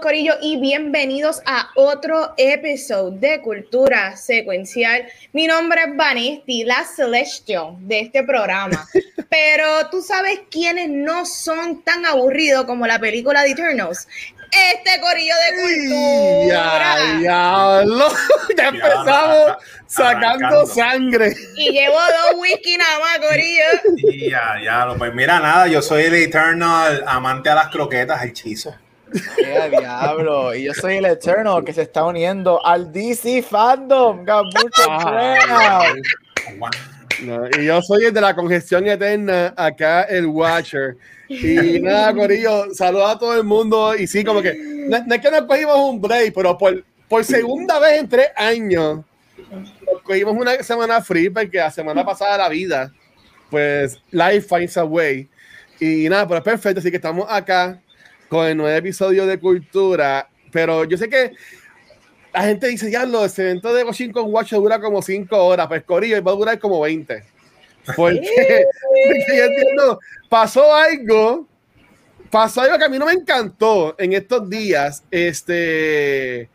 Corillo y bienvenidos a otro episodio de Cultura Secuencial. Mi nombre es Vanesti, la Celestial de este programa. Pero tú sabes quiénes no son tan aburridos como la película de Eternals. Este corillo de cultura. Ya, ya, lo, ya empezamos sacando sangre. Y llevo dos whisky nada más, corillo. Ya, ya, pues mira, nada, yo soy el Eternal amante a las croquetas, hechizo. ¡Qué diablo! Y yo soy el Eternal que se está uniendo al DC Fandom. No, y yo soy el de la congestión eterna, acá el Watcher. Y nada, Corillo, saludos a todo el mundo. Y sí, como que no, es que nos cogimos un break, pero por, por segunda vez en tres años nos cogimos una semana free porque la semana pasada la vida, pues life finds a way. Y nada, pero es perfecto, así que estamos acá con el nuevo episodio de Cultura. Pero yo sé que la gente dice, ya, los evento de Goshin con Watch dura como 5 horas, pues Corillo va a durar como 20. Porque, porque yo entiendo, pasó algo, pasó algo que a mí no me encantó en estos días. Este,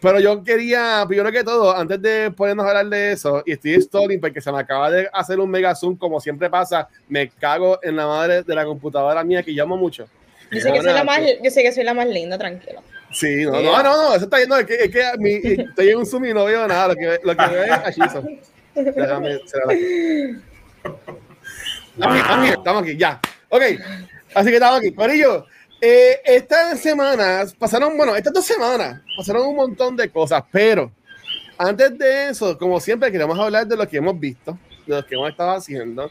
pero yo quería, primero que todo, antes de ponernos a hablar de eso, y estoy stalling porque se me acaba de hacer un mega zoom, como siempre pasa, me cago en la madre de la computadora mía que llamo mucho. Yo sé, que soy la más, yo sé que soy la más linda, tranquilo. Sí, no, no, no, no, eso está yendo, es que, es que mi, estoy en un zoom y no veo nada, lo que, lo que veo es Ashizo. Déjame aquí. Estamos aquí, estamos aquí, estamos aquí, ya. Ok, así que estamos aquí. Corillo, eh, estas semanas pasaron, bueno, estas dos semanas pasaron un montón de cosas, pero antes de eso, como siempre, queremos hablar de lo que hemos visto, de lo que hemos estado haciendo.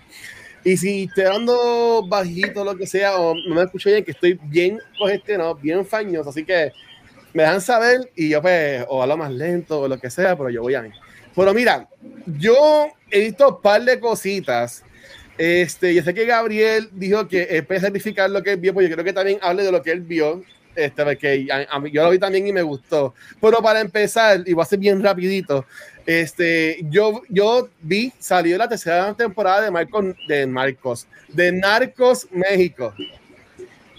Y si estoy dando bajito, lo que sea, o no me escucho bien, que estoy bien congestionado, bien fañoso, así que me dejan saber y yo pues, o hablo más lento o lo que sea, pero yo voy a ir. Pero mira, yo he visto un par de cositas. Este, yo sé que Gabriel dijo que es para lo que él vio, pues yo creo que también hable de lo que él vio. Este, porque a, a mí, yo lo vi también y me gustó. Pero para empezar, y voy a ser bien rapidito, este, yo, yo vi, salió la tercera temporada de Marcos, de Marcos, de Narcos México,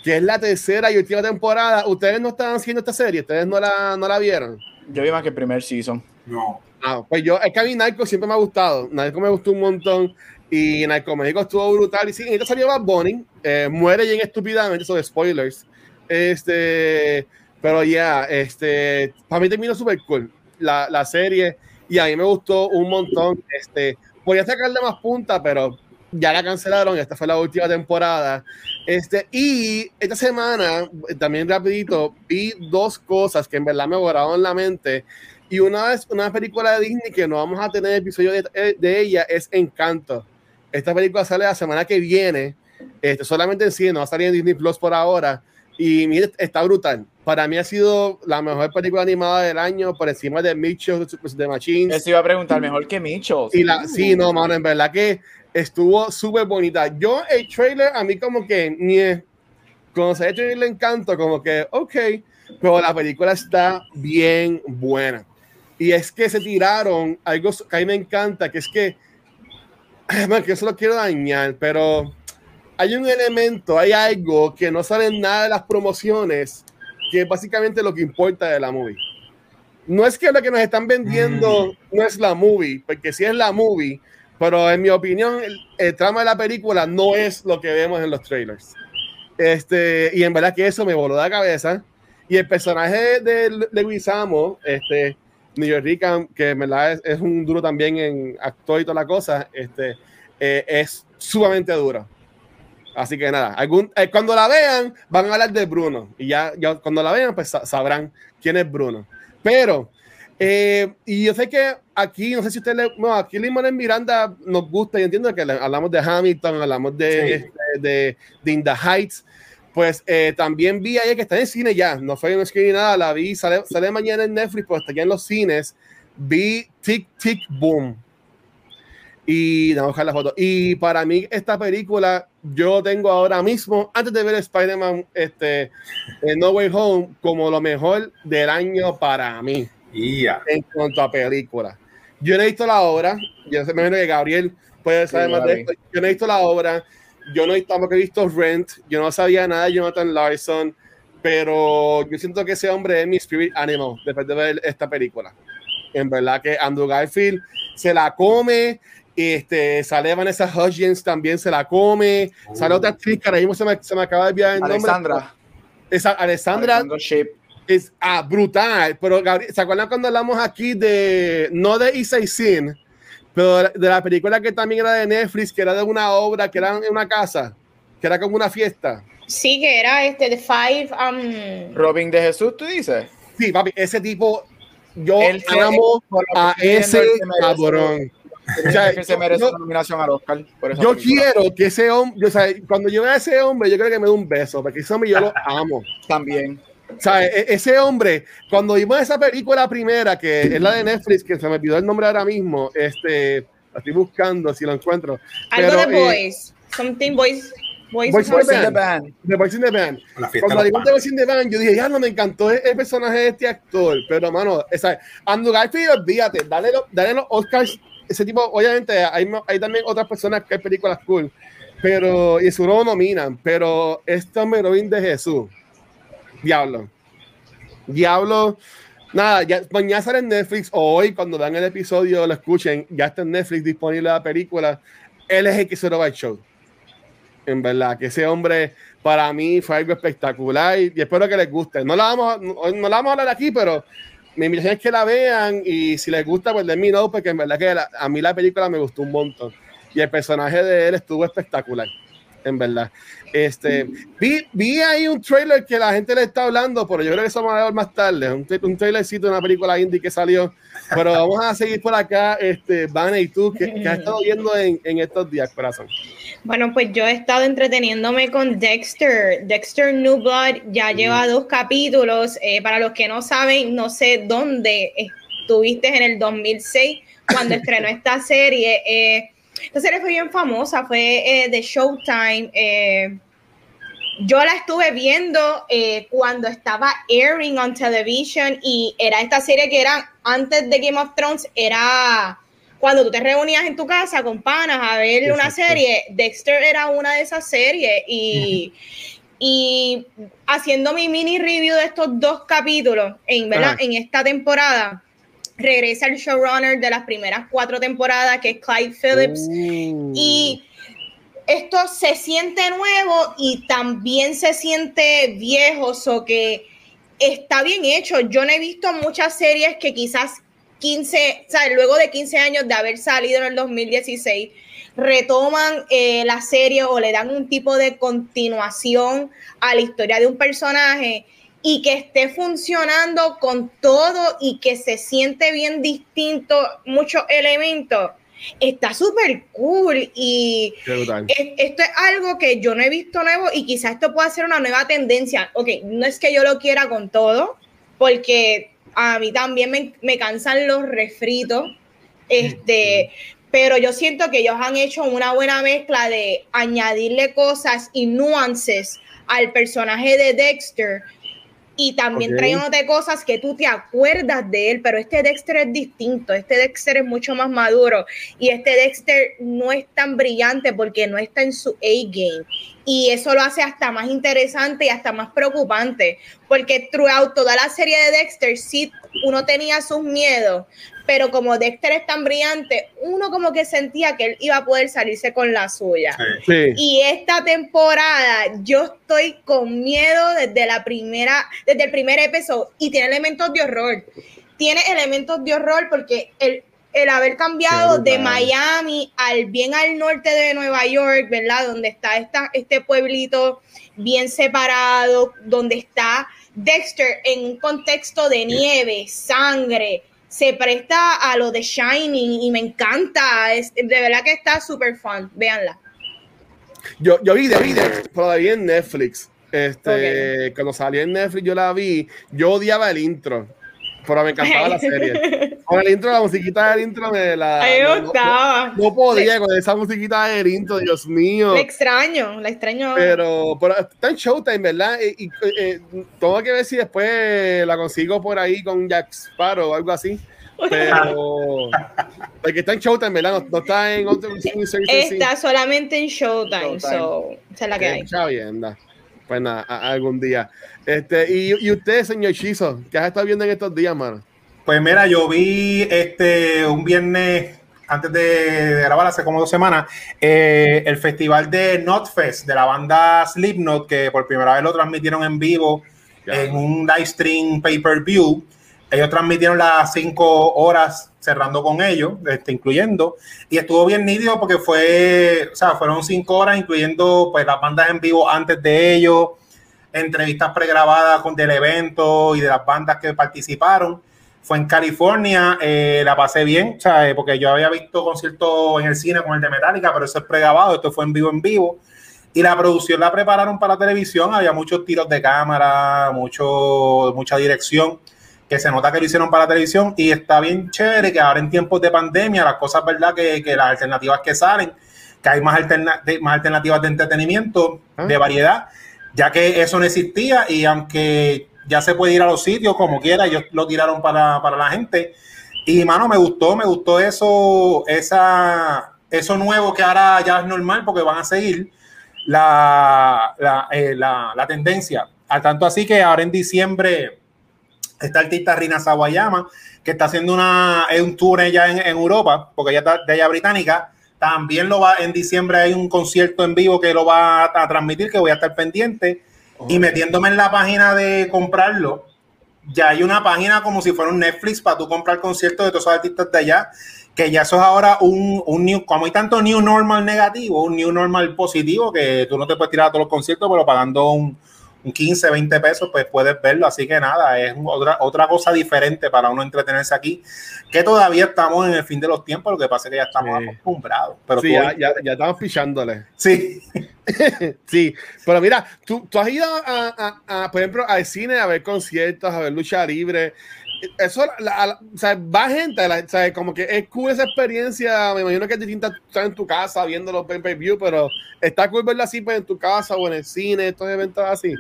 que es la tercera y última temporada. Ustedes no estaban haciendo esta serie, ustedes no la, no la vieron. Yo vi más que el primer season. No. Ah, pues yo, es que a mí Narcos siempre me ha gustado. Narcos me gustó un montón. Y Narcos México estuvo brutal. Y sí, en esta salió Bad Bunny. Eh, muere bien estúpidamente, eso de spoilers. Este, pero ya, este, para mí terminó súper cool la, la serie y a mí me gustó un montón. Este, podía sacarle más punta, pero ya la cancelaron. Esta fue la última temporada. Este, y esta semana, también rapidito, vi dos cosas que en verdad me borraron la mente. Y una es una película de Disney que no vamos a tener episodio de, de ella, es Encanto. Esta película sale la semana que viene, este, solamente en cine, no va a salir en Disney Plus por ahora. Y mire, está brutal. Para mí ha sido la mejor película animada del año, por encima de Mitchell, de Machines. Eso iba a preguntar, mejor que Mitchell. Y la, sí, no, mano, en verdad que estuvo súper bonita. Yo, el trailer, a mí como que, ni cuando se el trailer le encanto, como que, ok, pero la película está bien buena. Y es que se tiraron algo que a mí me encanta, que es que, bueno, que eso lo quiero dañar, pero hay un elemento, hay algo que no sale en nada de las promociones, que es básicamente lo que importa de la movie. No es que lo que nos están vendiendo no es la movie, porque sí es la movie, pero en mi opinión, el, el, trama de la película no es lo que vemos en los trailers. Este, y en verdad que eso me voló la cabeza. Y el personaje de Leguizamo, este, New York que en verdad es, es, un duro también en actor y toda la cosa, este, eh, es sumamente duro. Así que nada, algún, eh, cuando la vean, van a hablar de Bruno. Y ya, ya cuando la vean, pues sabrán quién es Bruno. Pero, eh, y yo sé que aquí, no sé si ustedes, le, no, aquí Limón en Miranda nos gusta, y entiendo que le, hablamos de Hamilton, hablamos de, sí. este, de, de, In the Heights. Pues eh, también vi ayer que está en cine ya, no fue en ni nada, la vi, sale, sale mañana en Netflix, pues está ya en los cines. Vi Tic Tic Boom. Y vamos a buscar la foto. Y para mí, esta película, yo tengo ahora mismo, antes de ver Spider-Man este, No Way Home, como lo mejor del año para mí. Yeah. En cuanto a película. Yo no he visto la obra. Yo sé, me imagino que Gabriel puede saber Sí, más de esto. Yo no he visto la obra. Yo no he, tampoco he visto Rent. Yo no sabía nada de Jonathan Larson. Pero yo siento que ese hombre es mi spirit animal después de ver esta película. En verdad que Andrew Garfield se la come. Este, sale Vanessa Hudgens también se la come. Sale Uh. otra actriz que ahora mismo se me, se me acaba de enviar el nombre. Alexandra. Esa, Alessandra Alexandra es ah, brutal. Pero Gabriel, ¿se acuerdan cuando hablamos aquí de, no de Isai Sin, pero de, de la película que también era de Netflix, que era de una obra, que era en una casa, que era como una fiesta? Sí, que era este de Five. um, Robin de Jesús, tú dices. Sí, papi, ese tipo, yo amo a ese cabrón. O sea, él se merece yo- una nominación al Oscar. Por esa Yo película. quiero que ese hombre, o sea, cuando yo vea a ese hombre, yo creo que me dé un beso, porque ese hombre yo lo amo. También. O sea, e- ese hombre, cuando vimos esa película primera, que es la de Netflix, que se me olvidó el nombre ahora mismo, este, la estoy buscando si lo encuentro. algo de eh, Boys. Something Boys. Boys, Boys in Boys the in the Band. Band. The Boys in the Band. La Cuando The Boys in the Band, yo dije, ya no me encantó el, el personaje de este actor. Pero, mano, esa, Andrew Garfield, olvídate, dale, lo- dale los Oscars. Ese tipo, obviamente, hay, hay también otras personas que hay películas cool, pero, y su no nominan, pero este hombre Robin de Jesús, Diablo. Diablo. Nada, ya, mañana sale en Netflix o hoy cuando dan el episodio, lo escuchen, ya está en Netflix disponible la película. Él es el que se lo va el show. En verdad, que ese hombre para mí fue algo espectacular y, y espero que les guste. No la vamos no, no la vamos a hablar aquí, pero mi invitación es que la vean y si les gusta, pues denme no, porque en verdad que la- a mí la película me gustó un montón. Y el personaje de él estuvo espectacular, en verdad. Este, vi, vi ahí un trailer que la gente le está hablando, pero yo creo que eso vamos a ver más tarde. Un, un trailercito de una película indie que salió. Pero vamos a seguir por acá, este, Vane y tú, que, que has estado viendo en, en estos días, corazón. Bueno, pues yo he estado entreteniendo con Dexter. Dexter New Blood ya lleva dos capítulos. Eh, para los que no saben, no sé dónde estuviste en el 2006 cuando estrenó esta serie. Eh, esta serie fue bien famosa, fue eh, de Showtime. Eh, yo la estuve viendo eh, cuando estaba airing on television y era esta serie que era antes de Game of Thrones, era cuando tú te reunías en tu casa con panas a ver una Exacto. serie, Dexter era una de esas series y, y haciendo mi mini review de estos dos capítulos en, ¿verdad? En esta temporada, regresa el showrunner de las primeras cuatro temporadas que es Clyde Phillips. Y esto se siente nuevo y también se siente viejo, o que está bien hecho. Yo no he visto muchas series que quizás 15, o sea, luego de 15 años de haber salido en el 2016, retoman eh, la serie o le dan un tipo de continuación a la historia de un personaje y que esté funcionando con todo y que se siente bien distinto muchos elementos. Está súper cool y es- esto es algo que yo no he visto nuevo y quizás esto pueda ser una nueva tendencia. Ok, no es que yo lo quiera con todo, porque a mí también me, me cansan los refritos, este, pero yo siento que ellos han hecho una buena mezcla de añadirle cosas y nuances al personaje de Dexter y también Ok. trayéndote cosas que tú te acuerdas de él, pero este Dexter es distinto, este Dexter es mucho más maduro y este Dexter no es tan brillante porque no está en su A-game y eso lo hace hasta más interesante y hasta más preocupante porque throughout toda la serie de Dexter sí uno tenía sus miedos, pero como Dexter es tan brillante, uno como que sentía que él iba a poder salirse con la suya. Sí. Sí. Y esta temporada yo estoy con miedo desde la primera, desde el primer episodio y tiene elementos de horror. Tiene elementos de horror porque el, el haber cambiado de. Miami al bien al norte de Nueva York, ¿verdad? Donde está esta, este pueblito bien separado, donde está Dexter en un contexto de nieve, sangre, se presta a lo de Shining y me encanta, es, de verdad que está súper fun, véanla. Yo, yo vi de Dexter, pero la vi en Netflix. Este, Cuando salió en Netflix, yo la vi. Yo odiaba el intro, pero me encantaba la serie. Con el intro, la musiquita del intro me la. No- no- gustaba. No, podía con esa musiquita del intro, Dios mío. La extraño, la extraño. Pero, pero está en Showtime, ¿verdad? Y, y, eh, tengo que ver si después la consigo por ahí con Jack Sparrow o algo así. Pero. Porque está en Showtime, ¿verdad? No, no está en otro. Está solamente en Showtime, Showtime. so, esa es la que hay. Está bien, da. Pues nada, algún día. Este, y, y usted, señor Chizo, ¿qué has estado viendo en estos días, mano? Pues mira, yo vi este un viernes antes de, de grabar hace como dos semanas eh, el festival de Notfest de la banda Slipknot que por primera vez lo transmitieron en vivo en un live stream pay per view. Ellos transmitieron las cinco horas cerrando con ellos, este, incluyendo, y estuvo bien nítido porque fue, o sea, fueron cinco horas incluyendo pues las bandas en vivo antes de ellos, entrevistas pregrabadas con del evento y de las bandas que participaron. Fue en California, eh, la pasé bien, eh, porque yo había visto conciertos en el cine con el de Metallica, pero eso es pregrabado, esto fue en vivo en vivo. Y la producción la prepararon para la televisión, había muchos tiros de cámara, mucho, mucha dirección, que se nota que lo hicieron para la televisión y está bien chévere que ahora en tiempos de pandemia las cosas, ¿verdad? Que, que las alternativas que salen, que hay más, alterna- más alternativas de entretenimiento, Ah. de variedad, ya que eso no existía y aunque ya se puede ir a los sitios como quiera, ellos lo tiraron para, para la gente. Y mano, me gustó, me gustó eso, esa, eso nuevo que ahora ya es normal porque van a seguir la, la, eh, la, tendencia. Al tanto así que ahora en diciembre esta artista Rina Sawayama, que está haciendo una, un tour ella en, Europa, porque ella está de ella británica, también lo va, en diciembre hay un concierto en vivo que lo va a transmitir, que voy a estar pendiente, y metiéndome en la página de comprarlo, ya hay una página como si fuera un Netflix para tú comprar conciertos de todos artistas de allá, que ya eso es ahora un, un new, como hay tanto new normal negativo, un new normal positivo, que tú no te puedes tirar a todos los conciertos, pero pagando un 15, 20 pesos, pues puedes verlo. Así que nada, es otra, otra cosa diferente para uno entretenerse aquí, que todavía estamos en el fin de los tiempos, lo que pasa es que ya estamos Sí. acostumbrados. Pero sí, ya, ya estamos pichándole. sí. Sí, pero mira, tú, tú has ido a, a- a, por ejemplo, al cine a ver conciertos, a ver lucha libre. Eso, la- la- o sea, va gente, la- o sea, como que es cool esa experiencia. Me imagino que es distinta tú estás en tu casa viendo los pay view, pero está cool verlo así pues, en tu casa o en el cine, estos eventos así.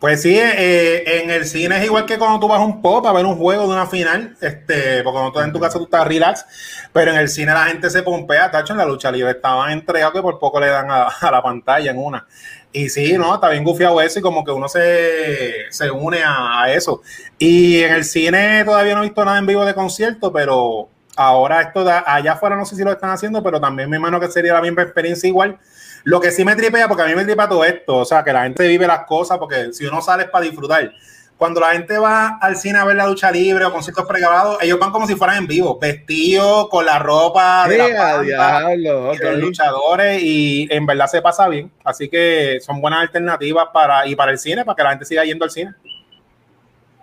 Pues sí, eh, en el cine es igual que cuando tú vas a un pop a ver un juego de una final, este, porque cuando estás en tu casa tú estás relax, pero en el cine la gente se pompea, tacho, en la lucha libre estaban entregados que por poco le dan a, a la pantalla en una. Y sí, no, está bien gufiado eso y como que uno se, se une a, eso. Y en el cine todavía no he visto nada en vivo de concierto, pero ahora esto de allá afuera no sé si lo están haciendo, pero también me imagino que sería la misma experiencia igual. Lo que sí me tripea, porque a mí me tripea todo esto, o sea, que la gente vive las cosas, porque si uno sale es para disfrutar. Cuando la gente va al cine a ver la lucha libre o conciertos pregrabados, ellos van como si fueran en vivo, vestidos con la ropa de la ¡Eh, a banda, diablo! los luchadores y en verdad se pasa bien. Así que son buenas alternativas para y para el cine, para que la gente siga yendo al cine.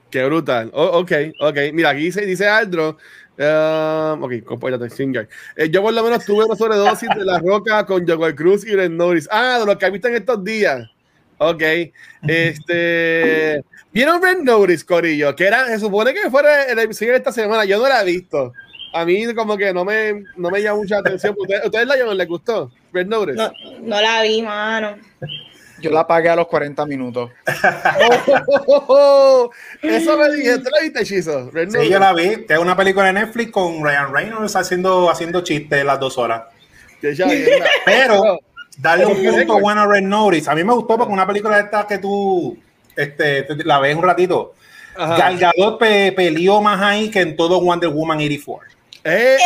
Qué brutal. Oh, ok, ok. Mira, aquí dice, dice Aldro. um, ok, compórtate, Singer. Eh, yo por lo menos tuve una sobredosis de la roca con Joel Cruz y Red Norris. Ah, de lo que visto en estos días. Ok. Este. ¿Vieron Red Notice, Corillo? Que era, se supone que fuera el episodio de esta semana. Yo no la he visto. A mí como que no me, no me llama mucha atención. ¿Ustedes, ¿ustedes la llaman? ¿Les gustó? Red Notice. No, no la vi, mano. Yo la pagué a los 40 minutos. Eso me dije. ¿Tú la viste, Chizo? Red Sí, Notice. yo la vi, que es una película de Netflix con Ryan Reynolds haciendo, haciendo chistes las dos horas. Pero darle un punto bueno a Red Notice. A mí me gustó porque una película de estas que tú este, te- la ves un ratito. Ajá. Gal Gadot pe- peleó más ahí que en todo Wonder Woman 84. Eh,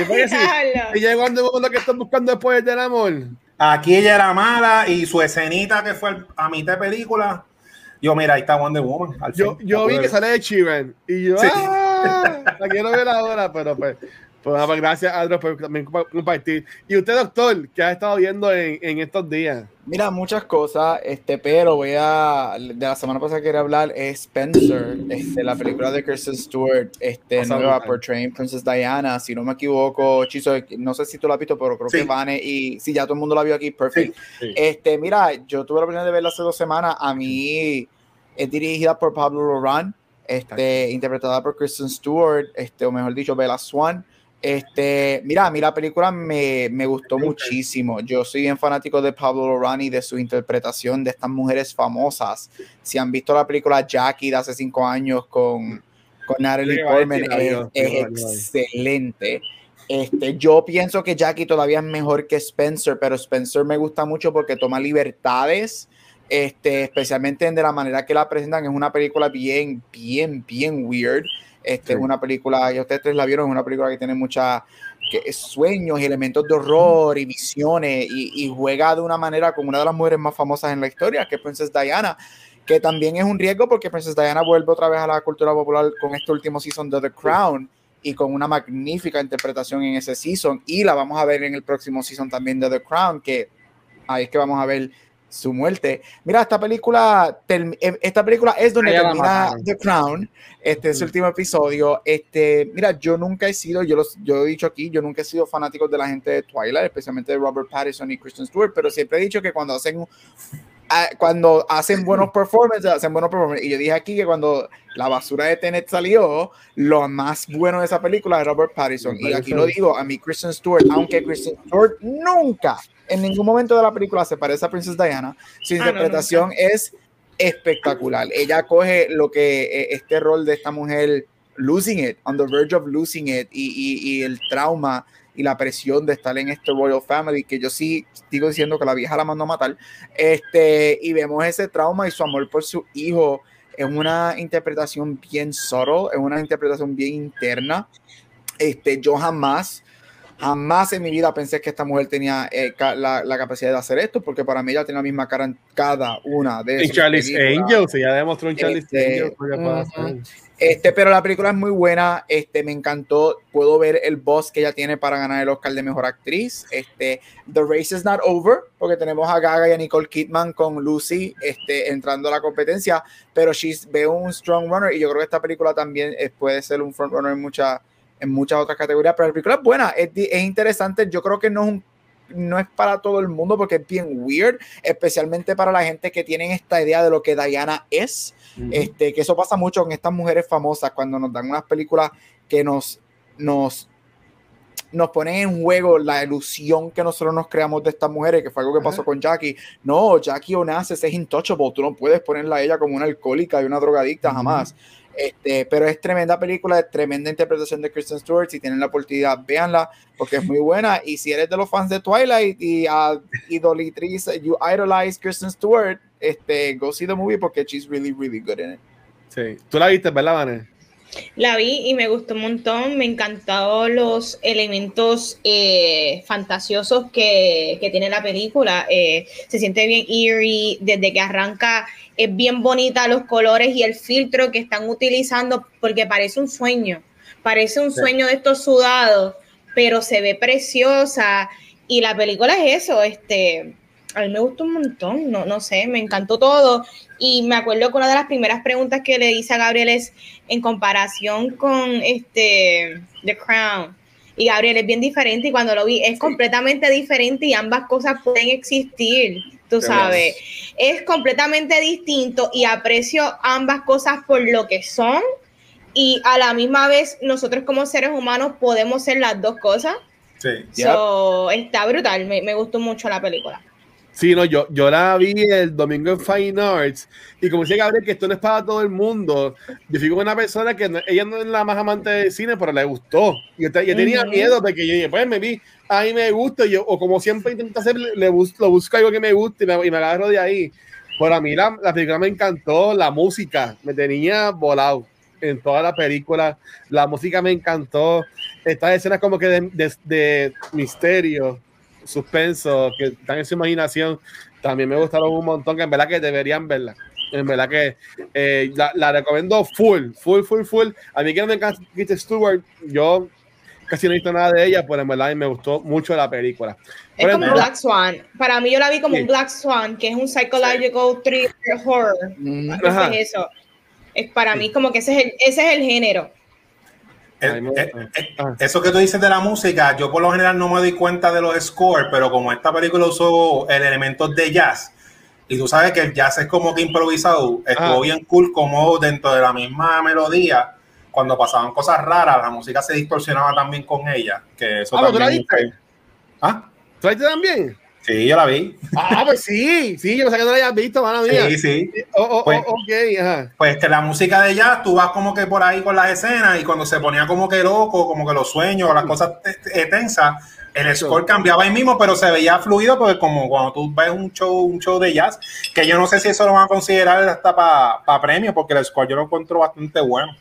y fue que sí. Diablo. Y llegó el mundo que estás buscando después del amor. Aquí ella era mala y su escenita que fue a mitad de película. Yo, mira, ahí está Wonder Woman. al Yo, fin. yo La vi que ver. sale de Chiven y yo, Sí. ¡ah! La quiero ver ahora, pero pues, pues, ah, pues, gracias, Andros, por también compa- compartir. Y usted, doctor, ¿qué ha estado viendo en, en estos días? Mira, muchas cosas, este, pero voy a, de la semana pasada que quería hablar es Spencer, este, la película de Kristen Stewart, este, Pasa nueva brutal. portraying Princess Diana, si no me equivoco, Chizo, no sé si tú la has visto, pero creo Sí. que Vane y si ya todo el mundo la vio aquí, perfecto. Sí. Este, mira, yo tuve la oportunidad de verla hace dos semanas, a mí es dirigida por Pablo Loran, este, interpretada por Kristen Stewart, este, o mejor dicho, Bella Swan. Este, mira, a mí la película me, me gustó muchísimo. Yo soy bien fanático de Pablo Lorani, de su interpretación de estas mujeres famosas. Si han visto la película Jackie de hace cinco años con, con Natalie Portman, es, excelente. Este, yo pienso que Jackie todavía es mejor que Spencer, pero Spencer me gusta mucho porque toma libertades, este, especialmente de la manera que la presentan. Es una película bien, bien, bien weird este es una película, y ustedes tres la vieron, es una película que tiene muchas sueños y elementos de horror y visiones y, juega de una manera como una de las mujeres más famosas en la historia, que es Princess Diana, que también es un riesgo porque Princess Diana vuelve otra vez a la cultura popular con este último season de The Crown y con una magnífica interpretación en ese season y la vamos a ver en el próximo season también de The Crown, que ahí es que vamos a ver su muerte. Mira, esta película, eh, esta película es donde termina The Crown, este es el último episodio. Este, mira, yo nunca he sido, yo, los, yo he dicho aquí, yo nunca he sido fanático de la gente de Twilight, especialmente de Robert Pattinson y Kristen Stewart, pero siempre he dicho que cuando hacen cuando hacen buenos performances, hacen buenos performances. Y yo dije aquí que cuando la basura de Tenet salió, lo más bueno de esa película es Robert Pattinson. Y aquí lo digo, a mí Kristen Stewart, aunque Kristen Stewart nunca en ningún momento de la película se parece a Princess Diana. Su ah, interpretación es espectacular. Ella coge lo que eh, este rol de esta mujer losing it, on the verge of losing it, y, y, el trauma y la presión de estar en este Royal Family, que yo sí sigo diciendo que la vieja la mandó a matar, este, y vemos ese trauma y su amor por su hijo en una interpretación bien subtle, es una interpretación bien interna. Este, yo jamás Jamás en mi vida pensé que esta mujer tenía eh, la, la, capacidad de hacer esto, porque para mí ella tiene la misma cara en cada una de esas. En Charlie's Angels, ella demostró en Charlie's este, Angels. Este, pero la película es muy buena, este, me encantó, puedo ver el boss que ella tiene para ganar el Oscar de Mejor Actriz, este, The Race is Not Over, porque tenemos a Gaga y a Nicole Kidman con Lucy este, entrando a la competencia, pero she's, veo un strong runner y yo creo que esta película también eh, puede ser un front runner en muchas en muchas otras categorías, pero la película es buena, es, es interesante, yo creo que no es un no es para todo el mundo porque es bien weird, especialmente para la gente que tienen esta idea de lo que Diana es. este, que eso pasa mucho con estas mujeres famosas cuando nos dan unas películas que nos, nos, nos ponen en juego la ilusión que nosotros nos creamos de estas mujeres, que fue algo que pasó con Jackie. No, Jackie Onassis es intouchable, tú no puedes ponerla a ella como una alcohólica y una drogadicta jamás. Este, pero es tremenda película, es tremenda interpretación de Kristen Stewart. Si tienen la oportunidad, véanla porque es muy buena. Y si eres de los fans de Twilight y uh, idolitriz, you idolize Kristen Stewart, este, go see the movie porque she's really, really good in it. Sí, tú la viste, ¿verdad, Vanessa? La vi y me gustó un montón, me encantaron los elementos eh, fantasiosos que, que, tiene la película. Eh, se siente bien eerie desde que arranca, es bien bonita los colores y el filtro que están utilizando porque parece un sueño, parece un sueño de estos sudados, pero se ve preciosa. Y la película es eso, este, a mí me gustó un montón, no, no sé, me encantó todo. Y me acuerdo que una de las primeras preguntas que le hice a Gabriel es en comparación con este The Crown. Y Gabriel es bien diferente y cuando lo vi es completamente diferente y ambas cosas pueden existir, tú sabes. Es completamente distinto y aprecio ambas cosas por lo que son y a la misma vez nosotros como seres humanos podemos ser las dos cosas. Sí. Está brutal, me, me gustó mucho la película. Sí, no, yo, yo la vi el domingo en Fine Arts y como decía Gabriel que esto no es para todo el mundo, yo fui con una persona que ella no es la más amante de cine, pero le gustó. Y yo, tenía miedo de que yo dije, pues me vi, a mí me gusta, yo, o como siempre intento hacer, le busco, lo busco algo que me guste y me, y me agarro de ahí. Pero a mí la, la, película me encantó, la música me tenía volado en toda la película, la música me encantó, estas escenas como que de, de, de misterio suspenso, que están en su imaginación, también me gustaron un montón, que en verdad que deberían verla. En verdad que eh, la, recomiendo full, full, full, full. A mí que no me encanta Kristen Stewart, yo casi no he visto nada de ella, pero en verdad me gustó mucho la película. Es como Black Swan. Para mí yo la vi como un Black Swan, que es un psychological thriller horror. Mm. Es eso. Es para mí como que ese es el, ese es el género. Eh, eh, eh, ah. eso que tú dices de la música, yo por lo general no me doy cuenta de los scores, pero como esta película usó el elemento de jazz, y tú sabes que el jazz es como que improvisado, estuvo Ah. bien cool como dentro de la misma melodía, cuando pasaban cosas raras, la música se distorsionaba también con ella, que eso Ah, ¿tú la también ¿Ah? ¿Tú la también? Sí, yo la vi. Ah, pues sí, sí, yo pensé que no la hayas visto, mano mía. Sí, sí. Oh, oh, Pues- oh, ok, ajá. Pues que la música de jazz, tú vas como que por ahí con las escenas y cuando se ponía como que loco, como que los sueños o las cosas te- tensas, el score cambiaba ahí mismo, pero se veía fluido porque como cuando tú ves un show, un show de jazz, que yo no sé si eso lo van a considerar hasta para premio, porque el score yo lo encuentro bastante bueno.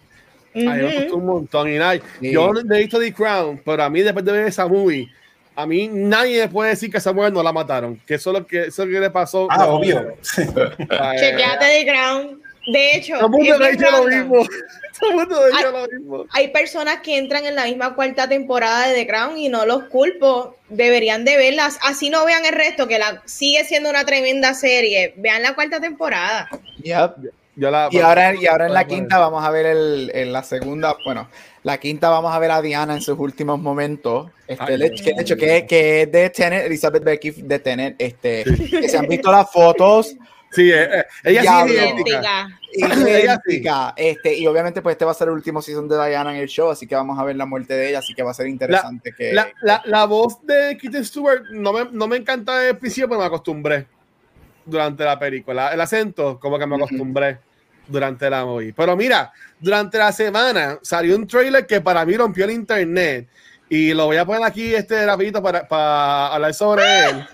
A mí me Ujú. gustó un montón. Y nada, Sí. yo no he visto The Crown, pero a mí después de ver esa movie, a mí nadie puede decir que esa mujer no la mataron. Que eso es lo que, eso es lo que le pasó. Ah, obvio. Ay, Chequeate The Crown. De hecho, Todo el mundo le lo mismo. Todo el mundo le ha dicho Ay. lo mismo. hay personas que entran en la misma cuarta temporada de The Crown y no los culpo. Deberían de verlas. Así no vean el resto, que la sigue siendo una tremenda serie. Vean la cuarta temporada. Yep. Yo la- Y ahora, y ahora en la Bueno, quinta vamos a ver el, en la segunda, bueno, la quinta vamos a ver a Diana en sus últimos momentos. Este, Ay, de, que, de hecho, que, que es de Tenet, Elizabeth Becky de Tenet, este, que se han visto las fotos, Sí, eh, eh, ella Diablo. sí es idéntica. Idéntica. Sí. este, y obviamente pues este va a ser el último season de Diana en el show, así que vamos a ver la muerte de ella, así que va a ser interesante que... La, la, la voz de Kristen Stewart no me, no me encanta el principio, pero me acostumbré durante la película. El acento, como que me acostumbré durante la movie. Pero mira, durante la semana salió un trailer que para mí rompió el internet. Y lo voy a poner aquí este rapidito para, para hablar sobre él.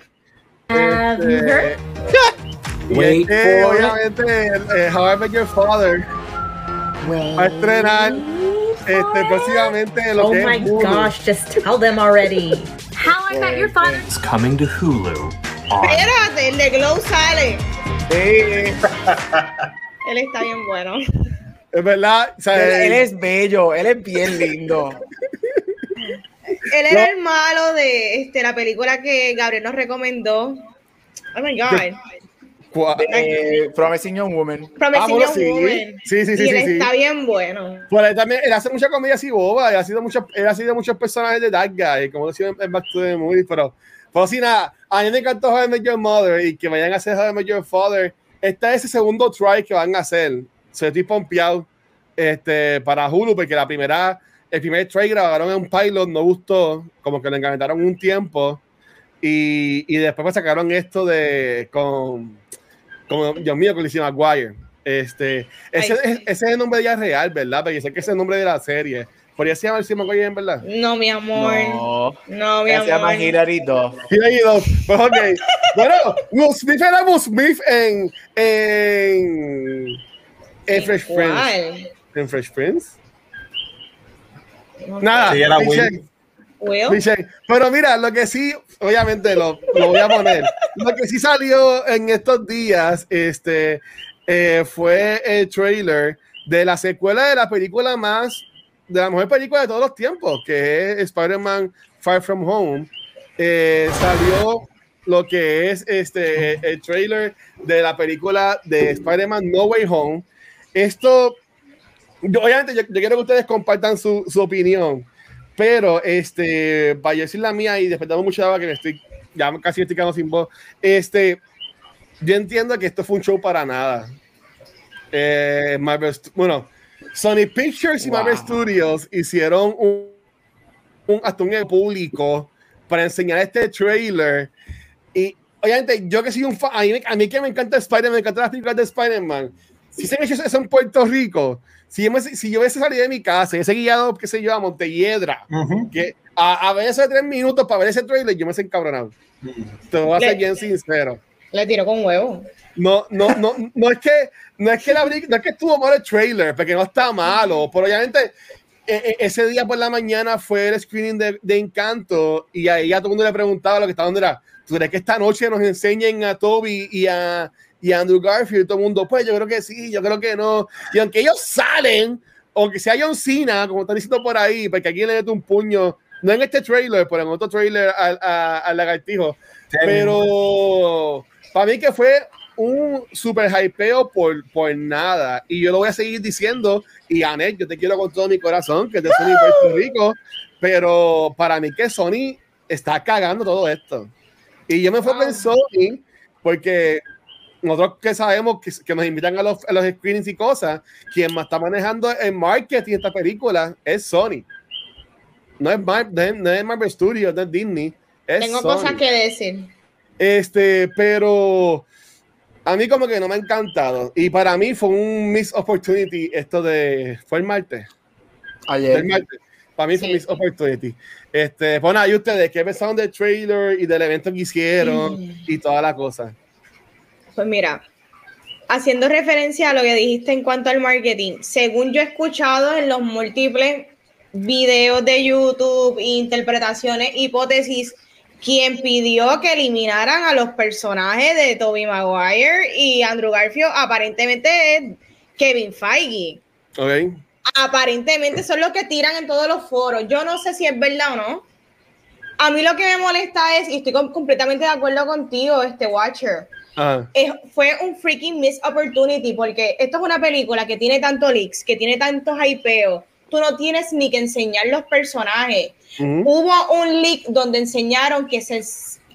Have you Este, y Wait este, for it. obviamente, eh, How I Met Your Father va a estrenar este, próximamente lo Oh que my es Hulu. gosh, just tell them already. How I Met Your Father. is coming to Hulu on Espérate, el de Glow sale. Sí, Él está bien bueno. Es verdad, o sea, él, él es bello, él es bien lindo. Él era el malo de este, la película que Gabriel nos recomendó. Oh my God. cua- Eh, Promising Young Woman. Promising Ah, bueno, Young sí. Woman. Sí, sí, sí, y él sí, sí. está bien bueno. Por ahí también, él hace mucha comedia así boba, él ha sido muchos, él ha sido muchos personajes de That Guy, como decía en Back to the Movies, pero, pero sí, nada, a mí me encantó How I Met Your Mother y que vayan a hacer How I Met Your Father. Este es ese segundo try que van a hacer. So, estoy pompeado este, para Hulu, porque la primera, el primer try grabaron en un pilot, no gustó, como que lo engancharon un tiempo y, y después me sacaron esto de con, con Dios mío, con Lizzie McGuire. Este, ese, Ay, sí. es, ese es el nombre de ella real, ¿verdad? Porque sé que ese es el nombre de la serie. ¿Podría se llama Lizzie McGuire en verdad? No, mi amor. No, No, mi ella se llama amor. Hilary Duff. Pues ok. bueno, Will Smith era Will Smith en, en, en Fresh Prince. ¿En Fresh Prince? No Nada. Sí, era Will. Will. Michelle. Pero mira, lo que sí, obviamente lo, lo voy a poner. Lo que sí salió en estos días este, eh, fue el trailer de la secuela de la película más, de la mejor película de todos los tiempos, que es Spider-Man Far From Home. Eh, salió lo que es este, el trailer de la película de Spider-Man No Way Home. Esto, yo, obviamente, yo, yo quiero que ustedes compartan su, su opinión, pero este, para decir la mía y después damos mucha agua que me estoy, ya casi estoy quedando sin voz. Este, yo entiendo que esto fue un show para nada. Eh, Marvel, bueno, Sony Pictures y Marvel Wow. Studios hicieron un, un hasta un público para enseñar este trailer. Y obviamente, yo que soy un fan, a mí, a mí que me encanta Spider-Man, me encantan las películas de Spider-Man. Si se me hecho eso en Puerto Rico, si yo, me- si yo hubiese salido de mi casa, ese guiado, qué sé yo, a Montelledra, Ujú. que a, a veces de tres minutos para ver ese trailer, yo me he encabronado. Te voy a ser bien sincero. Le tiró con huevo. No, no, no, no es que no es que la no es que estuvo mal el trailer, porque no está malo, pero obviamente e- e- ese día por la mañana fue el screening de, de Encanto y ahí a todo el mundo le preguntaba lo que estaba donde era. ¿Tú crees que esta noche nos enseñen a Toby y a, y a Andrew Garfield? Y todo el mundo, pues yo creo que sí, yo creo que no. Y aunque ellos salen, aunque sea John Cena, como están diciendo por ahí, porque aquí le mete un puño, no en este trailer, pero en otro trailer al, a- al lagartijo. Pero para mí que fue un super hypeo por, por nada. Y yo lo voy a seguir diciendo. Y Anet, yo te quiero con todo mi corazón, que es de Sony Puerto Rico. Pero para mí que Sony está cagando todo esto. Y yo me enfoco en Sony porque nosotros que sabemos que, que nos invitan a los, a los screenings y cosas, quien más está manejando el marketing de esta película es Sony. No es, Mar- no es, no es Marvel Studios, no es Disney. Es Tengo Sony. cosas que decir. Este, pero a mí como que no me ha encantado. Y para mí fue un miss opportunity esto de... Fue el martes. Ayer. El martes. Para mí fue un miss opportunity. Este, bueno, ahí ustedes, ¿qué pensaron del trailer y del evento que hicieron y toda la cosa? Pues mira, haciendo referencia a lo que dijiste en cuanto al marketing, según yo he escuchado en los múltiples videos de YouTube, interpretaciones, hipótesis, quien pidió que eliminaran a los personajes de Tobey Maguire y Andrew Garfield aparentemente es Kevin Feige. ¿Ok? Aparentemente son los que tiran en todos los foros. Yo no sé si es verdad o no. A mí lo que me molesta es, y estoy com- completamente de acuerdo contigo, este Watcher, Ajá. es- fue un freaking miss opportunity porque esto es una película que tiene tanto leaks, que tiene tantos hypeos. Tú no tienes ni que enseñar los personajes. Ujú. Hubo un leak donde enseñaron que se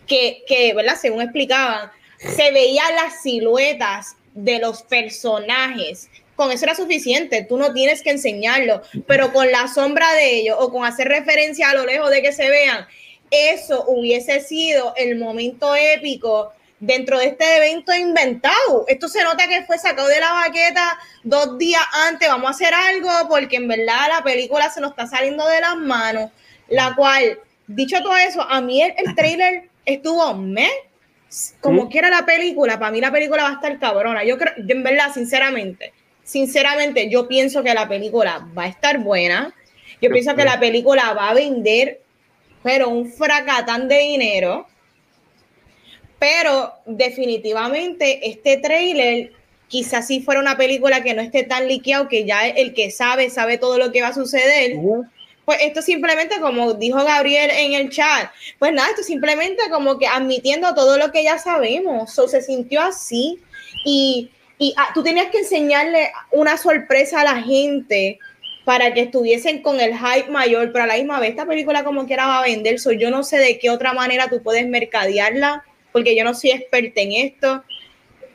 que, que, ¿verdad? Según explicaban, se veían las siluetas de los personajes. Con eso era suficiente, tú no tienes que enseñarlo, pero con la sombra de ellos o con hacer referencia a lo lejos de que se vean, eso hubiese sido el momento épico dentro de este evento inventado. Esto se nota que fue sacado de la baqueta dos días antes, vamos a hacer algo porque en verdad la película se nos está saliendo de las manos, la cual, dicho todo eso, a mí el, el trailer estuvo me como Mm. quiera la película, para mí la película va a estar cabrona. Yo creo, en verdad, sinceramente, sinceramente, yo pienso que la película va a estar buena. Yo pienso que la película va a vender, pero un fracatán de dinero. Pero definitivamente este trailer quizás si fuera una película que no esté tan liqueado, que ya el que sabe, sabe todo lo que va a suceder. Pues esto simplemente, como dijo Gabriel en el chat, pues nada, esto simplemente como que admitiendo todo lo que ya sabemos. So, se sintió así. Y, y ah, tú tenías que enseñarle una sorpresa a la gente para que estuviesen con el hype mayor, pero a la misma vez esta película como quiera va a vender, so, yo no sé de qué otra manera tú puedes mercadearla, porque yo no soy experta en esto,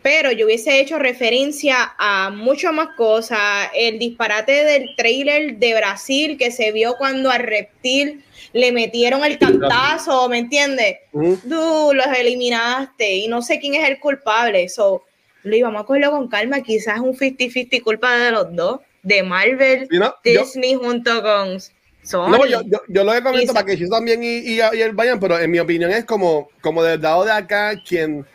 pero yo hubiese hecho referencia a mucho más cosas. El disparate del trailer de Brasil que se vio cuando al reptil le metieron el cantazo, ¿me entiendes? Ujú. Tú los eliminaste y no sé quién es el culpable. So, Luis, vamos a cogerlo con calma. Quizás es un 50-50 culpa de los dos, de Marvel, no, yo- Disney junto con Sony. No, yo, yo, yo lo he comentado para que yo también y, y, y él vayan, pero en mi opinión es como, como del lado de acá quien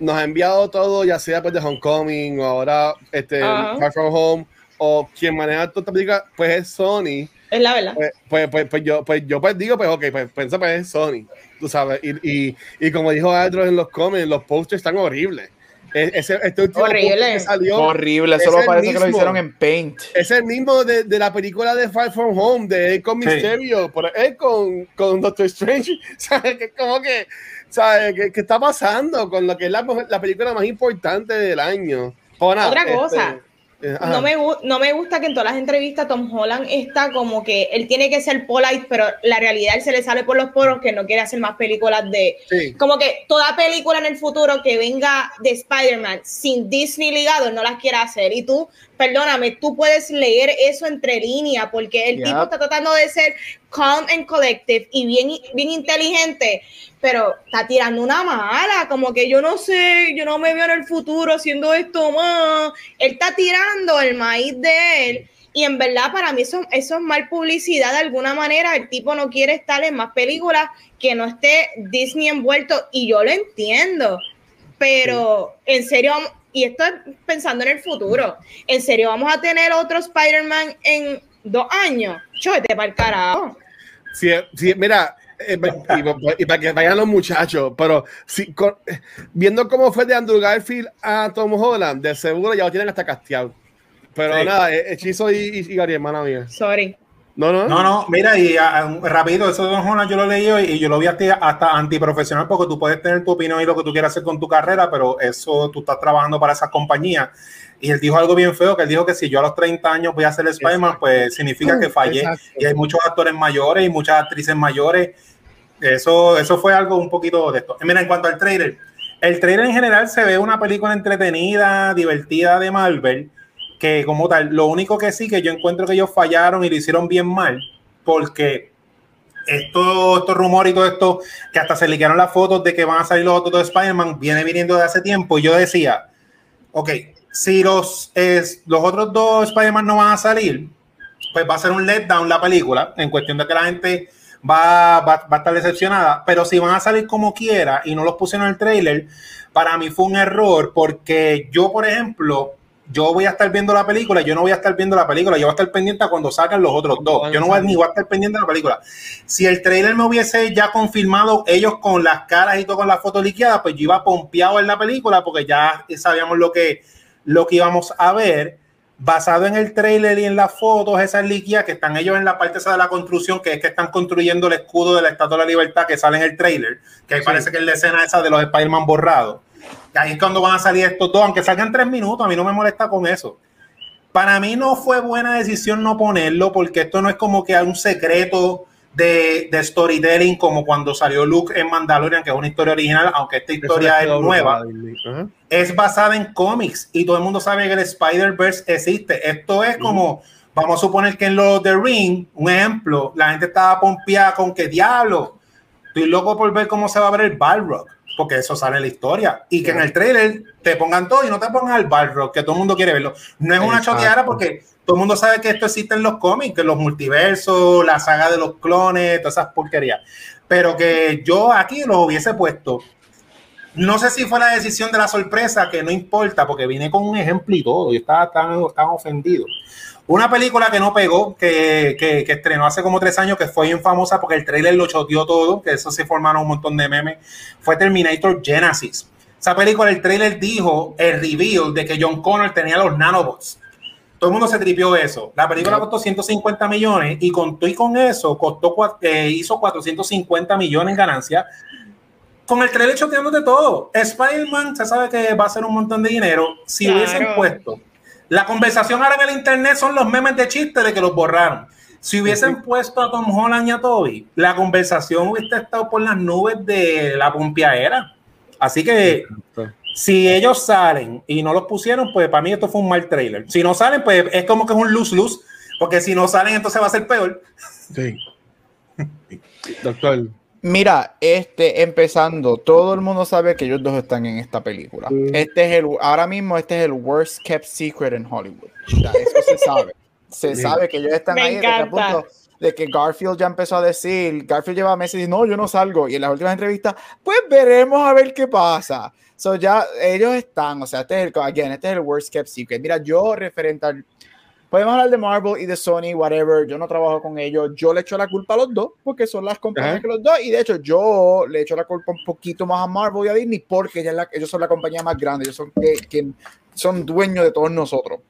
nos ha enviado todo, ya sea pues de Homecoming o ahora este, Ajá. Far From Home, o quien maneja toda esta película, pues es Sony. Es la verdad. Pues, pues, pues, pues yo, pues yo pues digo, pues ok, pues piensa pues es Sony, tú sabes. Y, y, y como dijo Adro en los comments, los posters están horribles. E- Ese, este último Horrible. que salió Horrible, solo parece que lo mismo. hicieron en Paint. es el mismo de, de la película de Far From Home, de él con Sí. Mysterio, por él con, con Doctor Strange. ¿Sabes? Que como que, ¿sabes? ¿Qué, qué está pasando con lo que es la, la película más importante del año? Nada, Otra este, cosa. eh, ajá. No me, gu- no me gusta que en todas las entrevistas Tom Holland está como que él tiene que ser polite, pero la realidad él se le sale por los poros que no quiere hacer más películas de... Sí. Como que toda película en el futuro que venga de Spider-Man sin Disney ligado, no las quiere hacer. Y tú, perdóname, tú puedes leer eso entre líneas porque el tipo está tratando de ser calm and collective y bien, bien inteligente, pero está tirando una mala, como que yo no sé, yo no me veo en el futuro haciendo esto más. Él está tirando el maíz de él. Y en verdad para mí eso, eso es mal publicidad de alguna manera. El tipo no quiere estar en más películas que no esté Disney envuelto y yo lo entiendo. Pero en serio, y esto es pensando en el futuro, en serio vamos a tener otro Spider-Man en dos años. Chóvete para el carajo. Sí, sí, mira, eh, y, y para que vayan los muchachos, pero sí, con- eh, viendo cómo fue de Andrew Garfield a Tom Holland, de seguro ya lo tienen hasta casteado. Pero Sí. nada, eh, Hechizo y, y, y Gary, hermana mía. Sorry. No, no, No, no, mira, y ah, rápido, eso de Don Holland yo lo leí y yo lo vi hasta, hasta antiprofesional porque tú puedes tener tu opinión y lo que tú quieras hacer con tu carrera, pero eso tú estás trabajando para esas compañías. Y él dijo algo bien feo, que él dijo que si yo a los 30 años voy a ser Spider-Man, pues significa que fallé. Exacto. Y hay muchos actores mayores y muchas actrices mayores. Eso, eso fue algo un poquito de esto. Mira, en cuanto al trailer, el trailer en general se ve una película entretenida, divertida de Marvel, que como tal, lo único que sí que yo encuentro que ellos fallaron y lo hicieron bien mal, porque esto, estos rumores y todo esto, que hasta se liquearon las fotos de que van a salir los otros de Spider-Man, viene viniendo de hace tiempo, y yo decía, ok, si los, los otros dos Spider-Man no van a salir, pues va a ser un letdown la película, en cuestión de que la gente va, va, va a estar decepcionada, pero si van a salir como quiera y no los pusieron en el trailer, para mí fue un error, porque yo, por ejemplo, yo voy a estar viendo la película, yo no voy a estar viendo la película, yo voy a estar pendiente a cuando sacan los otros dos. Yo no voy a, ni voy a estar pendiente de la película. Si el trailer me hubiese ya confirmado ellos con las caras y todo con la foto liqueada, pues yo iba pompeado en la película porque ya sabíamos lo que, lo que íbamos a ver. Basado en el trailer y en las fotos, esas liquidas que están ellos en la parte esa de la construcción, que es que están construyendo el escudo de la Estatua de la Libertad que sale en el trailer, que ahí parece que es la escena esa de los Spider-Man borrados. Y ahí es cuando van a salir estos dos, aunque salgan tres minutos, a mí no me molesta con eso. Para mí no fue buena decisión no ponerlo, porque esto no es como que hay un secreto de, de storytelling, como cuando salió Luke en Mandalorian, que es una historia original, aunque esta historia es nueva, es basada en cómics y todo el mundo sabe que el Spider-Verse existe. Esto es como, vamos a suponer que en los The Ring, un ejemplo, la gente estaba pompeada con que diablo, estoy loco por ver cómo se va a ver el Balrog, porque eso sale en la historia. Y que en el trailer te pongan todo y no te pongan el Balrog, que todo el mundo quiere verlo. No es una choteara porque todo el mundo sabe que esto existe en los cómics, que los multiversos, la saga de los clones, todas esas porquerías. Pero que yo aquí los hubiese puesto. No sé si fue la decisión de la sorpresa, que no importa, porque vine con un ejemplo y todo. Yo estaba tan, tan ofendido. Una película que no pegó, que, que, que estrenó hace como tres años, que fue bien famosa porque el trailer lo choteó todo, que eso se formaron un montón de memes, fue Terminator Genesis. Esa película, el trailer dijo el reveal de que John Connor tenía los nanobots. Todo el mundo se tripió eso. La película costó 150 millones y con y con eso costó, eh, hizo 450 millones en ganancia. Con el trailer choteándote todo. Spider-Man se sabe que va a ser un montón de dinero. Si Claro. hubiesen puesto la conversación ahora en el internet son los memes de chiste de que los borraron. Si hubiesen puesto a Tom Holland y a Toby, la conversación hubiese estado por las nubes de la pompeadera. Así que si ellos salen y no los pusieron, pues para mí esto fue un mal trailer. Si no salen, pues es como que es un lose-lose, porque si no salen, entonces va a ser peor. Sí. Doctor. Mira, este, empezando, todo el mundo sabe que ellos dos están en esta película. Mm. Este es el, ahora mismo este es el worst kept secret en Hollywood. O sea, eso se sabe. Se Sí. sabe que ellos están Me ahí de que, a encanta. punto de que Garfield ya empezó a decir, Garfield lleva meses y dice, no, yo no salgo. Y en las últimas entrevistas, pues veremos a ver qué pasa. So ya ellos están, o sea, este es el, again, este es el worst kept secret. Mira, yo referente al, podemos hablar de Marvel y de Sony, whatever, yo no trabajo con ellos, yo le echo la culpa a los dos, porque son las compañías Ajá. que los dos, y de hecho yo le echo la culpa un poquito más a Marvel y a Disney, porque la- ellos son la compañía más grande, ellos son que, quien son dueños de todos nosotros.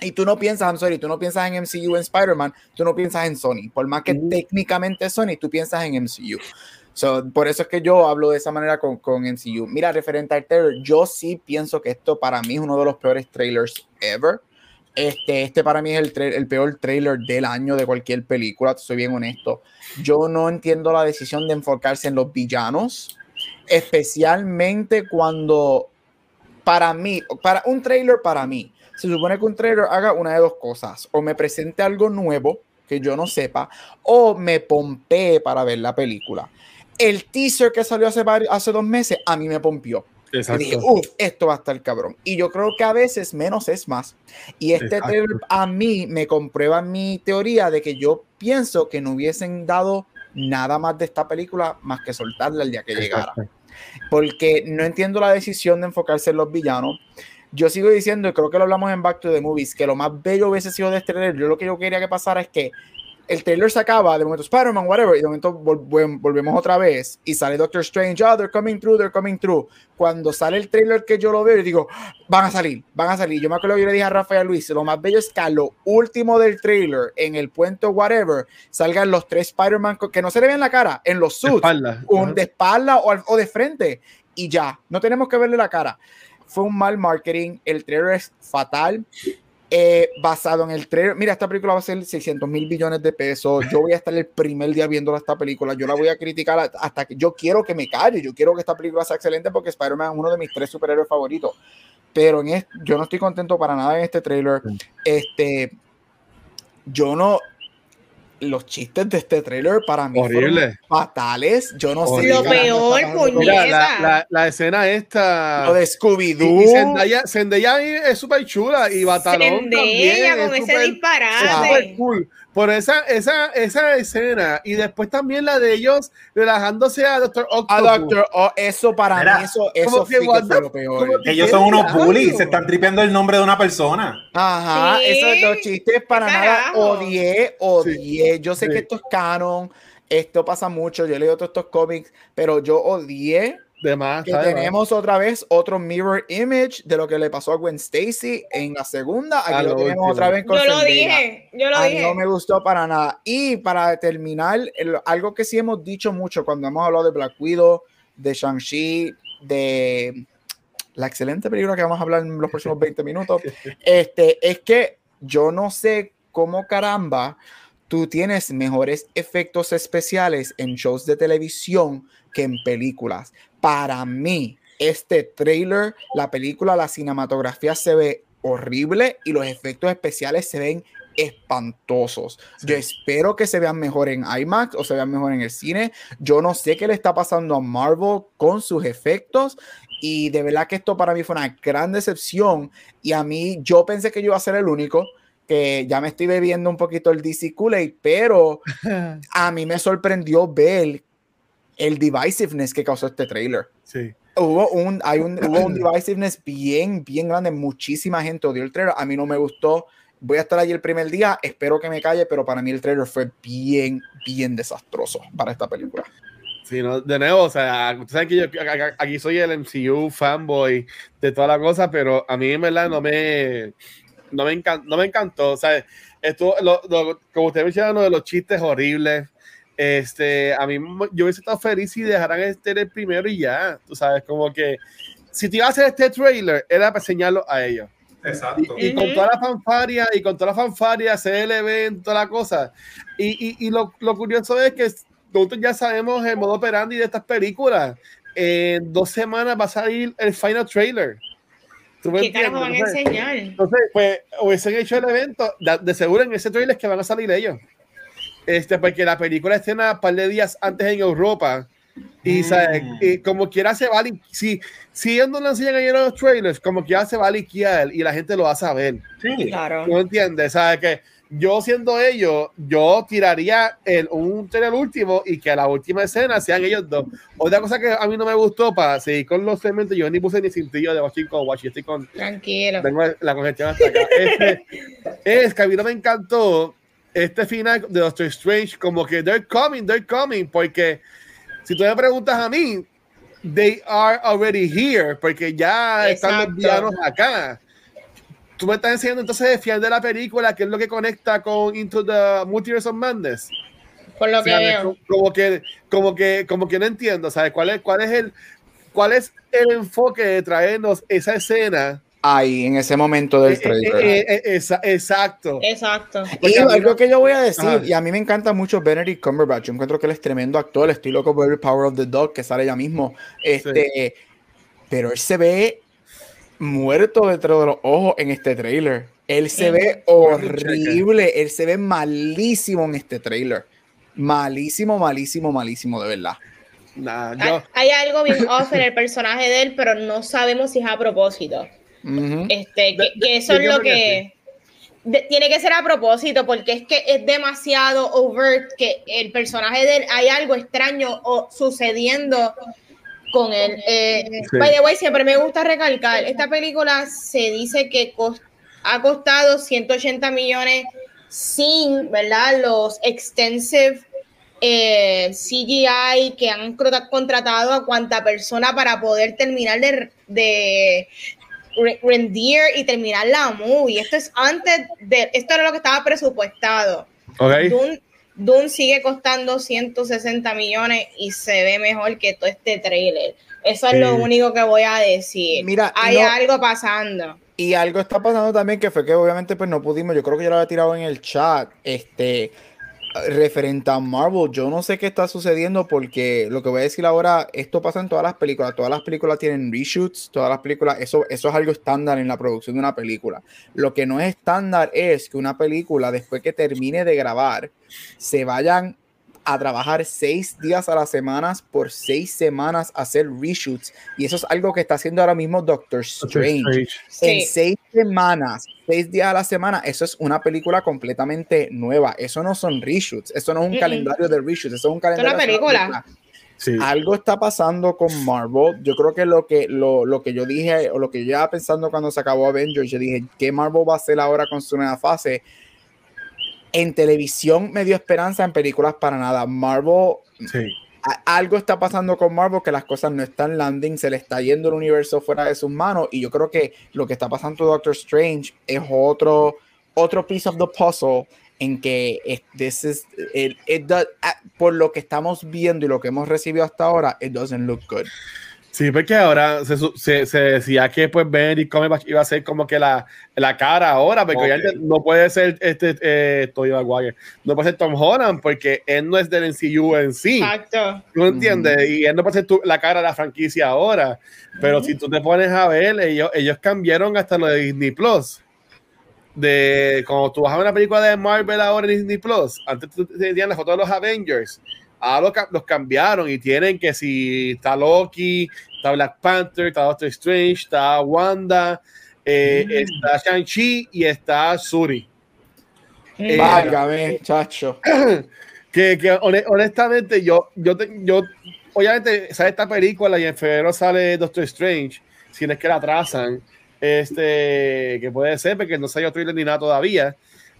Y tú no piensas, I'm sorry, tú no piensas en MCU, en Spider-Man, tú no piensas en Sony. Por más que Ujú. técnicamente es Sony, tú piensas en MCU. So, por eso es que yo hablo de esa manera con, con MCU. Mira, referente al trailer, yo sí pienso que esto para mí es uno de los peores trailers ever. Este, este para mí es el, peor trailer del año de cualquier película, soy bien honesto. Yo no entiendo la decisión de enfocarse en los villanos, especialmente cuando para mí, para un trailer para mí, se supone que un trailer haga una de dos cosas, o me presente algo nuevo que yo no sepa, o me pompee para ver la película. El teaser que salió hace, hace dos meses a mí me pompió. Y dije, uff, esto va a estar cabrón. Y yo creo que a veces menos es más. Y este trailer a mí me comprueba mi teoría de que yo pienso que no hubiesen dado nada más de esta película más que soltarla el día que llegara. Porque no entiendo la decisión de enfocarse en los villanos. Yo sigo diciendo, y creo que lo hablamos en Back to the Movies, que lo más bello hubiese sido de este trailer. Yo lo que yo quería que pasara es que el trailer se acaba, de momento Spider-Man, whatever, y de momento vol- vol- volvemos otra vez y sale Doctor Strange, ah, they're coming through, they're coming through. Cuando sale el trailer que yo lo veo, y digo, van a salir, van a salir. Yo me acuerdo que yo le dije a Rafael Luis, lo más bello es que a lo último del trailer, en el puente whatever, salgan los tres Spider-Man que no se le ven la cara, en los suits, Espalda. un Ajá. de espalda o, o de frente, y ya, no tenemos que verle la cara. Fue un mal marketing, el trailer es fatal. Eh, basado en el trailer. Mira, esta película va a ser 600 mil billones de pesos. Yo voy a estar el primer día viendo esta película. Yo la voy a criticar hasta que yo quiero que me calle. Yo quiero que esta película sea excelente porque Spider-Man es uno de mis tres superhéroes favoritos. Pero en es- yo no estoy contento para nada en este trailer. Este, yo no. Los chistes de este trailer para mí fueron Horrible. fatales. Yo no sé. Lo peor, puñeta. la, la, la escena esta. Lo de Scooby-Doo. y Zendaya, Zendaya ahí es súper chula y Batalón Zendaya también con es ese súper- disparate. es súper cool. Por esa, esa, esa escena y después también la de ellos relajándose a Doctor A Octopus. Doctor O, eso para Mira, mí, eso, eso que sí que what fue lo peor. Ellos son unos bullies, se están tripeando el nombre de una persona. Ajá, Sí. esos dos chistes para nada odié, odié. Yo sé Sí. que esto es canon, esto pasa mucho, yo he leído todos estos cómics, pero yo odié De más, que tenemos otra vez otro mirror image de lo que le pasó a Gwen Stacy en la segunda. Aquí A lo lo tenemos último. otra vez con Yo lo dije, yo lo A dije. no me gustó para nada. Y para terminar, el- algo que sí hemos dicho mucho cuando hemos hablado de Black Widow, de Shang-Chi, de la excelente película que vamos a hablar en los próximos 20 minutos, este, es que yo no sé cómo caramba tú tienes mejores efectos especiales en shows de televisión que en películas. Para mí, este trailer, la película, la cinematografía se ve horrible y los efectos especiales se ven espantosos. Yo espero que se vean mejor en IMAX o se vean mejor en el cine. Yo no sé qué le está pasando a Marvel con sus efectos y de verdad que esto para mí fue una gran decepción y a mí yo pensé que yo iba a ser el único que ya me estoy bebiendo un poquito el DC Kool-Aid, pero a mí me sorprendió ver el divisiveness que causó este trailer. Sí. Hubo un, hay un, hubo un divisiveness bien, bien grande. Muchísima gente odió el trailer. A mí no me gustó. Voy a estar allí el primer día. Espero que me calle, pero para mí el trailer fue bien, bien desastroso para esta película. Sí, no, de nuevo, o sea, ustedes saben que yo aquí soy el MCU fanboy de toda la cosa, pero a mí en verdad no me, no me, encantó, no me encantó. O sea, esto, lo, lo- como ustedes mencionaron, lo de los chistes horribles. Este, a mí yo hubiese estado feliz si dejaran este el primero y ya. Tú sabes, como que si te iba a hacer este trailer, era para enseñarlo a ellos. Exacto. Y con Ujú. toda la fanfaria, y con toda la fanfaria, hacer el evento, la cosa. Y, y, y lo, lo curioso es que nosotros ya sabemos el modo operandi de estas películas. En dos semanas va a salir el final trailer. ¿Tú me ¿Qué carajo van a enseñar? entonces, pues, hubiesen hecho el evento, de, de seguro en ese trailer es que van a salir ellos. Este, porque la película estrena un par de días antes en Europa. Y, Mm. ¿sabes? y como quiera se va a si, si ellos no lo enseñan ahí en los trailers, como quiera se va a liquear y la gente lo va a saber. Sí. Claro. ¿No entiendes? ¿Sabes? Que yo siendo ellos, yo tiraría el, un trailer último y que la última escena sean ellos dos. Otra cosa que a mí no me gustó para seguir con los segmentos, yo ni puse ni cintillo de Watching con Watch, yo estoy con Tranquilo. tengo la congestión hasta acá. Este, es que a mí no me encantó este final de Doctor Strange, como que they're coming, they're coming, porque si tú me preguntas a mí, they are already here, porque ya están Exacto. los villanos acá. Tú me estás enseñando entonces el final de la película, que es lo que conecta con Into the Multiverse of Madness. Por lo que veo. Como que, como que, como que no entiendo, ¿sabes? ¿Cuál es, cuál es el, cuál es el enfoque de traernos esa escena? Ahí, en ese momento del Eh, trailer. eh, eh, eh, esa- exacto. Exacto. Y algo que yo voy a decir, Ajá. y a mí me encanta mucho Benedict Cumberbatch, yo encuentro que él es tremendo actor, estoy loco por el Power of the Dog que sale ya mismo, este, pero él se ve muerto dentro de los ojos en este trailer, él se ve horrible, él se ve malísimo en este trailer, malísimo, malísimo, malísimo, de verdad. Nah, Hay, hay algo bien off en el personaje de él, pero no sabemos si es a propósito. Este, que, eso es lo que que, de- tiene que ser a propósito, porque es que es demasiado overt que el personaje de él hay algo extraño o sucediendo con él. Eh, Sí. By the way, siempre me gusta recalcar, esta película se dice que ha costado 180 millones sin, ¿verdad? Los extensive eh, CGI que han contratado a cuanta persona para poder terminar de, rendir y terminar la movie. Esto es antes de, esto era lo que estaba presupuestado. ok. Dune, Dune sigue costando 160 millones y se ve mejor que todo este trailer. Eso es Sí. lo único que voy a decir. Mira, Hay no- algo pasando. Y algo está pasando también que fue que obviamente pues no pudimos, yo creo que yo lo había tirado en el chat, este, referente a Marvel, yo no sé qué está sucediendo porque lo que voy a decir ahora, esto pasa en todas las películas, todas las películas tienen reshoots, todas las películas, eso, eso es algo estándar en la producción de una película. Lo que no es estándar es que una película después que termine de grabar se vayan a trabajar seis días a la semana por seis semanas a hacer reshoots y eso es algo que está haciendo ahora mismo Doctor Strange en Sí. seis semanas, seis días a la semana, eso es una película completamente nueva. Eso no son reshoots, eso no es un calendario de reshoots, eso es un calendario. una de película. Sí. Algo está pasando con Marvel. Yo creo que lo que, lo, lo que yo dije, o lo que yo estaba pensando cuando se acabó Avengers, yo dije, ¿qué Marvel va a hacer ahora con su nueva fase? En televisión me dio esperanza, en películas para nada. Marvel Sí. a- algo está pasando con Marvel que las cosas no están landing, se le está yendo el universo fuera de sus manos y yo creo que lo que está pasando con Doctor Strange es otro otro piece of the puzzle en que this is- it- it does- por lo que estamos viendo y lo que hemos recibido hasta ahora, it doesn't look good. Sí, porque ahora se, se, se decía que pues Benedict Cumberbatch iba a ser como que la, la cara ahora, porque Ok. ya no puede ser este eh, Maguire, no puede ser Tom Holland, porque él no es del MCU en sí. Exacto. ¿Tú entiendes? Y él no puede ser tu- la cara de la franquicia ahora. Pero si tú te pones a ver, ellos, ellos cambiaron hasta lo de Disney Plus. De cuando tú vas a ver una película de Marvel ahora en Disney Plus, antes tú tenías las fotos de los Avengers. Ahora los, ca- los cambiaron y tienen que si está Loki, está Black Panther, está Doctor Strange, está Wanda, eh, está Shang-Chi y está Suri. Eh, Válgame, chacho. que, que hone- honestamente yo, yo, yo, obviamente sale esta película y en febrero sale Doctor Strange, si no es que la atrasan, este, que puede ser porque no salió trailer ni nada todavía.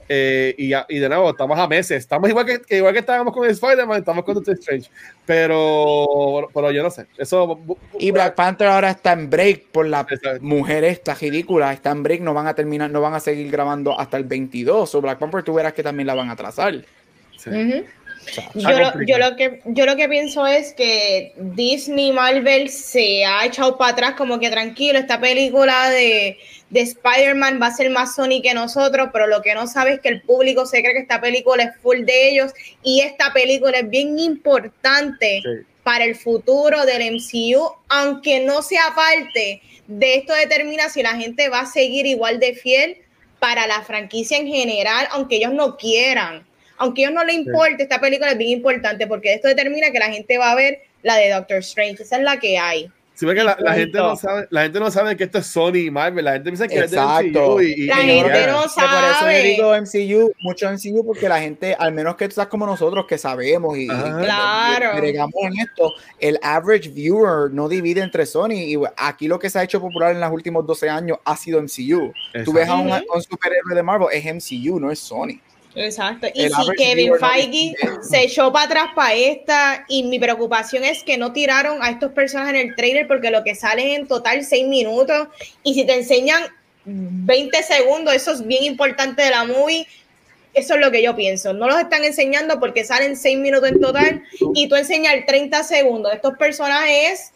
Eh, y, ya- y de nuevo, estamos a meses, estamos igual que, que igual que estábamos con Spider-Man, estamos con Doctor Strange, pero, pero yo no sé, eso Y Black Panther ahora está en break por la mujer esta ridícula, está en break, no van a terminar, no van a seguir grabando hasta el 22, o Black Panther tú verás que también la van a atrasar. sí. O sea, Yo lo, yo, lo que, yo lo que pienso es que Disney Marvel se ha echado para atrás como que tranquilo, esta película de, de Spider-Man va a ser más Sony que nosotros, pero lo que no sabe es que el público se cree que esta película es full de ellos y esta película es bien importante Sí. para el futuro del MCU, aunque no sea parte de esto determina si la gente va a seguir igual de fiel para la franquicia en general, aunque ellos no quieran. Aunque a ellos no les importe, esta película es bien importante porque esto determina que la gente va a ver la de Doctor Strange. Esa es la que hay. Sí, porque la, la gente no sabe, la gente no sabe que esto es Sony y Marvel, la gente piensa que Exacto. es de MCU y, y- La y gente no Que por eso sabe. yo digo MCU, mucho MCU, porque la gente, al menos que tú estás como nosotros, que sabemos y, Ajá. y- Claro. y bregamos en esto, el average viewer no divide entre Sony y aquí lo que se ha hecho popular en los últimos 12 años ha sido MCU. Tú ves a un, a un superhéroe de Marvel, es MCU, no es Sony. Exacto. Y si Kevin no Feige distingue. se echó para atrás para esta, y mi preocupación es que no tiraron a estos personajes en el trailer porque lo que sale es en total seis minutos. Y si te enseñan 20 segundos, eso es bien importante de la movie. Eso es lo que yo pienso. No los están enseñando porque salen seis minutos en total y tú enseñar 30 segundos de estos personajes,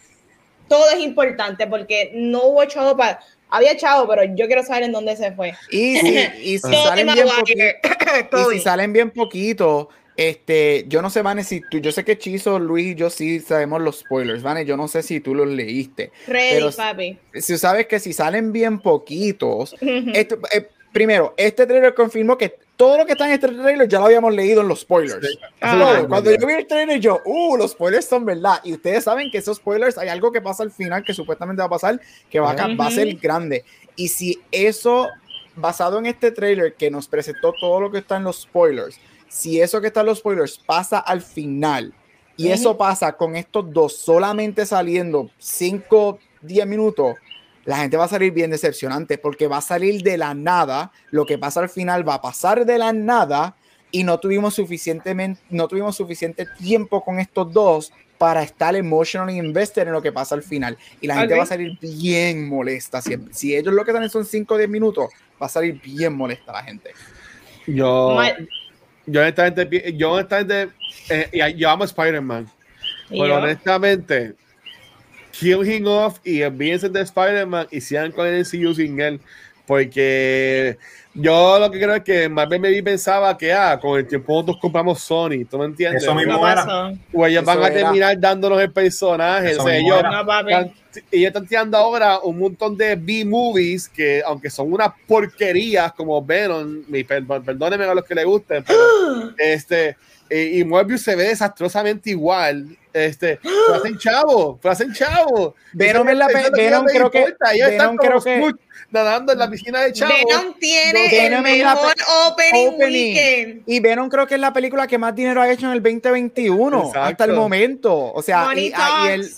todo es importante porque no hubo chavo para. Había chavo, pero yo quiero saber en dónde se fue. Y si, y si salen bien poquito, Y si salen bien poquito, este, yo no sé, Vane, si tú, yo sé que Chizo, Luis y yo sí sabemos los spoilers, Vane, yo no sé si tú los leíste. Ready, Pero- papi. Si sabes que si salen bien poquitos, esto- eh, primero, este trailer confirmó que todo lo que está en este trailer ya lo habíamos leído en los spoilers. Ah. Todo. Cuando yo vi el trailer, yo, uh, los spoilers son verdad. Y ustedes saben que esos spoilers, hay algo que pasa al final que supuestamente va a pasar, que va a, ca- va a ser grande. Y si eso, basado en este trailer que nos presentó todo lo que está en los spoilers, si eso que está en los spoilers pasa al final, y eso pasa con estos dos solamente saliendo 5, 10 minutos, la gente va a salir bien decepcionante porque va a salir de la nada, lo que pasa al final va a pasar de la nada y no tuvimos suficientemente, no tuvimos suficiente tiempo con estos dos para estar emotionally invested en lo que pasa al final. Y la gente va a salir bien molesta. Si, si ellos lo que dan son 5 o 10 minutos, va a salir bien molesta la gente. Yo, yo honestamente, yo honestamente, eh, y- yo amo Spider-Man, Y pero yo, honestamente, kill him off y envíense de Spider-Man y sigan con el MCU sin él. Porque yo lo que creo es que Marvel Baby pensaba que ah, con el tiempo nosotros compramos Sony, ¿tú me entiendes? Eso mismo No era. O ellos van a era. terminar dándonos el personaje. Eso O sea, mismo ellos, era. Están, ellos están tirando ahora un montón de B-movies que, aunque son unas porquerías como Venom, mi, perdónenme a los que les gusten, pero este, y, y Morbius se ve desastrosamente igual. Este, hacen chavo, hacen chavo. Venom es la Venom creo que-. Ellos Venom están creo que- nadando en la piscina de chavo. Venom tiene Venom el mejor pe- opening, opening. weekend. Y Venom creo que es la película que más dinero ha hecho en el 2021 hasta el momento. O sea, Money y, ah, y, el-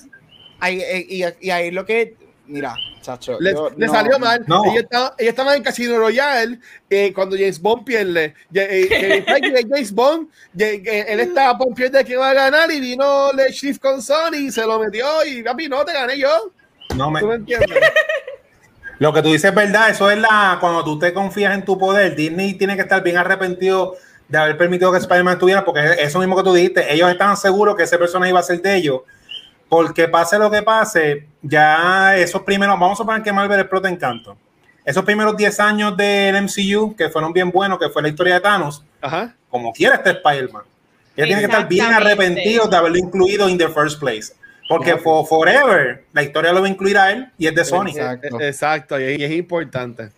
eh, y, y ahí lo que. Mira, chacho. Le, yo- le no, salió mal. no. Ellos estaban, ellos estaban en Casino Royale eh, cuando James Bond pierde. Eh, eh, ¿sabes que James Bond, él estaba por pierde que iba a ganar y vino Le Shift con Sony y se lo metió y papi, no, te gané yo. No me, ¿Tú me entiendes? Lo que tú dices es verdad, eso es la cuando tú te confías en tu poder, Disney tiene que estar bien arrepentido de haber permitido que Spider-Man estuviera, porque eso mismo que tú dijiste, ellos estaban seguros que ese personaje iba a ser de ellos, porque pase lo que pase, ya esos primeros, vamos a suponer que Marvel explota encanto, esos primeros 10 años del MCU, que fueron bien buenos, que fue la historia de Thanos, Ajá. como quiera este Spider-Man, ellos tienen que estar bien arrepentidos de haberlo incluido in the first place, porque for, forever la historia lo va a incluir a él y es de Sony. Exacto. Eh, Exacto, y, y es importante.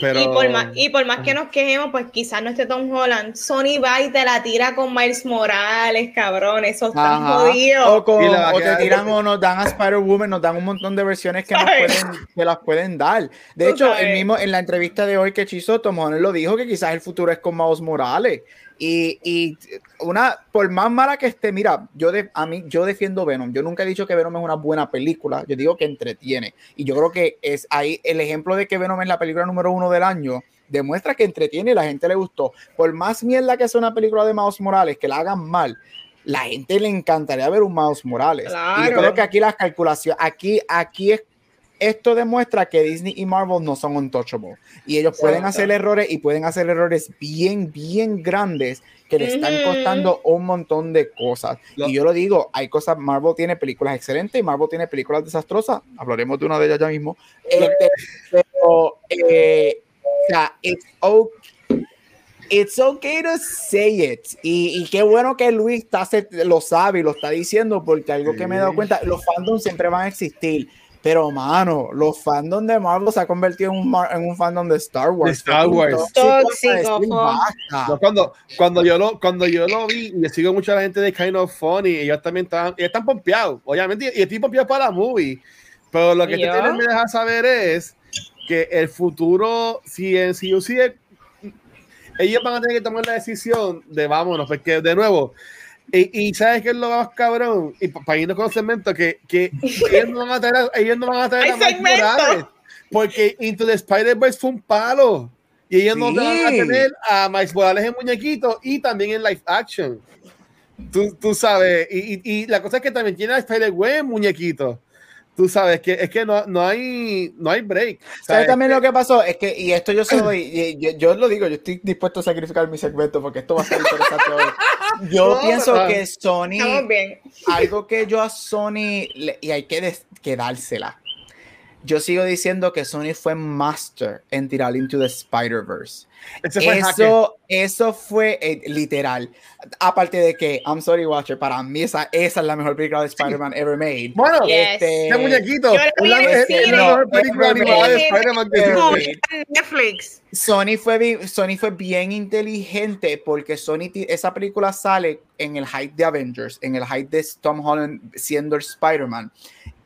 Pero, Y, por más, y por más que nos quejemos, pues quizás no esté Tom Holland. Sony va y te la tira con Miles Morales, cabrón. Eso está Ajá. jodido. O, con- te tiran o nos dan a Spider-Woman, nos dan un montón de versiones que, nos pueden, que las pueden dar. De hecho, el mismo en la entrevista de hoy que Chizo Tom Holland lo dijo que quizás el futuro es con Miles Morales. Y, y una, por más mala que esté, mira, yo de, a mí, yo defiendo Venom. Yo nunca he dicho que Venom es una buena película. Yo digo que entretiene. Y yo creo que es ahí el ejemplo de que Venom es la película número uno del año. Demuestra que entretiene y la gente le gustó. Por más mierda que sea una película de Miles Morales, que la hagan mal, la gente le encantaría ver un Miles Morales. Y Claro. yo creo que aquí las calculaciones, aquí, aquí es, esto demuestra que Disney y Marvel no son untouchable. Y ellos pueden hacer errores y pueden hacer errores bien, bien grandes que le están costando un montón de cosas. Y yo lo digo, hay cosas, Marvel tiene películas excelentes y Marvel tiene películas desastrosas. Hablaremos de una de ellas ya mismo. Este, pero, eh, o sea, it's okay. It's okay to say it. Y, y qué bueno que Luis está, lo sabe y lo está diciendo, porque algo que me he dado cuenta, los fandoms siempre van a existir. Pero, mano, los fandoms de Marvel se ha convertido en un, en un fandom de Star Wars. De Star Wars. Tóxico, basta. No, cuando, cuando, yo lo, cuando yo lo vi, y le sigo mucho a la gente de Kind of Funny, ellos también están, ellos están pompeados, obviamente, y estoy pompeado para la movie. Pero lo que ¿Y este trailer me deja saber es que el futuro, si en si yo sigue, ellos van a tener que tomar la decisión de vámonos, porque de nuevo, y, y sabes que es lo más cabrón, y pa- para irnos con los segmentos, que, que ellos no van a traer, a- ellos no van a traer ¡Hay a segmento! Morales, porque Into the Spider-Verse fue un palo. Y ellos no Sí. van a tener a Miles Morales en muñequito y también en live action. Tú, tú sabes, y, y- y la cosa es que también tiene a Spider-Man en muñequito. Tú sabes que es que no, no hay no hay break. ¿Sabes ¿sabes? también lo que pasó? Es que, y esto yo soy, y- y- yo, lo digo, yo estoy dispuesto a sacrificar mi segmento porque esto va a ser interesante hoy. Yo No, pienso que Sony, bien. algo que yo a Sony, le- y hay que, des- que dársela. Yo sigo diciendo que Sony fue master en tirar Into the Spider-Verse. El. Eso, eso fue eh, literal. Aparte de que, I'm sorry, Watcher, para mí esa, esa es la mejor película de Spider-Man ever made. Bueno, Yes. Este, ese muñequito. Yo la Es vi la, en el es- es cine. la mejor película animada de. Spider-Man que. Netflix. Sony fue, Sony fue bien inteligente porque Sony, esa película sale en el hype de Avengers, en el hype de Tom Holland siendo Spider-Man.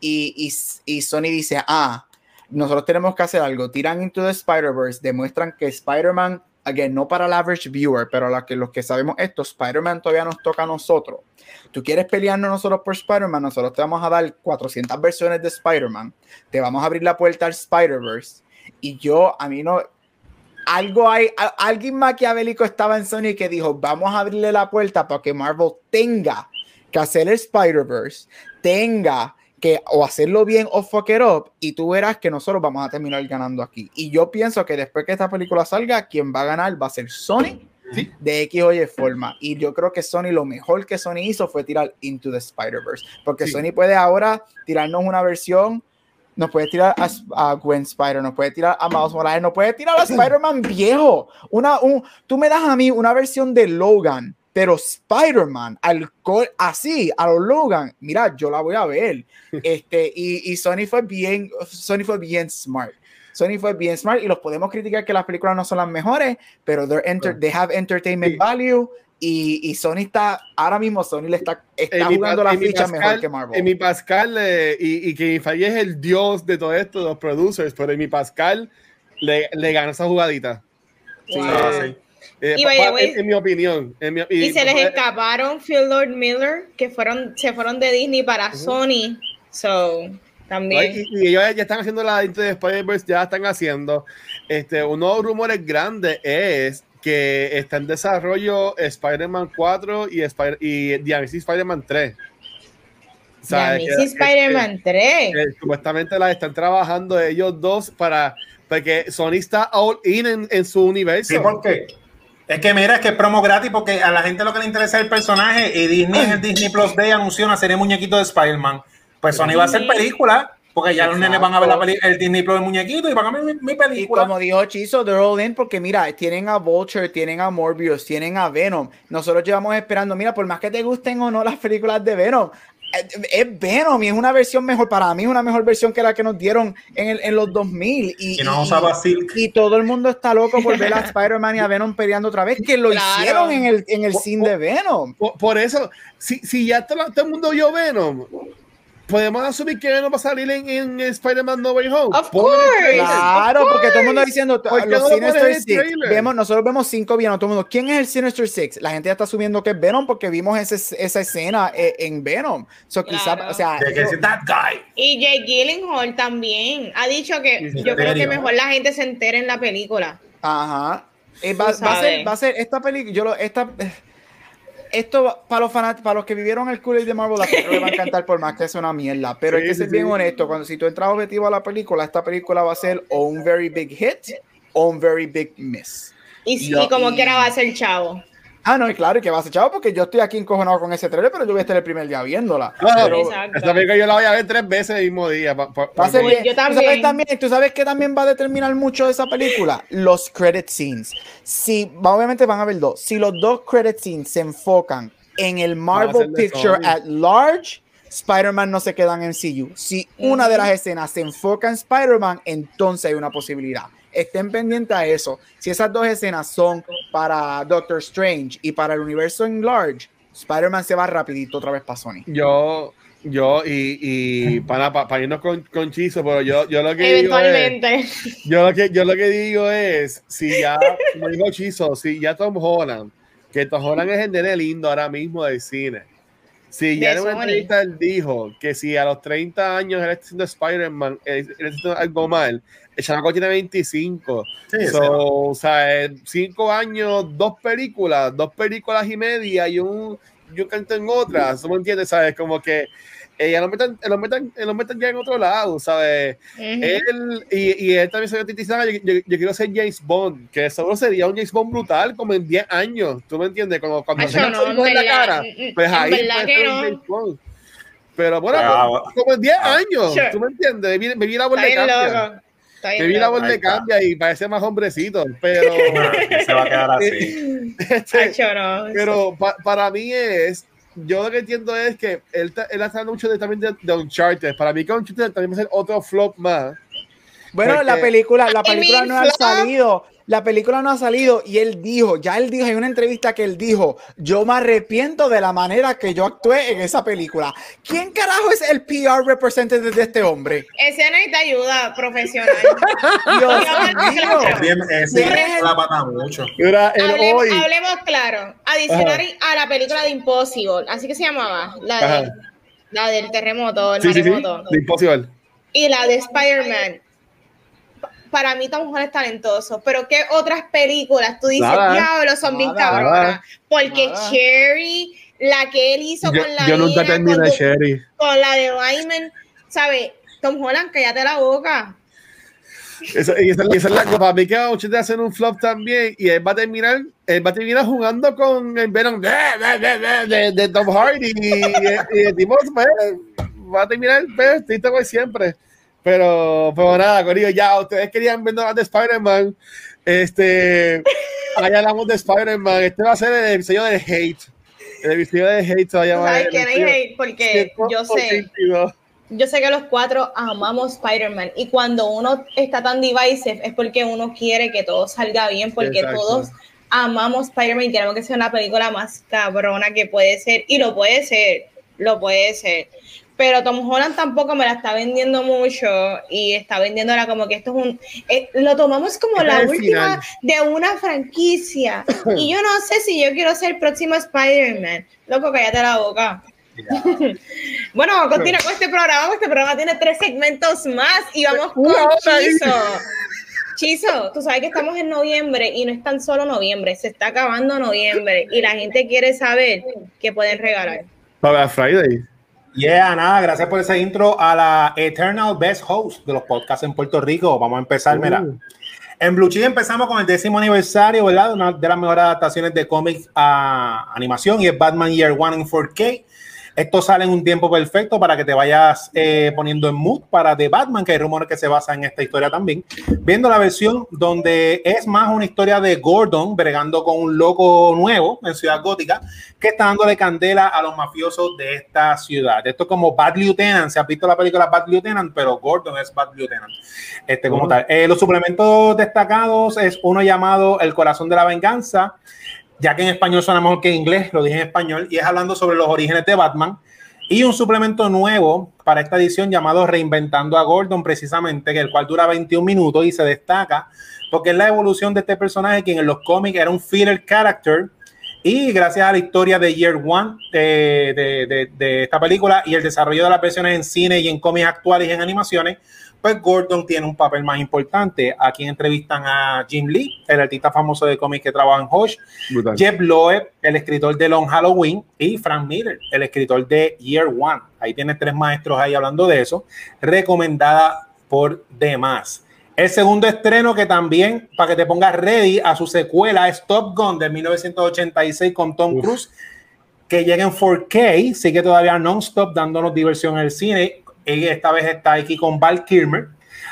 Y, Sony dice, ah, nosotros tenemos que hacer algo. Tiran Into the Spider-Verse, demuestran que Spider-Man, again, no para el average viewer, pero la que, los que sabemos esto, Spider-Man todavía nos toca a nosotros. Tú quieres pelearnos nosotros por Spider-Man, nosotros te vamos a dar 400 versiones de Spider-Man, te vamos a abrir la puerta al Spider-Verse. Y yo, a mí no, algo hay, a- alguien maquiavélico estaba en Sony que dijo, vamos a abrirle la puerta para que Marvel tenga que hacer el Spider-Verse, tenga que o hacerlo bien o fuck it up, y tú verás que nosotros vamos a terminar ganando aquí. Y yo pienso que después que esta película salga, quien va a ganar va a ser Sony Sí. de X o Y forma. Y yo creo que Sony lo mejor que Sony hizo fue tirar Into the Spider-Verse, porque Sí. Sony puede ahora tirarnos una versión, nos puede tirar a, a Gwen Spider, nos puede tirar a Miles Morales, nos puede tirar a Spider-Man viejo. Una, un, tú me das a mí una versión de Logan, pero Spider-Man, así, a los Logan, mira, yo la voy a ver. Este, y, y Sony fue bien, Sony fue bien smart. Sony fue bien smart y los podemos criticar que las películas no son las mejores, pero they're enter- they have entertainment Sí. value y, y Sony está, ahora mismo Sony le está, está Amy jugando Pa- la Amy ficha Pascal- mejor que Marvel. Amy Pascal eh, y, y que Faye es el dios de todo esto, los producers, pero Amy Pascal le, le gana esa jugadita. Sí, Wow. sí. Eh, Y way- en, en mi opinión. en mi- Y se les eh, escaparon Phil Lord Miller, que fueron, se fueron de Disney para Sony. So, también. Y, y ellos ya están haciendo la the Spider-Verse, ya están haciendo. Este, uno de los rumores grandes es que está en desarrollo Spider-Man 4 y, Spider y The Amazing Spider-Man 3. O sea, The que- Amazing que- Spider-Man 3. que supuestamente la están trabajando ellos dos para porque Sony está all in en, en su universo. Sí, ¿por qué? Es que mira, es que es promo gratis porque a la gente lo que le interesa es el personaje y Disney en el Disney Plus Day anunció una serie de muñequitos de Spider-Man. Pues Sony va a hacer película porque ya los nenes van a ver la peli- el Disney Plus del muñequito y van a ver mi, mi Y película. como dijo Chizo, they're all in porque mira, tienen a Vulture, tienen a Morbius, tienen a Venom. Nosotros llevamos esperando, mira, por más que te gusten o no las películas de Venom, es Venom y es una versión mejor, para mí es una mejor versión que la que nos dieron en, el- en los 2000. Y, Y no y- usaba Silk. y todo el mundo está loco por ver a Spider-Man y a Venom peleando otra vez, que lo Claro. hicieron en el, en el Po- scene de Venom. Por, por eso, si, si ya todo, todo el mundo vio Venom, podemos asumir que Venom va a salir en, en Spider-Man No Way Home. Of course. Claro, Of porque todo el mundo course. diciendo ¿Por qué los no lo Sinister Six. Vemos, nosotros vemos cinco villanos. Todo el mundo, ¿quién es el Sinister Six? La gente ya está asumiendo que es Venom porque vimos ese- esa escena eh, en Venom. So, quizá, Claro. o sea, yo- that guy. Y Jake Gyllenhaal también ha dicho que yo creo que mejor la gente se entere en la película. Ajá. Eh, va, va a ser, va a ser esta película. Yo lo, esta, eh, esto para los fanáticos, para los que vivieron el Kool-Aid de Marvel, la película le va a encantar por más que es una mierda. Pero hay que sí, ser bien sí. honesto. Cuando si tú entras objetivo a la película, esta película va a ser o un very big hit o un very big miss. Y, si- Yo- y como quiera va a ser chavo. Ah, no, y claro, y que va a ser chavo porque yo estoy aquí encojonado con ese trailer, pero yo voy a estar el primer día viéndola. Exacto. esta película yo la voy a ver tres veces el mismo día. pa- pa- va a ser Uy, bien. yo ¿Tú sabes también. también, tú sabes que también va a determinar mucho de esa película, los credit scenes. Si, obviamente van a haber dos. Si los dos credit scenes se enfocan en el Marvel Picture at large, Spider-Man no se queda en MCU. Si una de las escenas se enfoca en Spider-Man, entonces hay una posibilidad. Estén pendientes a eso. Si esas dos escenas son para Doctor Strange y para el universo en large, Spider-Man se va rapidito otra vez para Sony. Yo, yo y, y para, para, irnos con, con Chizo, pero yo, yo lo que digo es, Eventualmente. yo lo que yo lo que digo es, si ya, como dijo Chizo, si ya Tom Holland, que Tom Holland es el nene lindo ahora mismo del cine. Si ya De en una entrevista él dijo que si a los 30 años él está haciendo Spider-Man, él, él está haciendo algo mal, el chamaco tiene 25. Sí, So, sí. o sea, en cinco años, dos películas, dos películas y media y un, y un canto en otras. ¿Tú me entiendes? ¿Sabes? Como que ella lo metan, lo metan, lo metan ya en otro lado, ¿sabes? Él y, y él también se yo, yo, yo quiero ser James Bond, que seguro sería un James Bond brutal como en 10 años. ¿Tú me entiendes? Cuando, cuando Macho, tenga no, en la cara, pues en ahí que no. James Bond. Pero bueno, Ah, pues, como en 10 ah, años, sure. ¿tú me entiendes? Me, me vi la voz Está Me vi la voz le cambia y parece más hombrecito, pero, se va a quedar así. este, pero pa- para mí es, yo lo que entiendo es que él, él está hablando mucho de, también de, de Uncharted. Para mí que Uncharted también va a ser otro flop más. Bueno, Porque- la película, la película no ha salido. La película no ha salido y él dijo, ya él dijo, hay una entrevista que él dijo, yo me arrepiento de la manera que yo actué en esa película. ¿Quién carajo es el PR representative de este hombre? Ese necesita ayuda profesional. Dios mío. Mucho. Hablemos, hoy. hablemos claro. Adicional a la película de Impossible, así que se llamaba, la, de- Ajá. la del terremoto, el Sí, sí, sí. de Impossible. y la de Spider-Man. Pa- Para mí Tom Holland es talentoso, pero ¿qué otras películas tú dices, Nada. diablo, son bien Nada. cabronas? Porque Nada. Cherry, la que él hizo Yo, con la yo nunca terminé con, Sherry. con la de Lyman, ¿sabes? Tom Holland, cállate la boca. Esa, y esa, y esa es la para mí que va a hacer un flop también y él va a terminar él va a terminar jugando con el Venom de, de, de, de, de Tom Hardy y, y el tipo pues, va a terminar pues, triste como siempre pero, pero nada, Corillo, ya ustedes querían ver más de Spider-Man este allá hablamos de Spider-Man este va a ser el episodio de Hate el episodio de Hate se va a ¿Tú llamar ¿Sabes quién episodio hate? Porque yo sé, 182. yo sé que los cuatro amamos Spider-Man y cuando uno está tan divisive es porque uno quiere que todo salga bien, porque Exacto. todos amamos Spider-Man y queremos que sea una película más cabrona que puede ser y lo puede ser, lo puede ser. Pero Tom Holland tampoco me la está vendiendo mucho y está vendiéndola como que esto es un... eh, lo tomamos como Este la última de una franquicia y yo no sé si yo quiero ser el próximo Spider-Man. Loco, cállate la boca. Bueno, continúa con este programa. Este programa tiene tres segmentos más y vamos con. Chizo. Chizo, tú sabes que estamos en noviembre y no es tan solo noviembre, se está acabando noviembre y la gente quiere saber qué pueden regalar. para Friday Yeah, nada, gracias por ese intro a la Eternal Best Host de los podcasts en Puerto Rico. Vamos a empezar, mira. Uh. En Blue Cheese empezamos con el décimo aniversario, ¿verdad? Una de las mejores adaptaciones de cómics a animación y es Batman Year One en 4K. Esto sale en un tiempo perfecto para que te vayas eh, poniendo en mood para The Batman, que hay rumores que se basa en esta historia también. Viendo la versión donde es más una historia de Gordon bregando con un loco nuevo en Ciudad Gótica que está dándole candela a los mafiosos de esta ciudad. Esto es como Bad Lieutenant. Se ha visto la película Bad Lieutenant, pero Gordon es Bad Lieutenant. Este, como Oh. tal. Eh, los suplementos destacados es uno llamado El corazón de la venganza, ya que en español suena mejor que en inglés, lo dije en español, y es hablando sobre los orígenes de Batman. Y un suplemento nuevo para esta edición llamado Reinventando a Gordon, precisamente, que el cual dura 21 minutos y se destaca porque es la evolución de este personaje, quien en los cómics era un filler character. Y gracias a la historia de Year One de, de- esta película y el desarrollo de las versiones en cine y en cómics actuales y en animaciones, pues Gordon tiene un papel más importante. Aquí entrevistan a Jim Lee, el artista famoso de cómics que trabaja en Hosh, Brutal. Jeff Loeb, el escritor de Long Halloween, y Frank Miller, el escritor de Year One. Ahí tienes tres maestros ahí hablando de eso. Recomendada por demás. El segundo estreno que también, para que te pongas ready a su secuela, es Top Gun de 1986 con Tom. Cruise, que llega en 4K, sigue todavía non-stop dándonos diversión en el cine. Y esta vez está aquí con Val Kilmer.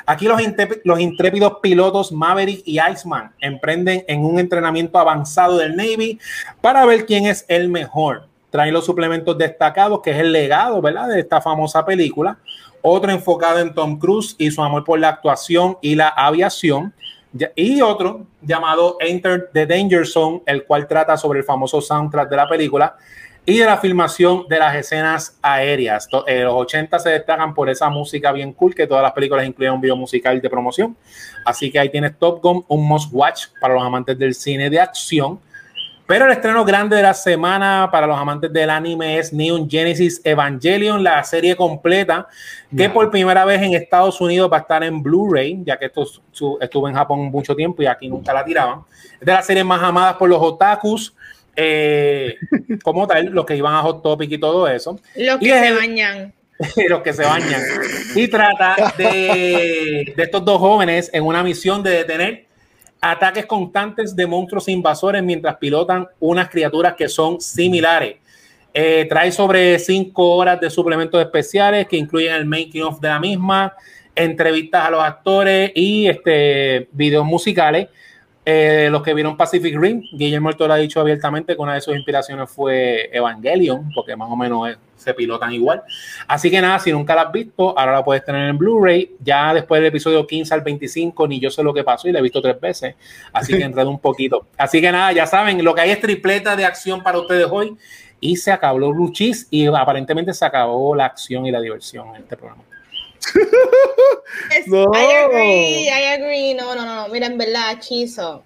Aquí los, los intrépidos pilotos Maverick y Iceman emprenden en un entrenamiento avanzado del Navy para ver quién es el mejor. Traen los suplementos destacados, que es el legado, ¿verdad? De esta famosa película. Otro enfocado en Tom Cruise y su amor por la actuación y la aviación. Y otro llamado Enter the Danger Zone, el cual trata sobre el famoso soundtrack de la película y de la filmación de las escenas aéreas. Eh, los 80 se destacan por esa música bien cool, que todas las películas incluyen un video musical de promoción. Así que ahí tienes Top Gun, un must watch para los amantes del cine de acción. Pero el estreno grande de la semana para los amantes del anime es Neon Genesis Evangelion, la serie completa, que por primera vez en Estados Unidos va a estar en Blu-ray, ya que esto estuvo en Japón mucho tiempo y aquí nunca la tiraban. Es de las series más amadas por los otakus, eh, como tal, los que iban a Hot Topic y todo eso Los Y que se el- bañan. los que se bañan. Y trata de, de estos dos jóvenes en una misión de detener ataques constantes de monstruos invasores mientras pilotan unas criaturas que son similares. Eh, trae sobre cinco horas de suplementos especiales que incluyen el making of de la misma, entrevistas a los actores y este, videos musicales. Eh, los que vieron Pacific Rim, Guillermo del Toro ha dicho abiertamente que una de sus inspiraciones fue Evangelion, porque más o menos es- se pilotan igual. Así que nada, si nunca la has visto, ahora la puedes tener en Blu-ray. Ya después del episodio 15 al 25, ni yo sé lo que pasó y la he visto tres veces. Así que enredo un poquito. Así que nada, ya saben, lo que hay es tripleta de acción para ustedes hoy. Y se acabó Blue Cheese y aparentemente se acabó la acción y la diversión en este programa. No. I agree, I agree. No, no, no, no. Mira, en verdad, Chizo.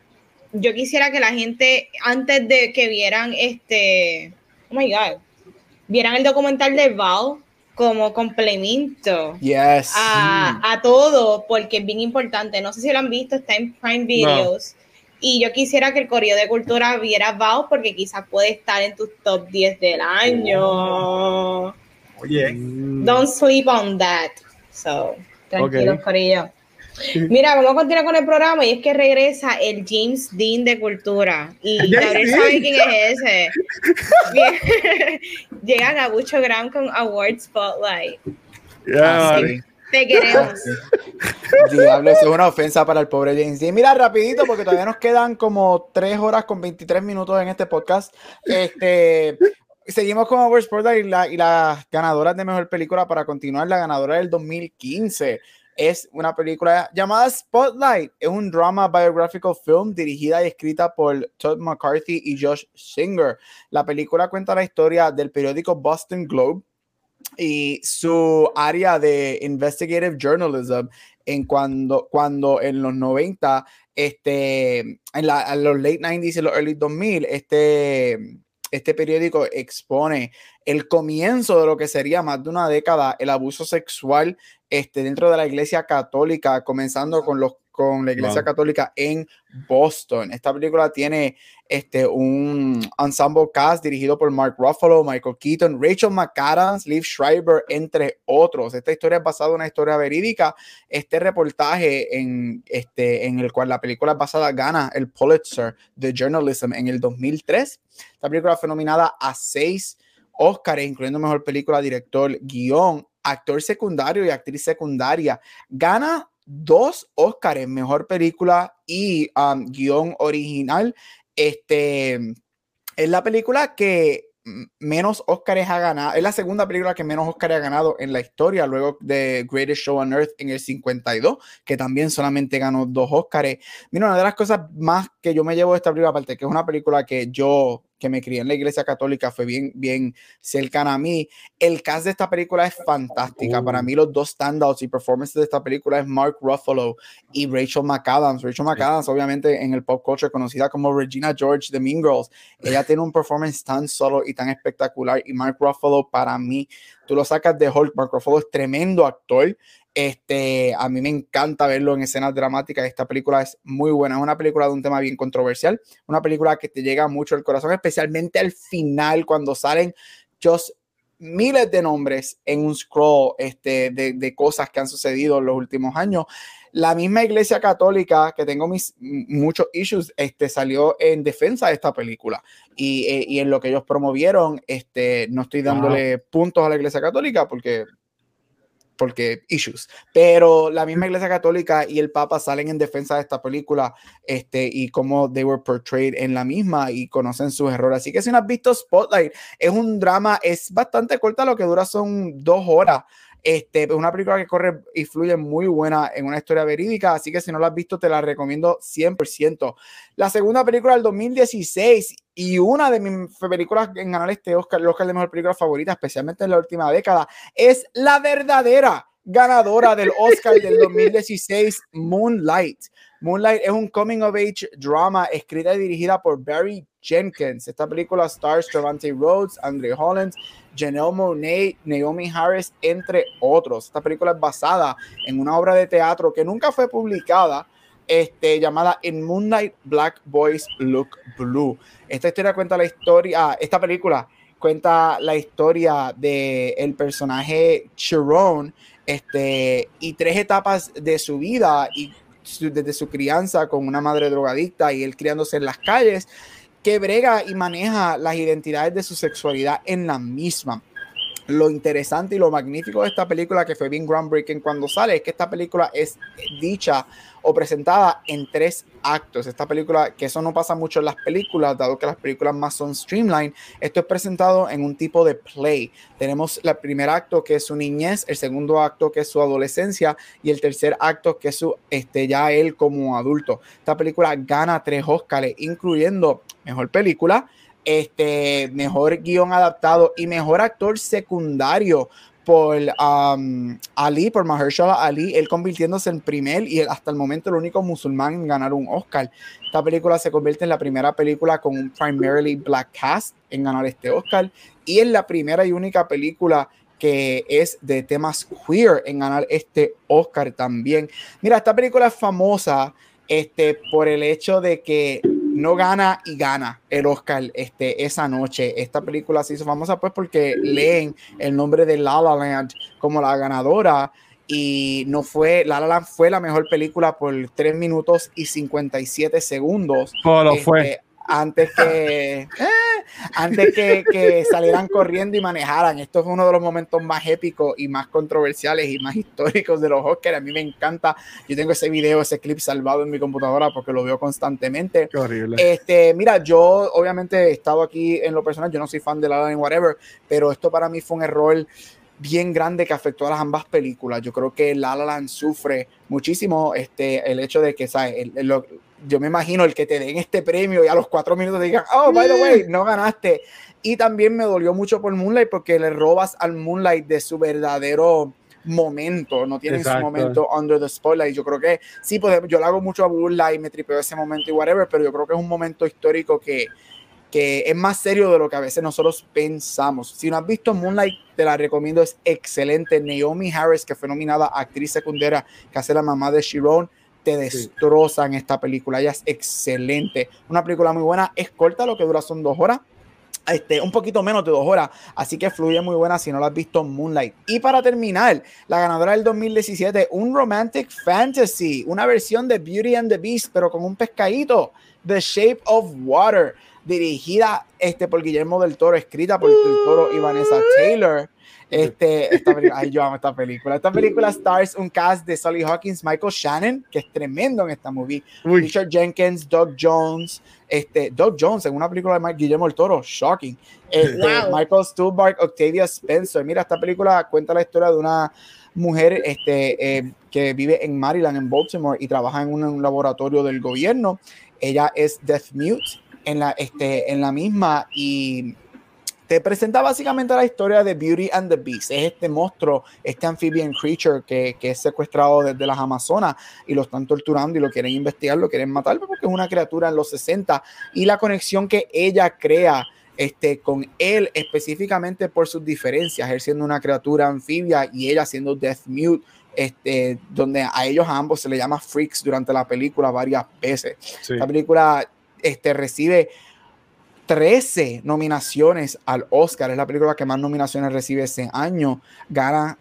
Yo quisiera que la gente, antes de que vieran este, oh my God, vieran el documental de Val como complemento Yes. a, a todo, porque es bien importante. No sé si lo han visto, está en Prime Videos. Y yo quisiera que el Correo de Cultura viera Val porque quizás puede estar en tus top 10 del año. Oye, Don't sleep on that. So, tranquilos, Ok. Corillo. Mira, vamos a continuar con el programa y es que regresa el James Dean de Cultura. Y Gabriel sabe quién es ese. Bien. Llegan a Bucho Graham con Award Spotlight. Yeah. Te queremos. Diablo, eso es una ofensa para el pobre James Dean. Mira, rapidito, porque todavía nos quedan como 3 horas con 23 minutos en este podcast. Este, seguimos con Our Spotlight y, la- y las ganadoras de Mejor Película para continuar. La ganadora del 2015 es una película llamada Spotlight. Es un drama biographical film dirigida y escrita por Todd McCarthy y Josh Singer. La película cuenta la historia del periódico Boston Globe y su área de investigative journalism en cuando, cuando en los 90, este, en, la, en los late 90s y los early 2000, este, este periódico expone el comienzo de lo que sería más de una década el abuso sexual este, dentro de la iglesia católica, comenzando con los con la iglesia Wow. católica en Boston. Esta película tiene este, un ensemble cast dirigido por Mark Ruffalo, Michael Keaton, Rachel McAdams, Liv Schreiber, entre otros. Esta historia es basada en una historia verídica. Este reportaje en, este, en el cual la película es basada gana el Pulitzer de Journalism en el 2003. Esta película fue nominada a seis Oscars, incluyendo Mejor Película, Director, Guión, Actor Secundario y Actriz Secundaria. Gana dos Oscars, Mejor Película y um, Guión Original. Este es la película que menos Oscars ha ganado. Es la segunda película que menos Oscars ha ganado en la historia, luego de Greatest Show on Earth en el 52, que también solamente ganó dos Oscars. Mira, una de las cosas más que yo me llevo de esta película, aparte que es una película que yo, que me crié en la iglesia católica, fue bien, bien cercana a mí. El cast de esta película es fantástica. Para mí, los dos standouts y performances de esta película es Mark Ruffalo y Rachel McAdams. Rachel McAdams, obviamente, en el pop culture conocida como Regina George de Mean Girls. Ella tiene un performance tan solo y tan espectacular. Y Mark Ruffalo, para mí, tú lo sacas de Hulk. Mark Ruffalo es tremendo actor. Este, a mí me encanta verlo en escenas dramáticas. Esta película es muy buena. Es una película de un tema bien controversial. Una película que te llega mucho al corazón, especialmente al final, cuando salen just miles de nombres en un scroll este, de, de cosas que han sucedido en los últimos años. La misma iglesia católica, que tengo mis muchos issues, este, salió en defensa de esta película. Y, eh, y en lo que ellos promovieron, este, no estoy dándole puntos a la iglesia católica porque porque issues, pero la misma iglesia católica y el papa salen en defensa de esta película este, y cómo they were portrayed en la misma y conocen sus errores. Así que si no has visto Spotlight, es un drama, es bastante corta, lo que dura son dos horas. Este, es una película que corre y fluye muy buena en una historia verídica, así que si no la has visto te la recomiendo 100%. La segunda película del 2016 y una de mis películas en ganar este Oscar, el Oscar de Mejor Película Favorita, especialmente en la última década, es la verdadera ganadora del Oscar del 2016, Moonlight. Moonlight es un coming of age drama escrita y dirigida por Barry Jenkins. Esta película stars Trevante Rhodes, Andre Holland, Janelle Monáe, Naomi Harris, entre otros. Esta película es basada en una obra de teatro que nunca fue publicada, este, llamada In Moonlight Black Boys Look Blue. Esta historia cuenta la historia, ah, esta película cuenta la historia de el personaje Chiron, este, y tres etapas de su vida y su- desde su crianza con una madre drogadicta y él criándose en las calles, que brega y maneja las identidades de su sexualidad en la misma. Lo interesante y lo magnífico de esta película, que fue bien groundbreaking cuando sale, es que esta película es dicha o presentada en tres actos. Esta película, que eso no pasa mucho en las películas, dado que las películas más son streamline, esto es presentado en un tipo de play. Tenemos el primer acto que es su niñez, el segundo acto que es su adolescencia y el tercer acto que es su, este, ya él como adulto. Esta película gana tres Oscars, incluyendo mejor película, este, mejor guion adaptado y mejor actor secundario por um, Ali, por Mahershala Ali, él convirtiéndose en primer y hasta el momento el único musulmán en ganar un Oscar. Esta película se convierte en la primera película con un primarily black cast en ganar este Oscar y es la primera y única película que es de temas queer en ganar este Oscar también. Mira, esta película es famosa este, por el hecho de que no gana y gana el Oscar este, esa noche. Esta película se hizo famosa pues porque leen el nombre de La La Land como la ganadora y no fue, La La Land fue la mejor película por 3 minutos y 57 segundos. Oh, lo Este, fue. Antes que, eh, antes que, que salieran corriendo y manejaran. Esto fue uno de los momentos más épicos y más controversiales y más históricos de los Oscars. A mí me encanta. Yo tengo ese video, ese clip salvado en mi computadora porque lo veo constantemente. Qué horrible. Este, mira, yo obviamente he estado aquí en lo personal, yo no soy fan de La La whatever, pero esto para mí fue un error bien grande que afectó a las ambas películas. Yo creo que La La Land sufre muchísimo este, el hecho de que, ¿sabes? El- el- lo- yo me imagino el que te den este premio y a los cuatro minutos te digan, oh, by the way, no ganaste. Y también me dolió mucho por Moonlight porque le robas al Moonlight de su verdadero momento, no tiene su Exacto. momento under the spotlight. Yo creo que sí, pues yo le hago mucho a Moonlight, me tripeo ese momento y whatever, pero yo creo que es un momento histórico que, que es más serio de lo que a veces nosotros pensamos. Si no has visto Moonlight, te la recomiendo, es excelente. Naomi Harris, que fue nominada a actriz secundaria, que hace la mamá de Sharon, te destroza en esta película. Ella es excelente. Una película muy buena, es corta, lo que dura son dos horas. Este, un poquito menos de dos horas, así que fluye muy buena si no la has visto Moonlight. Y para terminar, la ganadora del 2017, un romantic fantasy, una versión de Beauty and the Beast, pero con un pescadito, The Shape of Water, dirigida este, por Guillermo del Toro, escrita por del Toro y Vanessa Taylor. Este, esta película, ay, yo amo esta película. Esta película stars un cast de Sally Hawkins, Michael Shannon, que es tremendo en esta movie, Uy, Richard Jenkins, Doug Jones, este, Doug Jones en una película de Mike Guillermo del Toro, shocking. Este, Wow. Michael Stuhlbarg, Octavia Spencer. Mira, esta película cuenta la historia de una mujer este, eh, que vive en Maryland, en Baltimore, y trabaja en un, un laboratorio del gobierno. Ella es deaf mute en la, este, en la misma y te presenta básicamente la historia de Beauty and the Beast. Es este monstruo, este amphibian creature que, que es secuestrado desde las Amazonas y lo están torturando y lo quieren investigar, lo quieren matar porque es una criatura en los 60 y la conexión que ella crea este, con él específicamente por sus diferencias, él siendo una criatura anfibia y ella siendo deaf mute. Este, donde a ellos a ambos se le llama freaks durante la película varias veces. sí. La película este, recibe 13 nominaciones al Oscar. Es la película que más nominaciones recibe ese año. Gana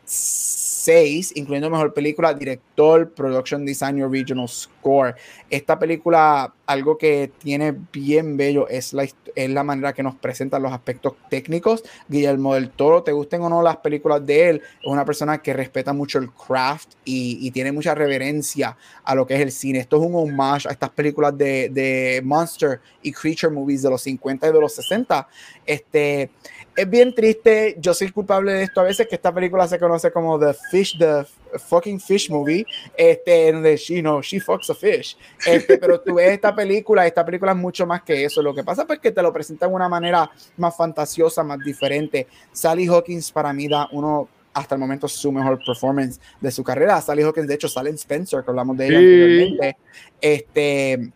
6, incluyendo mejor película, director, production design y original score. Esta película, algo que tiene bien bello es la, es la manera que nos presentan los aspectos técnicos. Guillermo del Toro, te gusten o no las películas de él, es una persona que respeta mucho el craft y, y tiene mucha reverencia a lo que es el cine. Esto es un homage a estas películas de, de Monster y Creature movies de los 50 y de los 60. Este, es bien triste, yo soy culpable de esto a veces, que esta película se conoce como The Fish, The Fucking Fish Movie, este, donde she, no, she fucks a fish. Este, pero tú ves esta película, esta película es mucho más que eso. Lo que pasa es que te lo presentan de una manera más fantasiosa, más diferente. Sally Hawkins para mí da uno hasta el momento su mejor performance de su carrera. Sally Hawkins, de hecho, sale en Spencer, que hablamos de ella Sí. anteriormente. Este,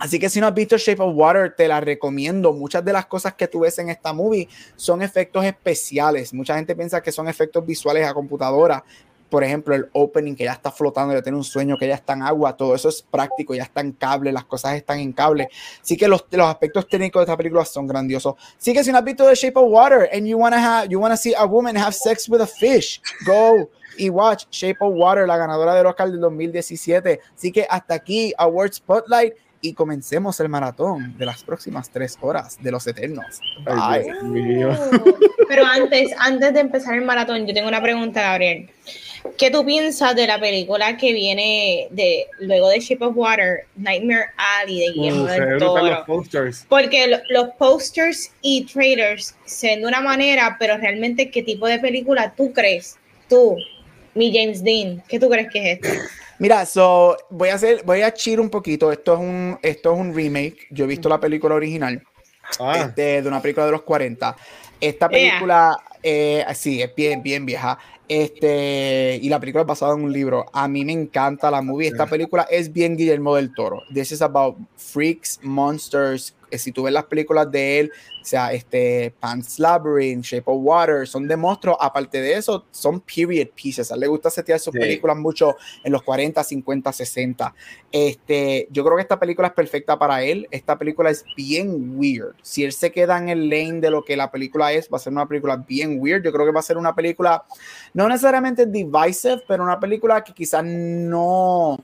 así que si no has visto Shape of Water, te la recomiendo. Muchas de las cosas que tú ves en esta movie son efectos especiales. Mucha gente piensa que son efectos visuales a computadora. Por ejemplo, el opening que ya está flotando, ya tiene un sueño que ya está en agua, todo eso es práctico, ya está en cable, las cosas están en cable. Así que los, los aspectos técnicos de esta película son grandiosos. Así que si no has visto The Shape of Water and you wanna have, you wanna see a woman have sex with a fish, go y watch Shape of Water, la ganadora del Oscar del 2017. Así que hasta aquí, Award Spotlight, y comencemos el maratón de las próximas tres horas de los Eternos. Ay, Bye. Dios mío. Pero antes, antes de empezar el maratón, yo tengo una pregunta, Gabriel. ¿Qué tú piensas de la película que viene de luego de Shape of Water, Nightmare Alley de Guillermo Uh, se del ven brutal los Toro? posters. Porque lo- los posters y trailers se ven de una manera, pero realmente, ¿qué tipo de película tú crees? Tú, mi James Dean, ¿qué tú crees que es esto? Mira, so, voy a hacer, voy a chir un poquito. Esto es un, esto es un remake. Yo he visto la película original Ah, este, de una película de los 40. Esta película, eh, sí, es bien, bien vieja. Este, y la película es basada en un libro. A mí me encanta la movie. Esta película es bien Guillermo del Toro. This is about freaks, monsters. Si tú ves las películas de él, o sea, este, Pan's Labyrinth, Shape of Water, son de monstruos. Aparte de eso, son period pieces. A él le gusta setear sus Sí. películas mucho en los 40, 50, 60. Este, yo creo que esta película es perfecta para él. Esta película es bien weird. Si él se queda en el lane de lo que la película es, va a ser una película bien weird. Yo creo que va a ser una película, no necesariamente divisive, pero una película que quizás no,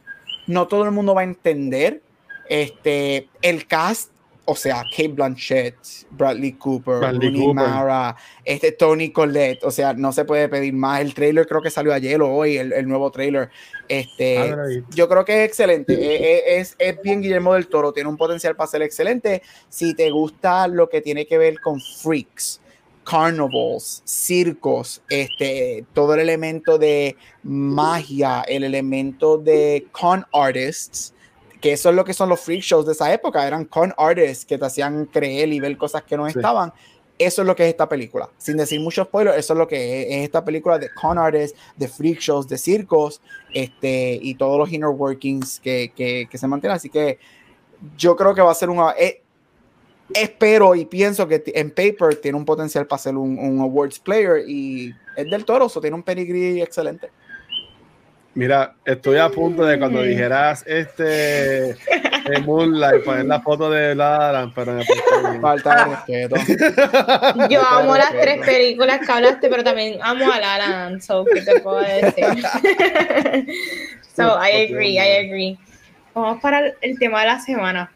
no todo el mundo va a entender. Este, el cast, o sea, Kate Blanchett, Bradley Cooper, Bradley Rooney Cooper. Mara, este Tony Collette, o sea, no se puede pedir más. El trailer creo que salió ayer o hoy, el, el nuevo trailer. Este, Ah, yo creo que es excelente. Eh, eh, Es, es bien Guillermo del Toro, tiene un potencial para ser excelente. Si te gusta lo que tiene que ver con freaks, carnivals, circos, este, todo el elemento de magia, el elemento de con artists, que eso es lo que son los freak shows de esa época, eran con artists que te hacían creer y ver cosas que no Sí. estaban. Eso es lo que es esta película. Sin decir mucho spoiler, eso es lo que es, es esta película de con artists, de freak shows, de circos, este, y todos los inner workings que, que, que se mantienen. Así que yo creo que va a ser una. eh, espero y pienso que en paper tiene un potencial para ser un, un awards player y es del toro, so tiene un pedigree excelente. Mira, estoy a punto de cuando dijeras este de Moonlight, poner la foto de Lara, pero me. Falta de respeto. Yo amo las tres películas que hablaste, pero también amo a La La Land, so, ¿qué te puedo decir? so, I agree, I agree. Vamos para el- el tema de la semana.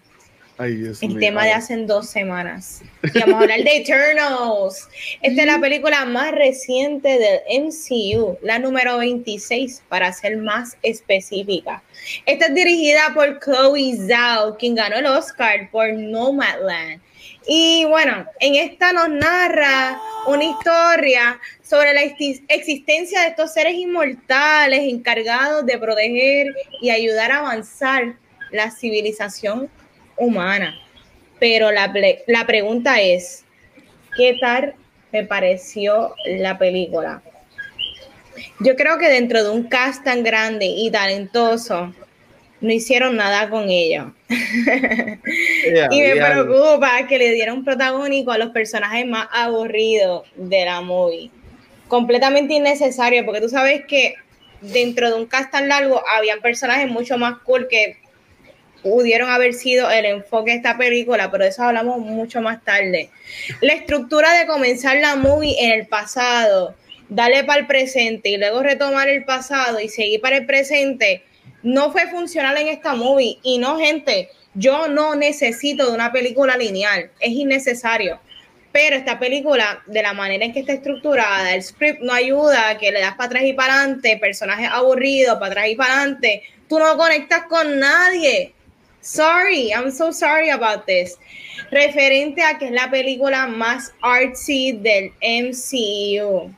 Ay, El mío. tema de hace dos semanas. Y vamos a hablar de Eternals. Esta es la película más reciente del MCU, la número 26, para ser más específica. Esta es dirigida por Chloe Zhao, quien ganó el Oscar por Nomadland. Y bueno, en esta nos narra una historia sobre la exis- existencia de estos seres inmortales encargados de proteger y ayudar a avanzar la civilización humana. Pero la, la pregunta es, ¿qué tal me pareció la película? Yo creo que dentro de un cast tan grande y talentoso, no hicieron nada con ello. Y me preocupa que le dieron protagónico a los personajes más aburridos de la movie. Completamente innecesario, porque tú sabes que dentro de un cast tan largo habían personajes mucho más cool que pudieron haber sido el enfoque de esta película, pero de eso hablamos mucho más tarde. La estructura de comenzar la movie en el pasado, darle para el presente y luego retomar el pasado y seguir para el presente, no fue funcional en esta movie. Y no, gente, yo no necesito de una película lineal, es innecesario. Pero esta película, de la manera en que está estructurada, el script no ayuda, que le das para atrás y para adelante, personajes aburridos, para atrás y para adelante, tú no conectas con nadie. Sorry, I'm so sorry about this. Referente a que es la película más artsy del MCU.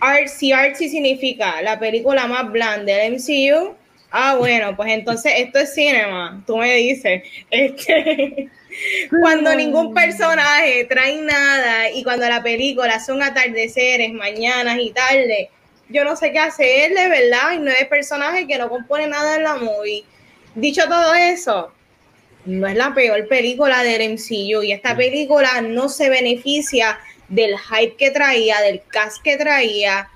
Artsy, artsy significa la película más blanda del MCU. Ah, bueno, pues entonces esto es cinema. Tú me dices. Este, cuando ningún personaje trae nada y cuando la película son atardeceres, mañanas y tarde, yo no sé qué hacerle, ¿verdad? Hay nueve personajes que no componen nada en la movie. Dicho todo eso, no es la peor película del MCU y esta película no se beneficia del hype que traía, del cast que traía.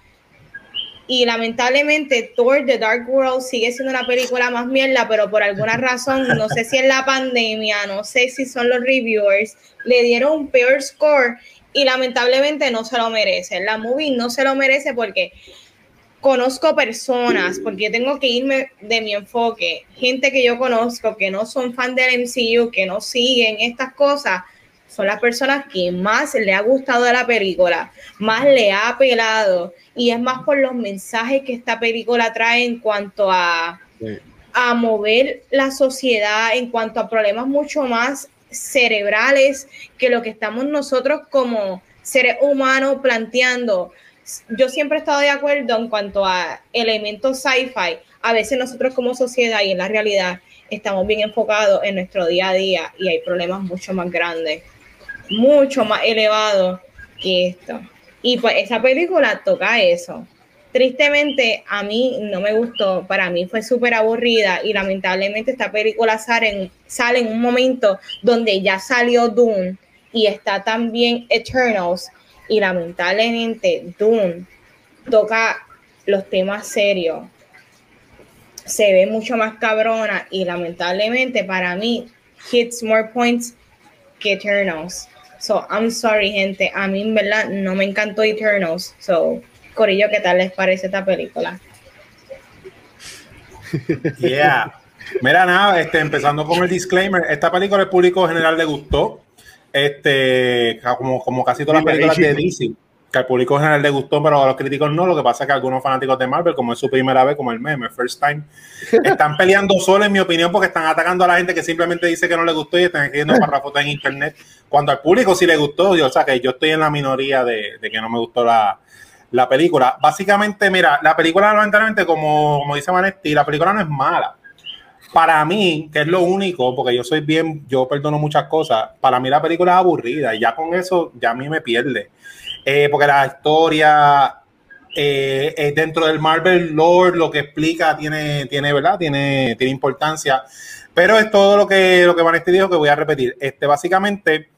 Y lamentablemente Thor The Dark World sigue siendo una película más mierda, pero por alguna razón, no sé si es la pandemia, no sé si son los reviewers, le dieron un peor score y lamentablemente no se lo merece. La movie no se lo merece porque conozco personas, porque yo tengo que irme de mi enfoque, gente que yo conozco que no son fan del MCU, que no siguen estas cosas, son las personas que más le ha gustado de la película, más le ha apelado, y es más por los mensajes que esta película trae en cuanto a, Sí. a mover la sociedad, en cuanto a problemas mucho más cerebrales que lo que estamos nosotros como seres humanos planteando yo siempre he estado de acuerdo en cuanto a elementos sci-fi. A veces nosotros como sociedad y en la realidad estamos bien enfocados en nuestro día a día y hay problemas mucho más grandes, mucho más elevados que esto. Y pues esa película toca eso. Tristemente a mí no me gustó, para mí fue súper aburrida y lamentablemente esta película sale en, sale en un momento donde ya salió Dune y está también Eternals y lamentablemente Dune toca los temas serios, se ve mucho más cabrona y lamentablemente para mí hits more points que Eternals. So I'm sorry gente, a mí en verdad no me encantó Eternals. So Corillo, ¿qué tal les parece esta película? Yeah. Mira, nada, este, empezando con el disclaimer, esta película al público general le gustó, este, como, como casi todas las películas de. DC, que al público general le gustó, pero a los críticos no, lo que pasa es que algunos fanáticos de Marvel, como es su primera vez, como el meme, first time, están peleando solo, en mi opinión, porque están atacando a la gente que simplemente dice que no le gustó y están escribiendo párrafos en internet, cuando al público sí le gustó, yo, o sea, que yo estoy en la minoría de, de que no me gustó la, la película. Básicamente, mira, la película, lamentablemente, como, como dice Vanetti, la película no es mala. Para mí, que es lo único, porque yo soy bien, yo perdono muchas cosas, para mí la película es aburrida y ya con eso ya a mí me pierde. Eh, porque la historia eh, dentro del Marvel Lord lo que explica tiene, tiene ¿verdad? Tiene, tiene importancia. Pero es todo lo que, lo que dijo que voy a repetir. Este, básicamente,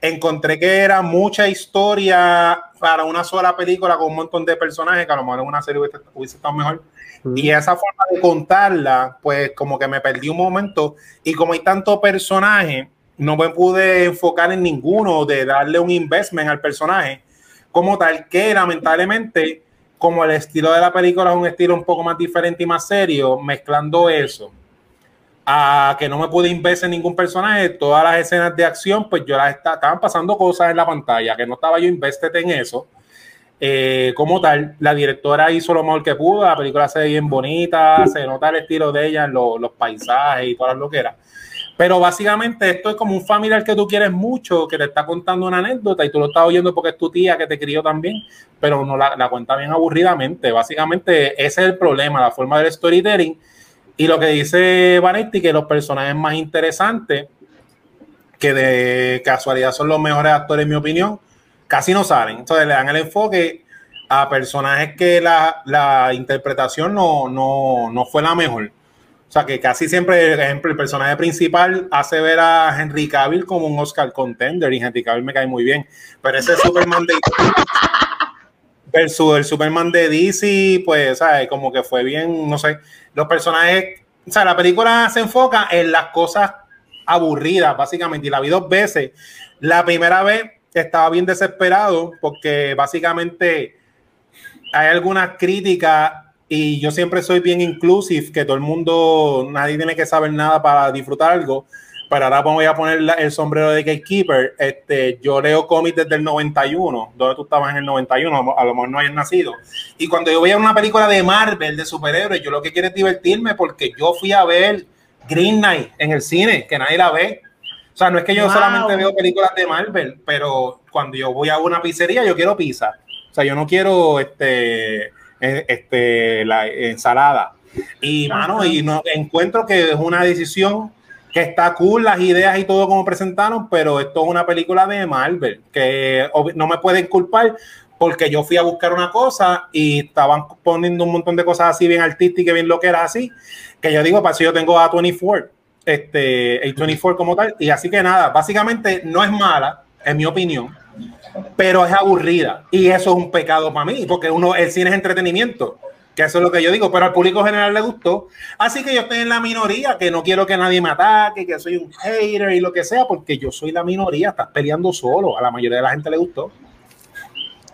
encontré que era mucha historia para una sola película con un montón de personajes, que a lo mejor en una serie hubiese, hubiese estado mejor. Y esa forma de contarla, pues como que me perdí un momento. Y como hay tanto personaje, no me pude enfocar en ninguno de darle un investment al personaje como tal, que lamentablemente, como el estilo de la película es un estilo un poco más diferente y más serio, mezclando eso a que no me pude invertir en ningún personaje, todas las escenas de acción, pues yo las esta- estaban pasando cosas en la pantalla, que no estaba yo invested en eso. Eh, como tal, la directora hizo lo mejor que pudo, la película se ve bien bonita, se nota el estilo de ella en lo- los paisajes y todas las loqueras. Pero básicamente esto es como un familiar que tú quieres mucho, que te está contando una anécdota y tú lo estás oyendo porque es tu tía que te crió también, pero no la, la cuenta bien aburridamente. Básicamente ese es el problema, la forma del storytelling. Y lo que dice Vanetti, que los personajes más interesantes, que de casualidad son los mejores actores, en mi opinión, casi no salen. Entonces le dan el enfoque a personajes que la, la interpretación no, no, no fue la mejor. O sea, que casi siempre, por ejemplo, el personaje principal hace ver a Henry Cavill como un Oscar contender y Henry Cavill me cae muy bien. Pero ese Superman de el Superman de DC, pues, ¿sabes? Como que fue bien, no sé, los personajes, o sea, la película se enfoca en las cosas aburridas, básicamente, y la vi dos veces. La primera vez estaba bien desesperado porque básicamente hay algunas críticas y yo siempre soy bien inclusive, que todo el mundo, nadie tiene que saber nada para disfrutar algo. Pero ahora voy a poner el sombrero de Gatekeeper. Este, yo leo cómics desde el 91, donde tú estabas en el 91, a lo mejor no hayas nacido. Y cuando yo veía una película de Marvel, de superhéroes, yo lo que quiero es divertirme porque yo fui a ver Green Knight en el cine, que nadie la ve. O sea, no es que yo Wow. solamente veo películas de Marvel, pero cuando yo voy a una pizzería, yo quiero pizza. O sea, yo no quiero este, eh, este, la ensalada. Y, mano, y no, encuentro que es una decisión que está cool, las ideas y todo como presentaron, pero esto es una película de Marvel, que no me pueden culpar porque yo fui a buscar una cosa y estaban poniendo un montón de cosas así bien artísticas, bien lo que era así, que yo digo, para eso yo tengo a 24, este, el 24 como tal, y así que nada, básicamente no es mala, en mi opinión, pero es aburrida, y eso es un pecado para mí, porque uno, el cine es entretenimiento, que eso es lo que yo digo, pero al público general le gustó, así que yo estoy en la minoría, que no quiero que nadie me ataque, que soy un hater y lo que sea, porque yo soy la minoría, estás peleando solo, a la mayoría de la gente le gustó.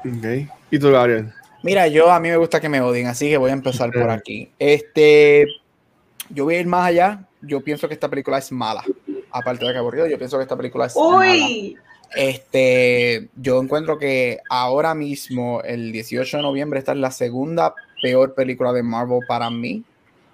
Ok. ¿Y tú, Gabriel? Mira, yo a mí me gusta que me odien, así que voy a empezar por aquí. Este, yo voy a ir más allá. Yo pienso que esta película es mala. Aparte de que aburrido, yo pienso que esta película es mala. Uy, Este, yo encuentro que ahora mismo, el 18 de noviembre, esta es la segunda peor película de Marvel para mí.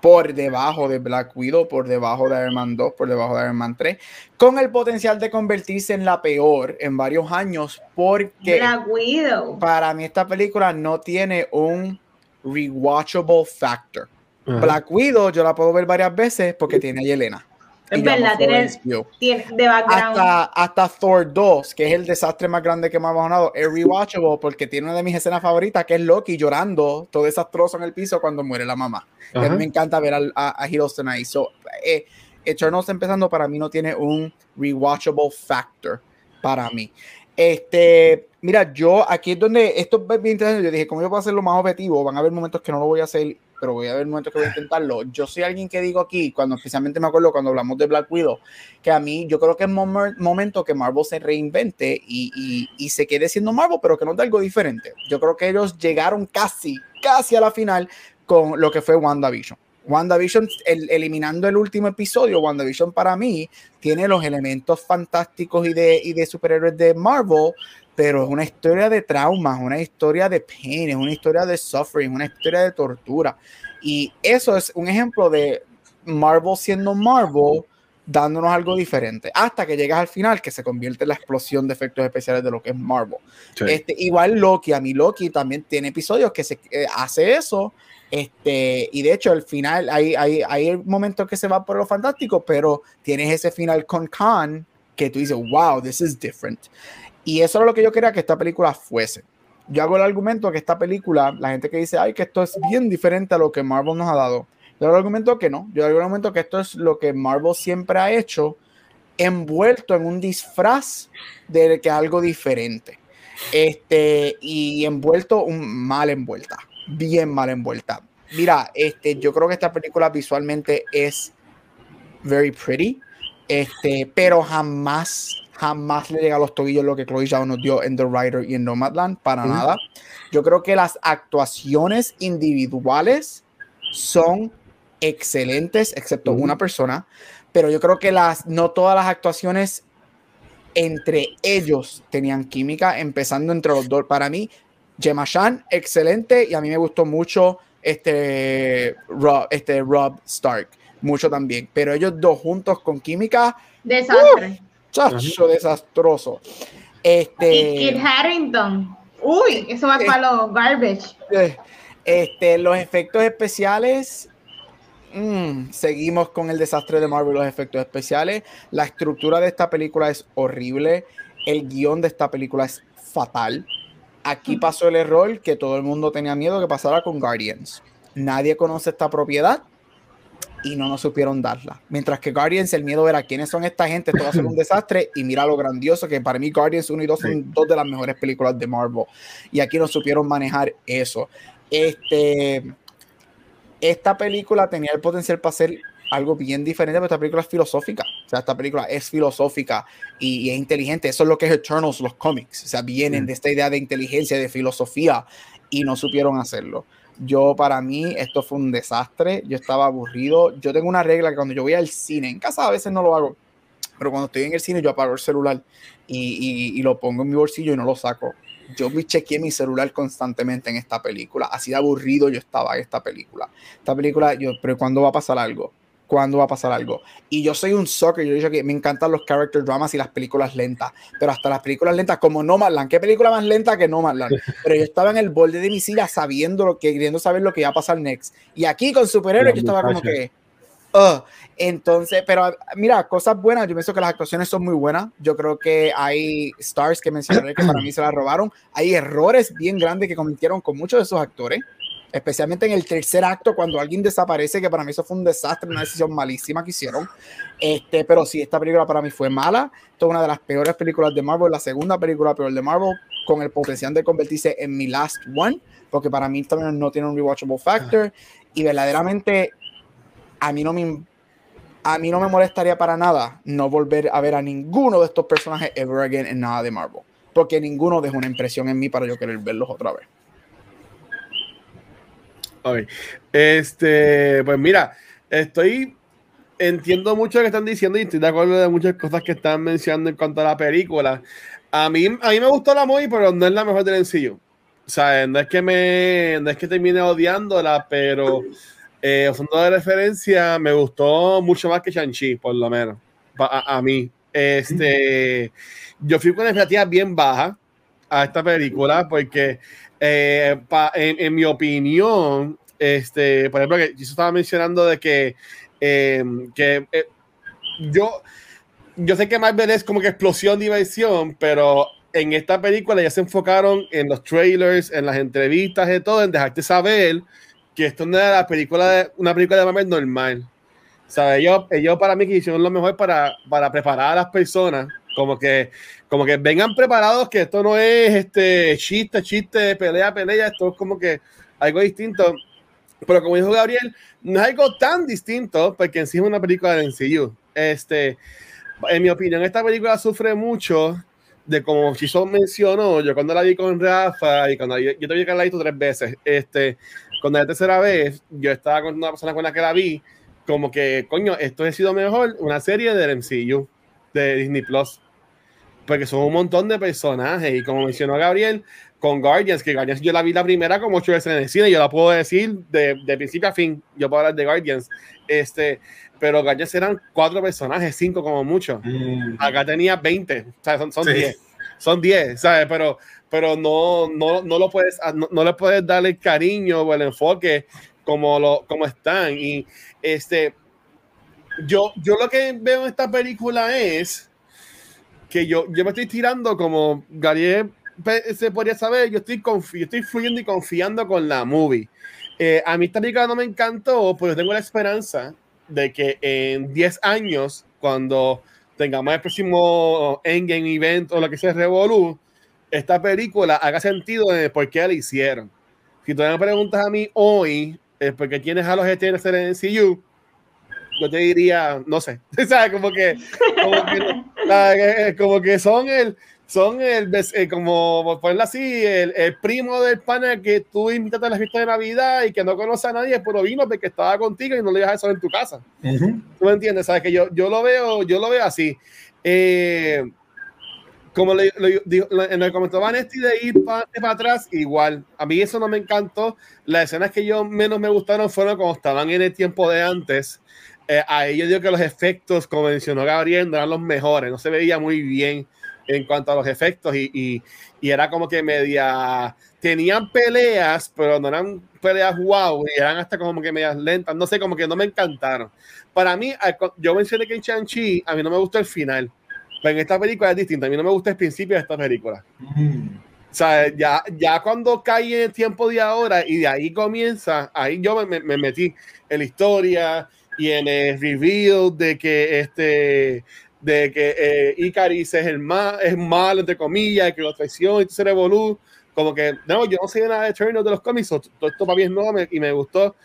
Por debajo de Black Widow, por debajo de Iron Man 2, por debajo de Iron Man 3, con el potencial de convertirse en la peor en varios años, porque Black Widow. para mí esta película no tiene un rewatchable factor. Ajá. Black Widow yo la puedo ver varias veces porque tiene a Yelena. Es verdad, tiene- de background. Hasta, hasta Thor 2, que es el desastre más grande que me ha bajado, es rewatchable porque tiene una de mis escenas favoritas, que es Loki llorando todo desastroso en el piso cuando muere la mamá. A mí me encanta ver a, a Hiddleston ahí. So, eh, Eternals empezando para mí no tiene un rewatchable factor para mí. Este, Mira, yo aquí es donde esto es bien interesante. Yo dije, ¿cómo yo puedo hacerlo más objetivo? Van a haber momentos que no lo voy a hacer, pero voy a haber momentos que voy a intentarlo. Yo soy alguien que digo aquí, cuando especialmente me acuerdo cuando hablamos de Black Widow, que a mí yo creo que es momen- momento que Marvel se reinvente y, y- y se quede siendo Marvel, pero que no de algo diferente. Yo creo que ellos llegaron casi, casi a la final con lo que fue WandaVision. WandaVision, el- eliminando el último episodio, WandaVision para mí tiene los elementos fantásticos y de, y de superhéroes de Marvel, pero es una historia de traumas, una historia de pain, es una historia de suffering, una historia de tortura. Y eso es un ejemplo de Marvel siendo Marvel, dándonos algo diferente, hasta que llegas al final, que se convierte en la explosión de efectos especiales de lo que es Marvel. Sí. Este, igual Loki, a mí Loki también tiene episodios que se eh, hace eso. Este, y de hecho, al final hay, hay, hay momentos que se va por lo fantástico, pero tienes ese final con Khan que tú dices, wow, this is different. Y eso es lo que yo quería que esta película fuese. Yo hago el argumento que esta película, la gente que dice, ay, que esto es bien diferente a lo que Marvel nos ha dado. Yo hago el argumento que no. Yo hago el argumento que esto es lo que Marvel siempre ha hecho, envuelto en un disfraz de que algo diferente. Este, y envuelto un mal envuelta, bien mal envuelta. Mira, este, yo creo que esta película visualmente es very pretty, este, pero jamás, jamás le llega a los tobillos lo que Chloe Zhao nos dio en The Rider y en Nomadland, para nada. Yo creo que las actuaciones individuales son excelentes, excepto una persona, pero yo creo que las, no todas las actuaciones entre ellos tenían química, empezando entre los dos. Para mí, Gemma Chan, excelente, y a mí me gustó mucho este Rob, este Rob Stark, mucho también. Pero ellos dos juntos con química, Desastre. Chacho, desastroso. Y Este, Kit Harrington. Uy, eso va Eh. para los garbage. eh, este, los efectos especiales. mm, seguimos con el desastre de Marvel, los efectos especiales. La estructura de esta película es horrible. El guion de esta película es fatal. Aquí pasó el error que todo el mundo tenía miedo que pasara con Guardians. Nadie conoce esta propiedad y no nos supieron darla. Mientras que Guardians, el miedo era quiénes son esta gente, esto va a ser un desastre. Y mira lo grandioso que para mí Guardians 1 y 2 son dos de las mejores películas de Marvel. Y aquí no supieron manejar eso. Este, esta película tenía el potencial para ser algo bien diferente, pero esta película es filosófica. O sea, esta película es filosófica y, y es inteligente. Eso es lo que es Eternals, los cómics. O sea, vienen de esta idea de inteligencia, de filosofía y no supieron hacerlo. Yo, para mí, esto fue un desastre. Yo estaba aburrido. Yo tengo una regla que cuando yo voy al cine, en casa a veces no lo hago, pero cuando estoy en el cine, yo apago el celular y, y- lo pongo en mi bolsillo y no lo saco. Yo me chequeé mi celular constantemente en esta película. Así de aburrido yo estaba en esta película. Esta película, yo, pero ¿cuándo va a pasar algo? ¿Cuándo va a pasar algo? Y yo soy un sucker, yo he dicho que me encantan los character dramas y las películas lentas, pero hasta las películas lentas como Nomadland, ¿qué película más lenta que Nomadland? Pero yo estaba en el borde de mi silla sabiendo lo que, queriendo saber lo que iba a pasar next. Y aquí con superhéroes yo estaba como que, entonces, pero mira, cosas buenas, yo pienso que las actuaciones son muy buenas, yo creo que hay stars que mencionaré que para mí se las robaron, hay errores bien grandes que cometieron con muchos de esos actores, especialmente en el tercer acto cuando alguien desaparece, que para mí eso fue un desastre, una decisión malísima que hicieron. Este, pero sí, esta película para mí fue mala. Esta es una de las peores películas de Marvel, la segunda película peor de Marvel, con el potencial de convertirse en mi last one, porque para mí también no tiene un rewatchable factor. Y verdaderamente, a mí no me. A mí no me molestaría para nada no volver a ver a ninguno de estos personajes ever again en nada de Marvel. Porque ninguno dejó una impresión en mí para yo querer verlos otra vez. Ok. Este, pues mira, estoy. Entiendo mucho lo que están diciendo y estoy de acuerdo de muchas cosas que están mencionando en cuanto a la película. A mí, a mí me gustó la movie, pero no es la mejor del MCU. O sea, no es que me, no es que termine odiándola, pero eh, usando de referencia, me gustó mucho más que Shang-Chi, por lo menos. A, a mí. Este, yo fui con expectativas bien bajas a esta película porque eh, pa- en, mi opinión, este, por ejemplo, que yo estaba mencionando de que, eh, que eh, yo, yo sé que Marvel es como que explosión, diversión, pero en esta película ya se enfocaron en los trailers, en las entrevistas y todo, en dejarte saber que esto no era la película de, una película de Marvel normal. ¿Sabes? Ellos, ellos para mí que hicieron lo mejor para, para preparar a las personas Como que, como que vengan preparados que esto no es este chiste, chiste, pelea, pelea, esto es como que algo distinto. Pero como dijo Gabriel, no es algo tan distinto porque en sí es una película de MCU. Este, en mi opinión, esta película sufre mucho de como Chiso mencionó, yo cuando la vi con Rafa y cuando yo, yo te vi que la visto tres veces, este, cuando la tercera vez, yo estaba con una persona con la que la vi, como que, coño, esto ha sido mejor una serie del MCU, de Disney Plus, porque son un montón de personajes y como mencionó Gabriel, con Guardians, que Guardians yo la vi la primera como ocho veces en el cine, yo la puedo decir de, de principio a fin, yo puedo hablar de Guardians, este, pero Guardians eran cuatro personajes, cinco como mucho. Mm. Acá tenía 20, o sea, son, son Sí. 10. Son 10, ¿sabes? Pero, pero no, no, no, lo puedes, no, no le puedes darle el cariño o el enfoque como, lo, como están. Y este, yo, yo lo que veo en esta película es que yo, yo me estoy tirando como pe- se podría saber, yo estoy, yo estoy fluyendo y confiando con la movie. Eh, a mí esta película no me encantó, pero tengo la esperanza de que en 10 años, cuando tengamos el próximo Endgame event o lo que sea Revolu, esta película haga sentido de por qué la hicieron. Si tú me preguntas a mí hoy, ¿por qué tienes a los Eternos en el MCU? Yo te diría, no sé, ¿sabes? Como que, como que, ¿sabes? como que son el, son el, eh, como ponerlo así, el, el primo del pana que tú invitaste a la fiesta de Navidad y que no conoce a nadie, pero vino porque estaba contigo y no le dejas eso en tu casa. Ujú. ¿Tú me entiendes? ¿Sabes? Que yo, yo lo veo, yo lo veo así. Eh, como le, le- dijo- le- en el comentario Vanesti de ir para, para atrás, igual. A mí eso no me encantó. Las escenas que yo menos me gustaron fueron cuando estaban en el tiempo de antes. Eh, ahí yo digo que los efectos, como mencionó Gabriel, no eran los mejores. No se veía muy bien en cuanto a los efectos y, y, y era como que media... Tenían peleas, pero no eran peleas wow, y eran hasta como que medias lentas. No sé, como que no me encantaron. Para mí, yo mencioné que en Shang-Chi a mí no me gustó el final. Pero en esta película es distinto. A mí no me gusta el principio de esta película. Mm. O sea, ya, ya cuando cae en el tiempo de ahora y de ahí comienza, ahí yo me, me- me metí en la historia y en el reveal de que este de que eh, Icaris es el mal, es malo entre comillas, que lo traiciona y se revolú, como que no, yo no sé nada de Eternals de los cómics, so, todo esto para mí es nuevo me- y me gustó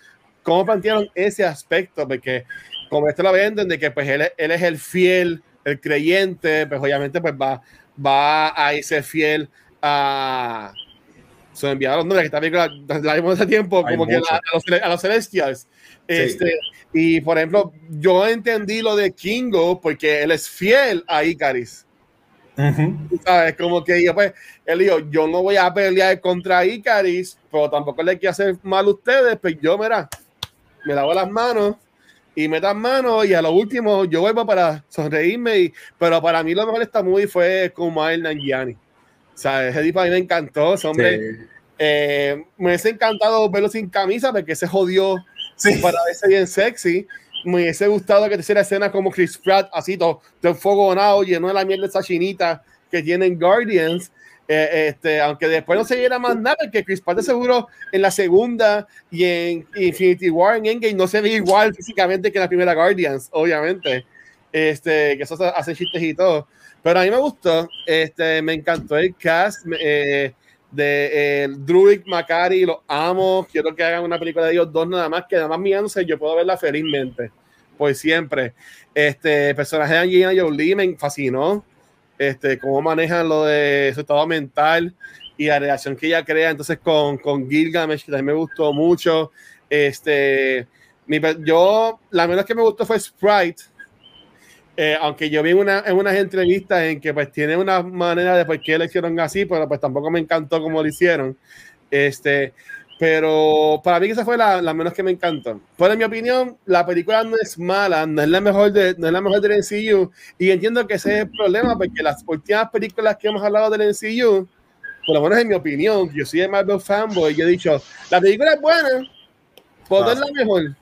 cómo plantearon ese aspecto, porque como esto lo venden de que pues él, es- él es el fiel, el creyente, pues obviamente pues va, va a irse fiel a su enviado no, que esta película la vimos hace tiempo, Hay como que mucho. la- a, los, a los Celestials. Este, y por ejemplo, yo entendí lo de Kingo porque él es fiel a Icaris. Ujú. Tú ¿Sabes? Como que yo, pues, él dijo, yo no voy a pelear contra Icaris, pero tampoco le quiero hacer mal a ustedes, pues yo, mira, me lavo las manos y metan manos y a lo último yo vuelvo para sonreírme, y, pero para mí lo mejor esta movie fue Kumail Nanjiani. Sea, ese tipo a mí me encantó, ese hombre. Sí. Eh, me hubiese encantado verlo sin camisa porque se jodió Sí. para verse bien sexy. Me hubiese gustado que te hiciera escenas como Chris Pratt, así todo, todo enfogonado, lleno de la mierda esa chinita que tienen Guardians. Eh, este, aunque después no se viera más nada, porque Chris Pratt seguro en la segunda y en Infinity War, en Endgame, no se ve igual físicamente que en la primera Guardians, obviamente. Este, que eso hace chistes y todo. Pero a mí me gustó, este, me encantó el cast eh, de eh, Druid, Macari, los amo. Quiero que hagan una película de ellos dos nada más, que nada más mirándose, yo puedo verla felizmente, por siempre. Este personaje de Angelina Jolie me fascinó, este, cómo manejan lo de su estado mental y la relación que ella crea entonces con, con Gilgamesh, que también me gustó mucho. Este, mi, yo, la menos que me gustó fue Sprite, eh, aunque yo vi una, en unas entrevistas en que pues tiene una manera de por qué lo hicieron así, pero pues tampoco me encantó cómo lo hicieron. Este, pero para mí esa fue la, la menos que me encantó. Pero en mi opinión, la película no es mala, no es la mejor de, no es la mejor del MCU, y entiendo que ese es el problema, porque las últimas películas que hemos hablado del MCU, por lo menos en mi opinión, yo soy de Marvel fanboy, yo he dicho, la película es buena, pero no es la mejor.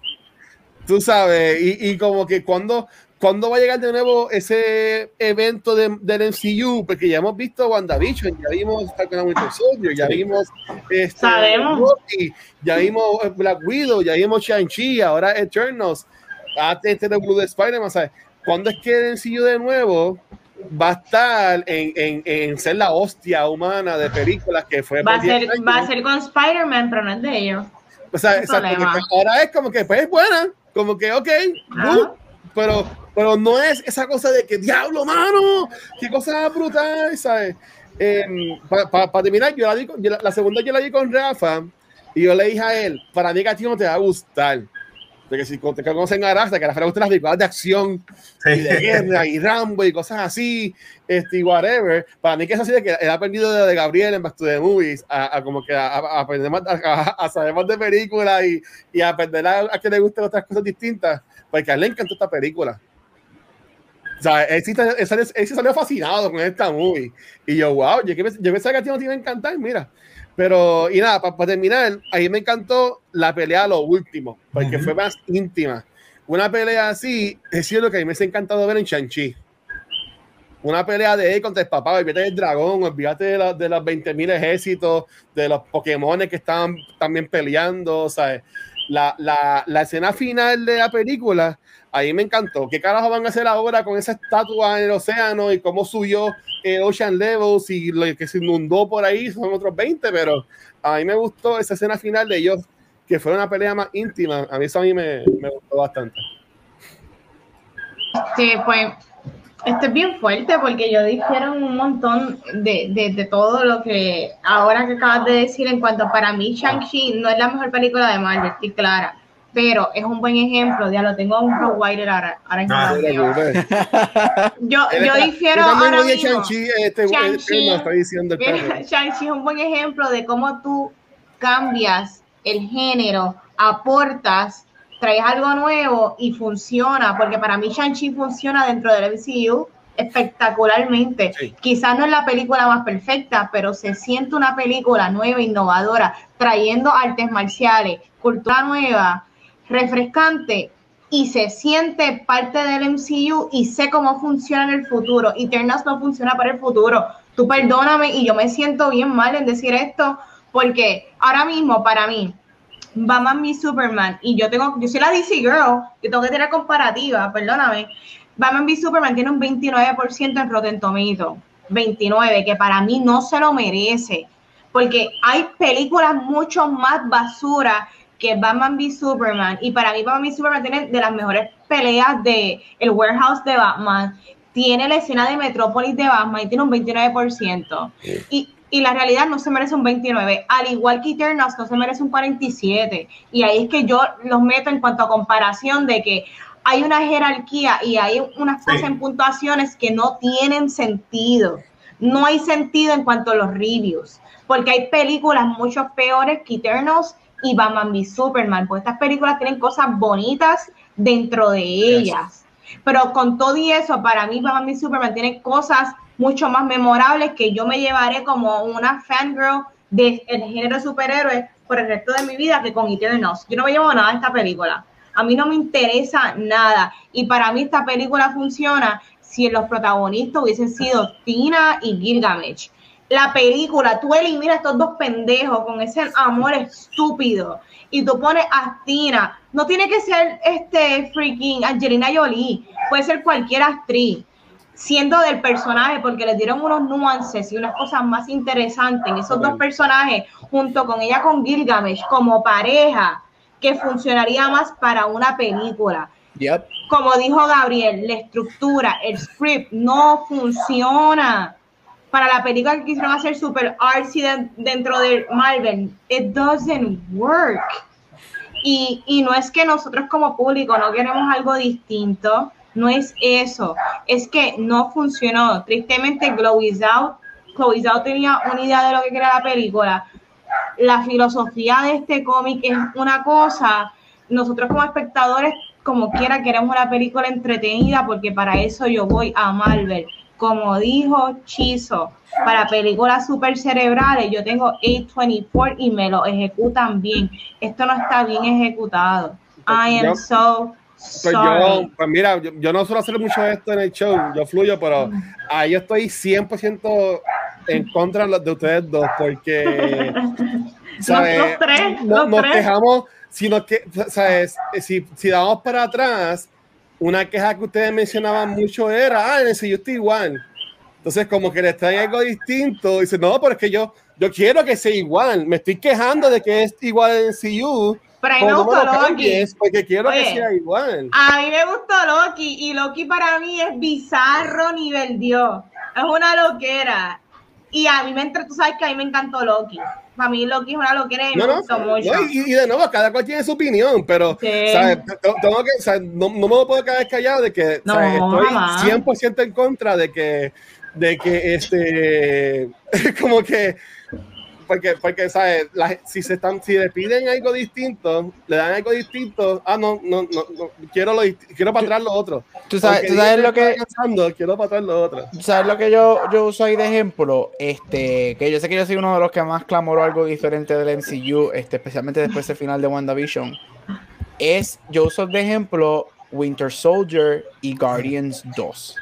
Tú sabes, y, y como que cuando, cuando va a llegar de nuevo ese evento de, del MCU, porque ya hemos visto WandaVision, ya vimos Falcon and Winter Soldier, ya vimos este, Sabemos. Loki, ya vimos eh, Black Widow, ya vimos Shang-Chi, ahora Eternals, antes este de Blue de Spider-Man, ¿sabes? ¿Cuándo es que el MCU de nuevo va a estar en, en, en ser la hostia humana de películas que fue Va a por 10 ser, años. va a ser con Spider-Man, pero no es de ellos. O sea, exacto, ahora es como que pues es buena, como que ok, Ajá. Pero, pero no es esa cosa de que diablo, mano, qué cosa brutal, ¿sabes? Para terminar, yo la, di con- yo la, la segunda yo la di con Rafa y yo le dije a él, para mí que a ti no te va a gustar. Porque si te conocen a Rafa, que a Rafa le gustan las películas de acción y de guerra y Rambo y cosas así, este, whatever. Para mí que es así de que él ha aprendido de, de Gabriel en Back to the Movies a, a como que a, a aprender más, a, saber más de películas y, y a aprender a, a que le gusten otras cosas distintas, porque a él le encantó esta película. O sea, él sí, él salió, él sí salió fascinado con esta movie. Y yo, wow, yo, yo pensaba que a ti no te iba a encantar, mira. Pero, y nada, para terminar, ahí me encantó la pelea a lo último, porque Ujú. fue más íntima. Una pelea así, es cierto que a mí me ha encantado ver en Shang-Chi. Una pelea de él contra el papá, olvídate del dragón, olvídate de, la- de los 20.000 ejércitos, de los Pokémon que estaban también peleando, ¿sabes? La, la, la escena final de la película, ahí me encantó. ¿Qué carajo van a hacer ahora con esa estatua en el océano y cómo subió el Ocean Levels y lo que se inundó por ahí son otros 20? Pero a mí me gustó esa escena final de ellos, que fue una pelea más íntima. A mí eso a mí me, me gustó bastante. Sí, pues esto es bien fuerte porque yo dijeron un montón de, de, de todo lo que ahora que acabas de decir en cuanto para mí Shang-Chi no es la mejor película de Marvel, estoy clara, pero es un buen ejemplo, ya lo tengo un provider ahora, ahora mismo Ah. Yo, yo difiero yo ahora mismo. Shang-Chi, este, Mira, perro. Shang-Chi es un buen ejemplo de cómo tú cambias el género, aportas, traes algo nuevo y funciona, porque para mí Shang-Chi funciona dentro del MCU espectacularmente. Sí. Quizás no es la película más perfecta, pero se siente una película nueva, innovadora, trayendo artes marciales, cultura nueva, refrescante y se siente parte del MCU y sé cómo funciona en el futuro. Eternals no funciona para el futuro. Tú perdóname y yo me siento bien mal en decir esto porque ahora mismo para mí Batman mi Superman y yo tengo yo soy la DC girl, yo tengo que tener comparativa, perdóname. Batman v Superman tiene un 29% en Rotten Tomatoes, 29 que para mí no se lo merece porque hay películas mucho más basura que Batman v Superman y para mí Batman v Superman tiene de las mejores peleas de el warehouse de Batman tiene la escena de Metrópolis de Batman y tiene un 29% y, y la realidad no se merece un 29 al igual que Eternals no se merece un 47 y ahí es que yo los meto en cuanto a comparación de que hay una jerarquía y hay unas Sí. cosas en puntuaciones que no tienen sentido no hay sentido en cuanto a los reviews, porque hay películas mucho peores que Eternals y Batman v Superman, pues estas películas tienen cosas bonitas dentro de ellas. Pero con todo y eso, para mí Batman v Superman tiene cosas mucho más memorables que yo me llevaré como una fangirl del género superhéroe por el resto de mi vida que con Eternals. Yo no me llevo nada de esta película. A mí no me interesa nada. Y para mí esta película funciona si los protagonistas hubiesen sido Tina y Gilgamesh. La película, tú eliminas a estos dos pendejos con ese amor estúpido y tú pones a Tina. No tiene que ser este freaking Angelina Jolie, puede ser cualquier actriz siendo del personaje porque le dieron unos nuances y unas cosas más interesantes en esos dos personajes junto con ella con Gilgamesh como pareja que funcionaría más para una película Yep. como dijo Gabriel, la estructura, el script no funciona. Para la película que quisieron hacer super artsy de- dentro de Marvel, it doesn't work. Y, y no es que nosotros como público no queremos algo distinto, no es eso, es que no funcionó. Tristemente, Chloe Zhao tenía una idea de lo que quería la película. La filosofía de este cómic es una cosa, nosotros como espectadores, como quiera, queremos una película entretenida porque para eso yo voy a Marvel. Como dijo Chizo, para películas super cerebrales yo tengo A24 y me lo ejecutan bien. Esto no está bien ejecutado. I am so Pues yo, pues mira, yo, yo no suelo hacer mucho esto en el show, yo fluyo, pero ahí yo estoy 100% en contra de ustedes dos, porque, ¿sabes? los tres, No- los nos tres. quejamos, sino que, ¿sabes? Si, si damos para atrás, una queja que ustedes mencionaban mucho era, ah, en ese yo estoy igual. Entonces, como que les traen algo distinto. Dice, no, pero es que yo, yo quiero que sea igual. Me estoy quejando de que es igual en CU. Pero a mí me gustó lo Loki. Porque quiero que Oye. sea igual. A mí me gustó Loki y Loki para mí es bizarro nivel Dios. Es una loquera. Y a mí me entre, tú sabes que a mí me encantó Loki. Para mí Loki es una loquera y No, me no, gustó no, mucho. y, y de nuevo, cada cual tiene su opinión, pero Sí. ¿sabes? Tengo que, sea, no, no me puedo quedar callado de que ¿sabes? estoy jamás. 100% en contra de que, de que este, como que, porque, porque ¿sabes? La- si se están, si le piden algo distinto, le dan algo distinto, ah, no, no, no, no, quiero, lo, quiero para atrás lo otro. Tú sabes, Aunque tú sabes lo que, cansando, quiero para atrás lo otro. ¿Sabes lo que yo, yo uso ahí de ejemplo? Este, que yo sé que yo soy uno de los que más clamoró algo diferente del MCU, este, especialmente después del final de WandaVision. Es, yo uso de ejemplo Winter Soldier y Guardians 2.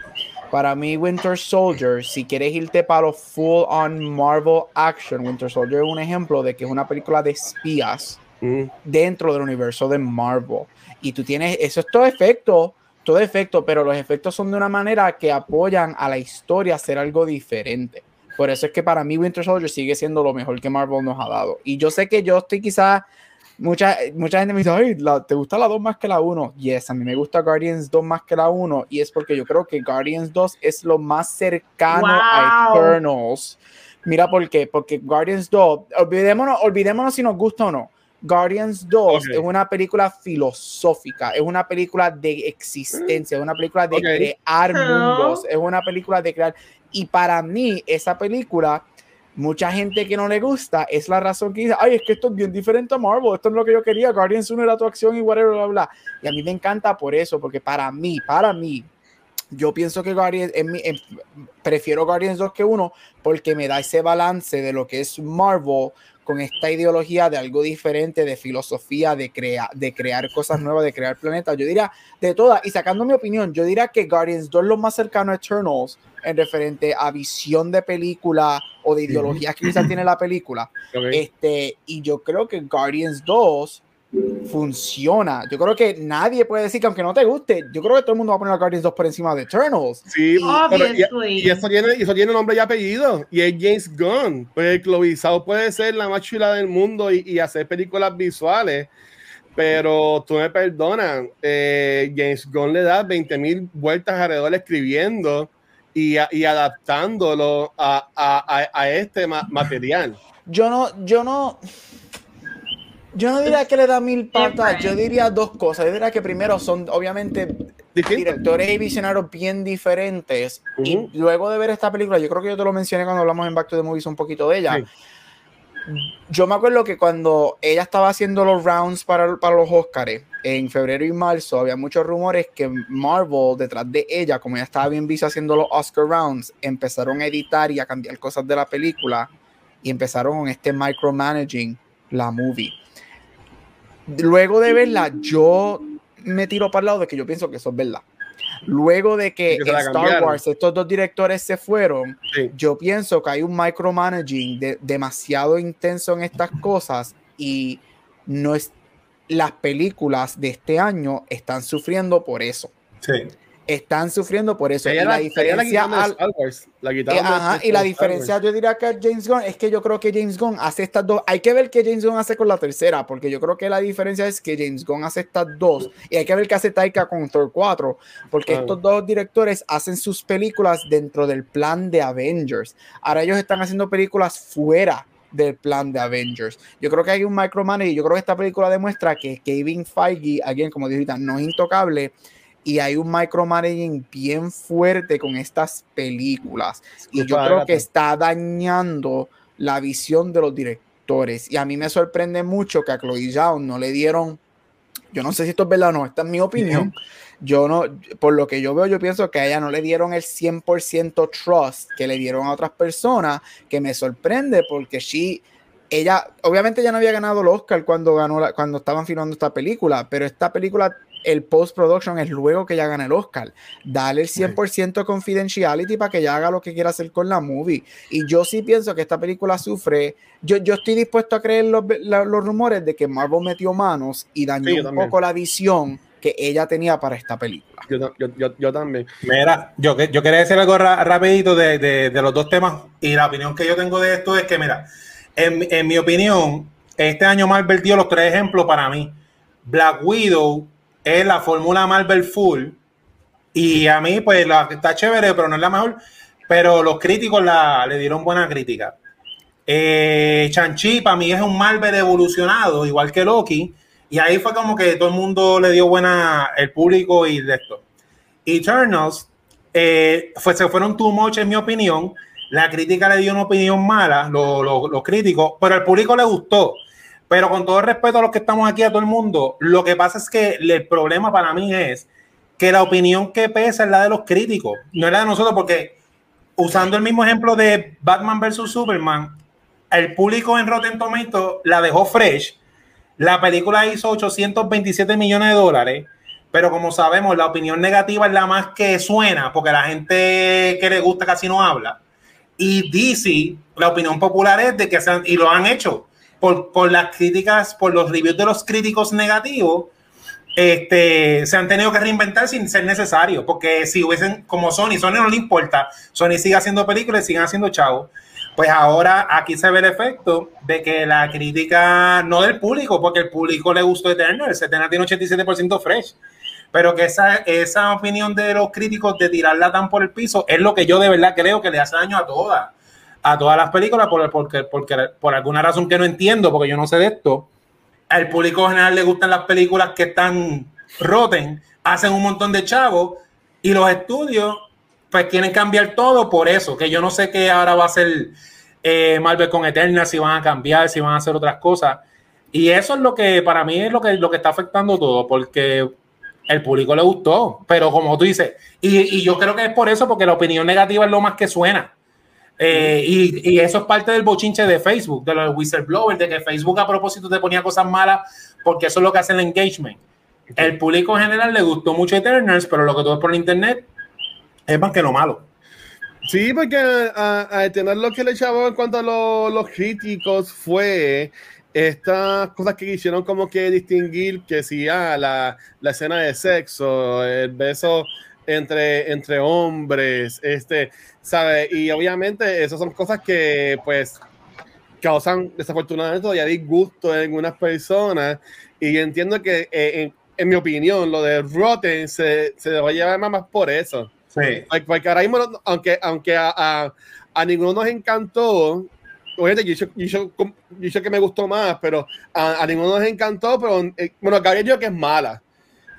Para mí, Winter Soldier, si quieres irte para los full on Marvel action, Winter Soldier es un ejemplo de que es una película de espías Mm. dentro del universo de Marvel. Y tú tienes, eso es todo efecto, todo efecto, pero los efectos son de una manera que apoyan a la historia a hacer algo diferente. Por eso es que para mí Winter Soldier sigue siendo lo mejor que Marvel nos ha dado. Y yo sé que yo estoy quizás, mucha, mucha gente me dice, ay, la- ¿te gusta la 2 más que la 1? Yes, a mí me gusta Guardians 2 más que la 1. Y es porque yo creo que Guardians 2 es lo más cercano a Wow. Eternals. Mira por qué, porque Guardians 2, olvidémonos, olvidémonos si nos gusta o no. Guardians 2 Ok. es una película filosófica, es una película de existencia, es una película de Ok. crear mundos, es una película de crear. Y para mí, esa película, mucha gente que no le gusta, es la razón que dice, ay, es que esto es bien diferente a Marvel, esto es lo que yo quería, Guardians 1 era tu acción y whatever, bla, bla. Y a mí me encanta por eso, porque para mí, para mí, yo pienso que Guardians, en prefiero Guardians 2 que 1 porque me da ese balance de lo que es Marvel con esta ideología de algo diferente, de filosofía, de, crea de crear cosas nuevas, de crear planetas. Yo diría, de todas, y sacando mi opinión, yo diría que Guardians 2 es lo más cercano a Eternals en referente a visión de película o de ideologías que quizás tiene la película. Este, y yo creo que Guardians 2 funciona. Yo creo que nadie puede decir que aunque no te guste, yo creo que todo el mundo va a poner a Guardians 2 por encima de Eternals. Sí, pero y, y eso tiene, y eso tiene nombre y apellido. Y es James Gunn. Pues Chloe Zhao puede ser la más chula del mundo y, y hacer películas visuales. Pero tú me perdonas, eh, James Gunn le da 20 mil vueltas alrededor escribiendo y, a- y adaptándolo a, a- a- a este ma- material. Yo no, yo no. Yo no diría que le da mil patas, yo diría dos cosas. Yo diría que primero son obviamente directores y visionarios bien diferentes. Ujú. Y luego de ver esta película, yo creo que yo te lo mencioné cuando hablamos en Back to the Movies un poquito de ella. Sí. Yo me acuerdo que cuando ella estaba haciendo los rounds para, para los Oscars en febrero y marzo, había muchos rumores que Marvel, detrás de ella, como ella estaba bien vista haciendo los Oscar rounds, empezaron a editar y a cambiar cosas de la película y empezaron con este micromanaging la movie. Luego de verla, yo me tiro para el lado de que yo pienso que eso es verdad. Luego de que Que en Star cambiaron. Wars estos dos directores se fueron, Sí. yo pienso que hay un micromanaging de- demasiado intenso en estas cosas y no es las películas de este año están sufriendo por eso. Sí. Están sufriendo por eso. Y la, la ella la diferencia al- Wars. La eh, ajá, y la diferencia yo diría que James Gunn es que yo creo que James Gunn hace estas dos. Hay que ver qué James Gunn hace con la tercera, porque yo creo que la diferencia es que James Gunn hace estas dos y hay que ver qué hace Taika con Thor 4, porque Ah. estos dos directores hacen sus películas dentro del plan de Avengers. Ahora ellos están haciendo películas fuera del plan de Avengers. Yo creo que hay un micromanaging y yo creo que esta película demuestra que Kevin Feige, alguien como ahorita, no es intocable y hay un micromanaging bien fuerte con estas películas. Y yo creo que está dañando la visión de los directores. Y a mí me sorprende mucho que a Chloe Zhao no le dieron, yo no sé si esto es verdad o no, esta es mi opinión. Yo no, por lo que yo veo, yo pienso que a ella no le dieron el 100% trust que le dieron a otras personas, que me sorprende porque sí, ella, obviamente ya no había ganado el Oscar cuando ganó la- cuando estaban filmando esta película, pero esta película, el post-production es luego que ella gana el Oscar. Dale el 100% confidentiality para que ella haga lo que quiera hacer con la movie. Y yo sí pienso que esta película sufre. Yo, yo estoy dispuesto a creer los, los rumores de que Marvel metió manos y dañó Sí, un también. poco la visión que ella tenía para esta película. Yo, yo, yo, yo también. Mira, yo, que- yo quería decir algo ra- rapidito de, de- de los dos temas y la opinión que yo tengo de esto es que, mira, en, en mi opinión, este año Marvel dio los tres ejemplos para mí. Black Widow es la fórmula Marvel Full y a mí pues la, está chévere, pero no es la mejor, pero los críticos la, le dieron buena crítica. Eh, Chanchi para mí es un Marvel evolucionado, igual que Loki, y ahí fue como que todo el mundo le dio buena, el público y de esto. Eternals eh, fue, se fueron too much en mi opinión. La crítica le dio una opinión mala, lo- lo- los críticos, pero al público le gustó. Pero con todo el respeto a los que estamos aquí, a todo el mundo, lo que pasa es que el problema para mí es que la opinión que pesa es la de los críticos, no es la de nosotros, porque usando el mismo ejemplo de Batman versus Superman, el público en Rotten Tomatoes la dejó fresh. La película hizo 827 millones de dólares, pero como sabemos, la opinión negativa es la más que suena, porque la gente que le gusta casi no habla. Y DC, la opinión popular es de que se y lo han hecho por, por las críticas, por los reviews de los críticos negativos, este, se han tenido que reinventar sin ser necesario, porque si hubiesen, como Sony, Sony no le importa, Sony sigue haciendo películas y siguen haciendo chavos. Pues ahora aquí se ve el efecto de que la crítica, no del público, porque el público le gustó Eternals, Eternals tiene 87% fresh, pero que esa, esa opinión de los críticos de tirarla tan por el piso es lo que yo de verdad creo que le hace daño a todas, a todas las películas, por, porque, porque por alguna razón que no entiendo, porque yo no sé de esto, al público general le gustan las películas que están roten, hacen un montón de chavos y los estudios pues quieren cambiar todo por eso, que yo no sé qué ahora va a ser eh, Marvel con Eterna, si van a cambiar, si van a hacer otras cosas. Y eso es lo que para mí es lo que, lo que está afectando todo, porque el público le gustó, pero como tú dices, y, y yo creo que es por eso, porque la opinión negativa es lo más que suena. Eh, y, y eso es parte del bochinche de Facebook, de los whistleblowers, de que Facebook a propósito te ponía cosas malas, porque eso es lo que hace el engagement. El público en general le gustó mucho Eternals, pero lo que tú ves por el internet es más que lo malo. Sí, porque a, a tener lo que le echaba en cuanto a lo- los críticos fue estas cosas que quisieron como que distinguir que si ah, la, la escena de sexo, el beso entre, entre hombres, este, ¿sabes? Y obviamente esas son cosas que pues causan desafortunadamente todavía disgusto en algunas personas y entiendo que eh, en, en mi opinión lo de Rotten se, se va a llevar más por eso. Sí. Porque ahora mismo, aunque, aunque a, a, a ninguno nos encantó, obviamente yo, yo, yo, yo que me gustó más, pero a, a ninguno nos encantó, pero eh, bueno, Gabriel yo que es mala.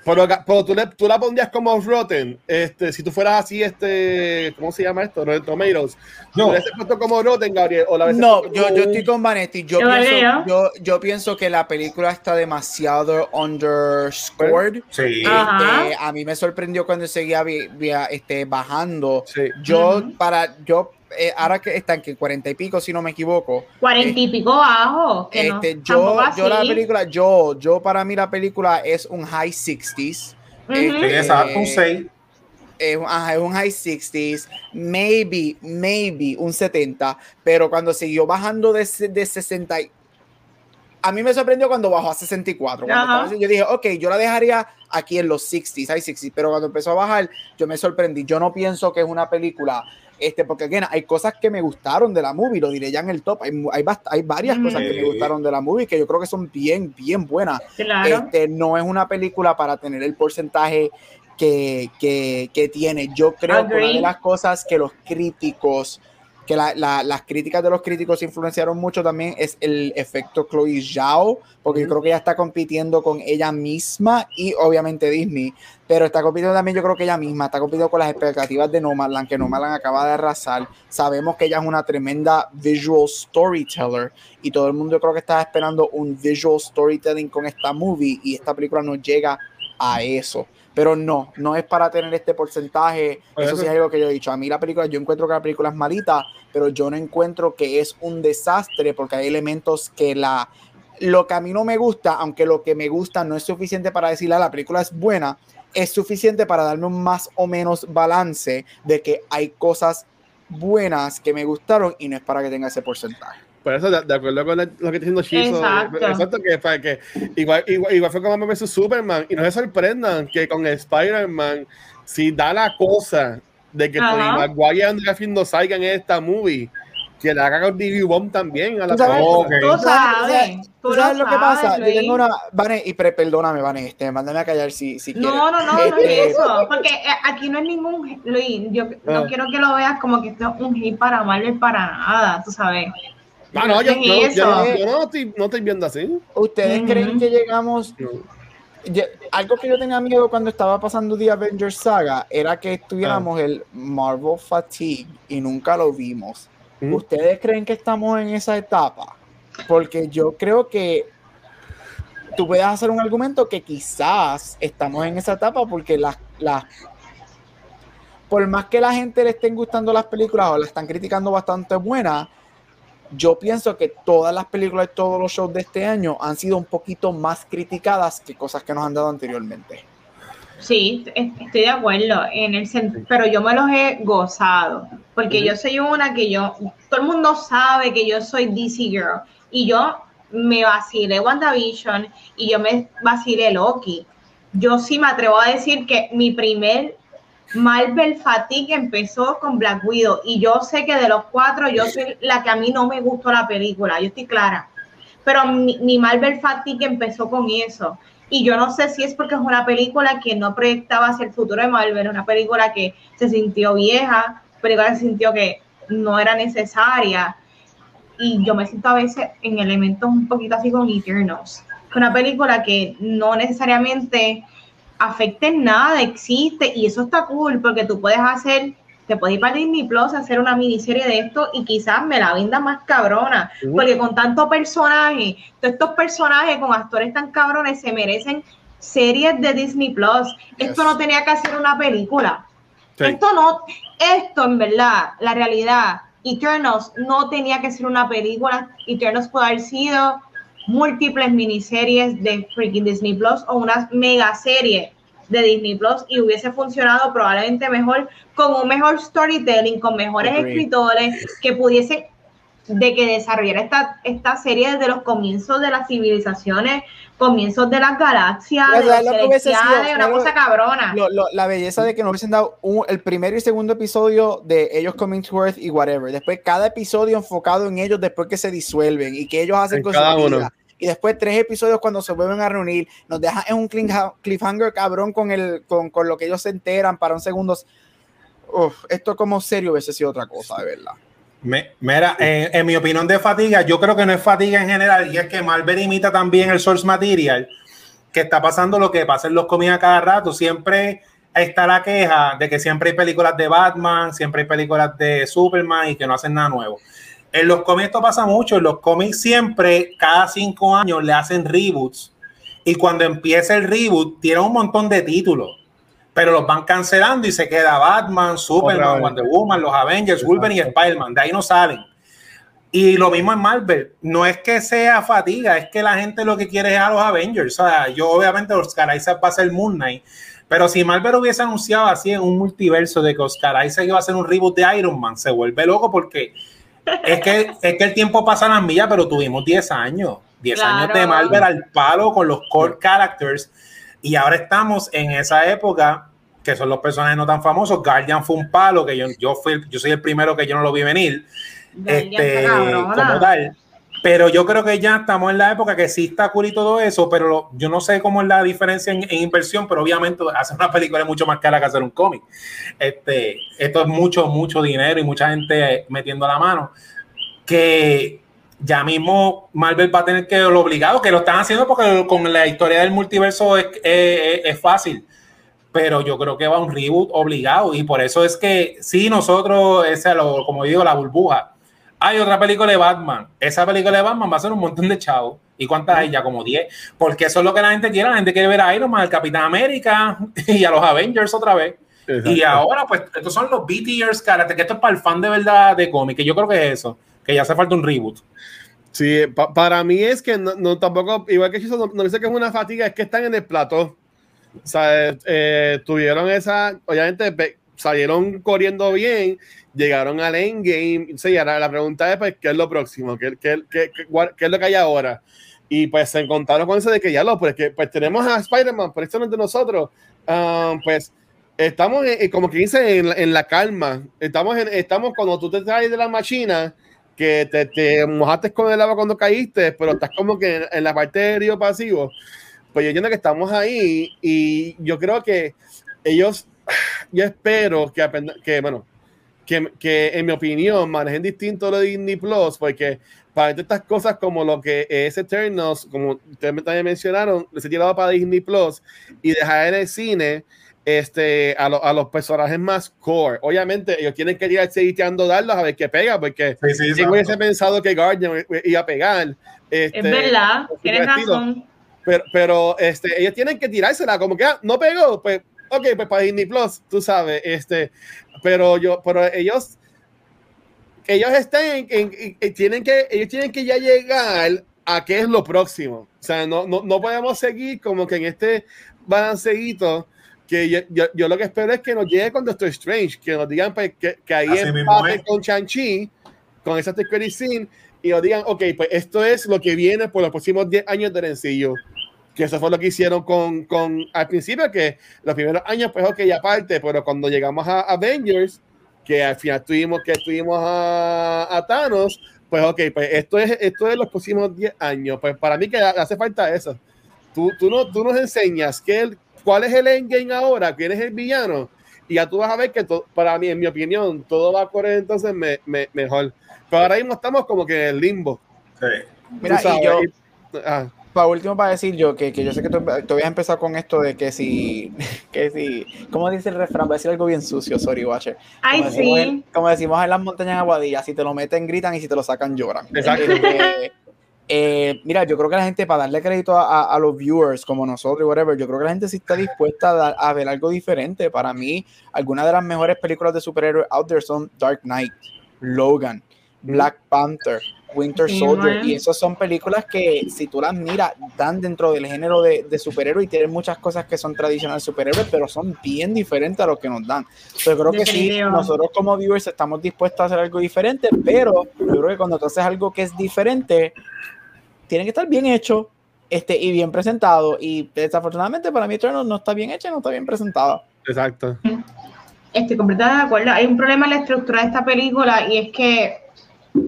Pero, pero tú, le, tú la pondrías como Rotten, este, si tú fueras así, este, ¿cómo se llama esto? Rotten Tomatoes. No. ¿Tú le hubieses puesto como Rotten, Gabriel? ¿O la No, yo, como yo un- estoy con Vanetti. Yo que pienso, yo. yo, yo pienso que la película está demasiado underscored. Sí. Este, a mí me sorprendió cuando seguía vi- vi- este, bajando. Sí. Yo, Ujú. para, yo, eh, ahora que están que cuarenta y pico, si no me equivoco. Cuarenta y pico bajo. Que no, Este, tampoco yo, yo la película, yo, yo para mí la película es un high 60s. Ujú. Sí, este, exacto, un 6. es, un- ajá, es un high 60s, maybe, maybe un 70, pero cuando siguió bajando de, de 60, y- a mí me sorprendió cuando bajó a 64. Cuando yo dije, ok, yo la dejaría aquí en los 60s, high 60s, pero cuando empezó a bajar, yo me sorprendí. Yo no pienso que es una película, este, porque again, hay cosas que me gustaron de la movie, lo diré ya en el top. Hay, hay, hay varias Ujú. cosas que me gustaron de la movie que yo creo que son bien, bien buenas. Claro. Este, no es una película para tener el porcentaje que, que, que tiene. Yo creo que una de las cosas que los críticos, que la- la- las críticas de los críticos influenciaron mucho también es el efecto Chloe Zhao, porque yo creo que ella está compitiendo con ella misma y obviamente Disney, pero está compitiendo también yo creo que ella misma, está compitiendo con las expectativas de Nomadland, que Nomadland acaba de arrasar. Sabemos que ella es una tremenda visual storyteller y todo el mundo yo creo que estaba esperando un visual storytelling con esta movie y esta película no llega a eso. Pero no, no es para tener este porcentaje. Pues Eso sí es algo que yo he dicho. A mí la película, yo encuentro que la película es malita, pero yo no encuentro que es un desastre porque hay elementos que la... Lo que a mí no me gusta, aunque lo que me gusta no es suficiente para decirle "Ah, la película es buena, es suficiente para darme un más o menos balance de que hay cosas buenas que me gustaron y no es para que tenga ese porcentaje. Por eso, de, de acuerdo con lo que está diciendo Shizo, Exacto. exacto, que, fue que igual, igual, igual fue como vs Superman, y no se sorprendan que con Spider-Man, si da la cosa de que. Tobey Maguire y Andrew Garfield no salgan en esta movie, que la haga con D.B. Bomb también a la ¿Tú sabes? Ok. Tú sabes, tú ¿Tú sabes lo que pasa? Yo tengo una. Vane, y pre- perdóname, Vane, este, mándame a callar si, si quieres. No, no, no, no Este, es eso, porque eh, aquí no es ningún, Luis, yo no Ah. quiero que lo veas como que esto es un hit para Marvel para nada, tú sabes. Ah, no, yo, es no, yo, no- yo no, estoy, no estoy viendo así. ¿Ustedes creen que llegamos No. Ya- algo que yo tenía miedo cuando estaba pasando The Avengers Saga era que Ah. tuviéramos el Marvel Fatigue y nunca lo vimos. ¿Ustedes creen que estamos en esa etapa? Porque yo creo que tú puedes hacer un argumento que quizás estamos en esa etapa porque las, las por más que la gente le estén gustando las películas o la están criticando bastante buenas, yo pienso que todas las películas y todos los shows de este año han sido un poquito más criticadas que cosas que nos han dado anteriormente. Sí, est- estoy de acuerdo en el sen- pero yo me los he gozado, porque yo soy una que yo, todo el mundo sabe que yo soy DC Girl, y yo me vacilé WandaVision y yo me vacilé Loki. Yo sí me atrevo a decir que mi primer Marvel Fatigue empezó con Black Widow, y yo sé que de los cuatro yo soy la que a mí no me gustó la película, yo estoy clara pero mi, mi Marvel Fatigue empezó con eso. Y yo no sé si es porque es una película que no proyectaba hacia el futuro de Marvel, una película que se sintió vieja, película que se sintió que no era necesaria. Y yo me siento a veces en elementos un poquito así con Eternals. Una película que no necesariamente afecta en nada, existe, y eso está cool, porque tú puedes hacer, te puedes ir para Disney Plus a hacer una miniserie de esto y quizás me la venda más cabrona, Ujú. porque con tantos personajes, todos estos personajes con actores tan cabrones se merecen series de Disney Plus. Esto no tenía que hacer una película. Sí. Esto no, esto en verdad, la realidad, Eternals no tenía que ser una película. Eternals puede haber sido múltiples miniseries de freaking Disney Plus o una mega serie de Disney Plus y hubiese funcionado probablemente mejor con un mejor storytelling, con mejores escritores que pudiesen de que desarrollara esta, esta serie desde los comienzos de las civilizaciones, comienzos de las galaxias, de que sido, celestiales, una cosa cabrona. Lo- lo- la belleza de que nos hubiesen dado un- el primero y segundo episodio de ellos coming to Earth y whatever. Después cada episodio enfocado en ellos después que se disuelven y que ellos hacen En con cada su uno. vida. Y después tres episodios cuando se vuelven a reunir. Nos dejan en un cliffha- cliffhanger cabrón con, el, con, con lo que ellos se enteran para un segundo. Uf, esto como serio hubiese sido otra cosa, de verdad. Mira, en, en mi opinión de fatiga, yo creo que no es fatiga en general, y es que Marvel imita también el source material, que está pasando lo que pasa en los cómics a cada rato. Siempre está la queja de que siempre hay películas de Batman, siempre hay películas de Superman y que no hacen nada nuevo. En los cómics esto pasa mucho, en los cómics siempre, cada cinco años, le hacen reboots, y cuando empieza el reboot, tiene un montón de títulos. Pero los van cancelando y se queda Batman, Superman. Wonder Woman, los Avengers. Wolverine y Spider-Man. De ahí no salen. Y lo mismo en Marvel. No es que sea fatiga, es que la gente lo que quiere es a los Avengers. O sea, yo obviamente Oscar Isaac va a ser Moon Knight. Pero si Marvel hubiese anunciado así en un multiverso de que Oscar Isaac iba a hacer un reboot de Iron Man, se vuelve loco porque es que, es que el tiempo pasa a las millas, pero tuvimos 10 años. 10 años de. Marvel al palo con los core characters. Y ahora estamos en esa época que son los personajes no tan famosos. Guardian fue un palo que yo, yo, fui, yo soy el primero que yo no lo vi venir Guardian este, como tal. Pero yo creo que ya estamos en la época que sí está cool y todo eso, pero yo no sé cómo es la diferencia en, inversión, pero obviamente hacer una película es mucho más cara que hacer un cómic. Este, esto es mucho, mucho dinero y mucha gente metiendo la mano. Que ya mismo Marvel va a tener que lo obligado, que lo están haciendo porque con la historia del multiverso es, es- fácil pero yo creo que va un reboot obligado y por eso es que si nosotros, ese, como digo, la burbuja, hay otra película de Batman, esa película de Batman va a ser un montón de chavos. ¿Y cuántas hay? Ya como 10. Porque eso es lo que la gente quiere. La gente quiere ver a Iron Man, al Capitán América y a los Avengers otra vez. Y ahora, pues, estos son los B-tiers, cara, que esto es para el fan de verdad de cómic, que yo creo que es eso, que ya hace falta un reboot. Sí, pa- para mí es que no, no tampoco, igual que Chiso, no, no dice que es una fatiga, es que están en el plató. O sea, eh, tuvieron esa, obviamente, salieron corriendo bien, llegaron al endgame. O sea, ahora la pregunta es, pues, ¿qué es lo próximo? ¿Qué, qué, qué, qué- es lo que hay ahora? Y pues se encontraron con eso de que ya lo, pues, que, pues tenemos a Spider-Man, pero esto no es de nosotros. Ah, pues estamos en- como que dice en, en la calma. Estamos, en, estamos cuando tú te traes de la máquina que te, te mojaste con el agua cuando caíste, pero estás como que en, en la parte de río pasivo. Pues yo entiendo que estamos ahí y yo creo que ellos, yo espero que que bueno, que, que en mi opinión manejen distinto lo de Disney Plus, porque para estas cosas como lo que es Eternals, como ustedes también mencionaron, les he tirado para Disney Plus y dejar en el cine este, a, lo- a los personajes más core. Obviamente, ellos tienen que ir seguiteando darlos a ver qué pega, porque Sí, sí, hubiese pensado que Guardian iba a pegar. Este, Es verdad, tienes razón. Pero, pero este, ellos tienen que tirársela, como que ah, no pegó, pues, ok, pues para Disney Plus, tú sabes, este, pero yo, pero ellos, ellos están en, en- en- en- tienen que, ellos tienen que ya llegar a qué es lo próximo. O sea, no, no, no podemos seguir como que en este balanceíto que yo, yo, yo lo que espero es que nos llegue con Doctor Strange, que nos digan pues, que, que ahí empate es. con Shang-Chi, con esa Scene, y nos digan, ok, pues esto es lo que viene por los próximos 10 años de Rencillo. Que eso fue lo que hicieron con, con al principio, que los primeros años, pues ok, aparte, pero cuando llegamos a Avengers, que al final tuvimos que tuvimos a, a Thanos, pues ok, pues esto es, esto es los próximos 10 años. Pues para mí que hace falta eso. Tú, tú, no, tú nos enseñas que el, cuál es el endgame ahora, quién es el villano, y ya tú vas a ver que to- para mí, en mi opinión, todo va a correr entonces me, me- mejor. Pero ahora mismo estamos como que en el limbo. Sí. Mira, sabes, y yo, y- ah, para último, para decir yo que, que yo sé que tú, tú habías empezado con esto de que si, que si, ¿cómo dice el refrán? Voy a decir algo bien sucio, sorry, Watcher. Ay, Como decimos, sí. en, como decimos en las montañas aguadillas, si te lo meten, gritan y si te lo sacan, lloran. Exacto. Este, eh, mira, yo creo que la gente, para darle crédito a, a- a los viewers como nosotros y whatever, yo creo que la gente sí está dispuesta a, dar- a ver algo diferente. Para mí, algunas de las mejores películas de superhéroes out there son Dark Knight, Logan, Black Panther, Winter Soldier. Y esas son películas que, si tú las miras, dan dentro del género de, de superhéroe y tienen muchas cosas que son tradicionales superhéroes, pero son bien diferentes a lo que nos dan. Yo creo que sí, nosotros como viewers estamos dispuestos a hacer algo diferente, pero yo creo que cuando tú haces algo que es diferente, tiene que estar bien hecho este, y bien presentado. Y desafortunadamente para mí Eternal no está bien hecho y no está bien presentado. exacto. Estoy completamente de acuerdo. Hay un problema en la estructura de esta película y es que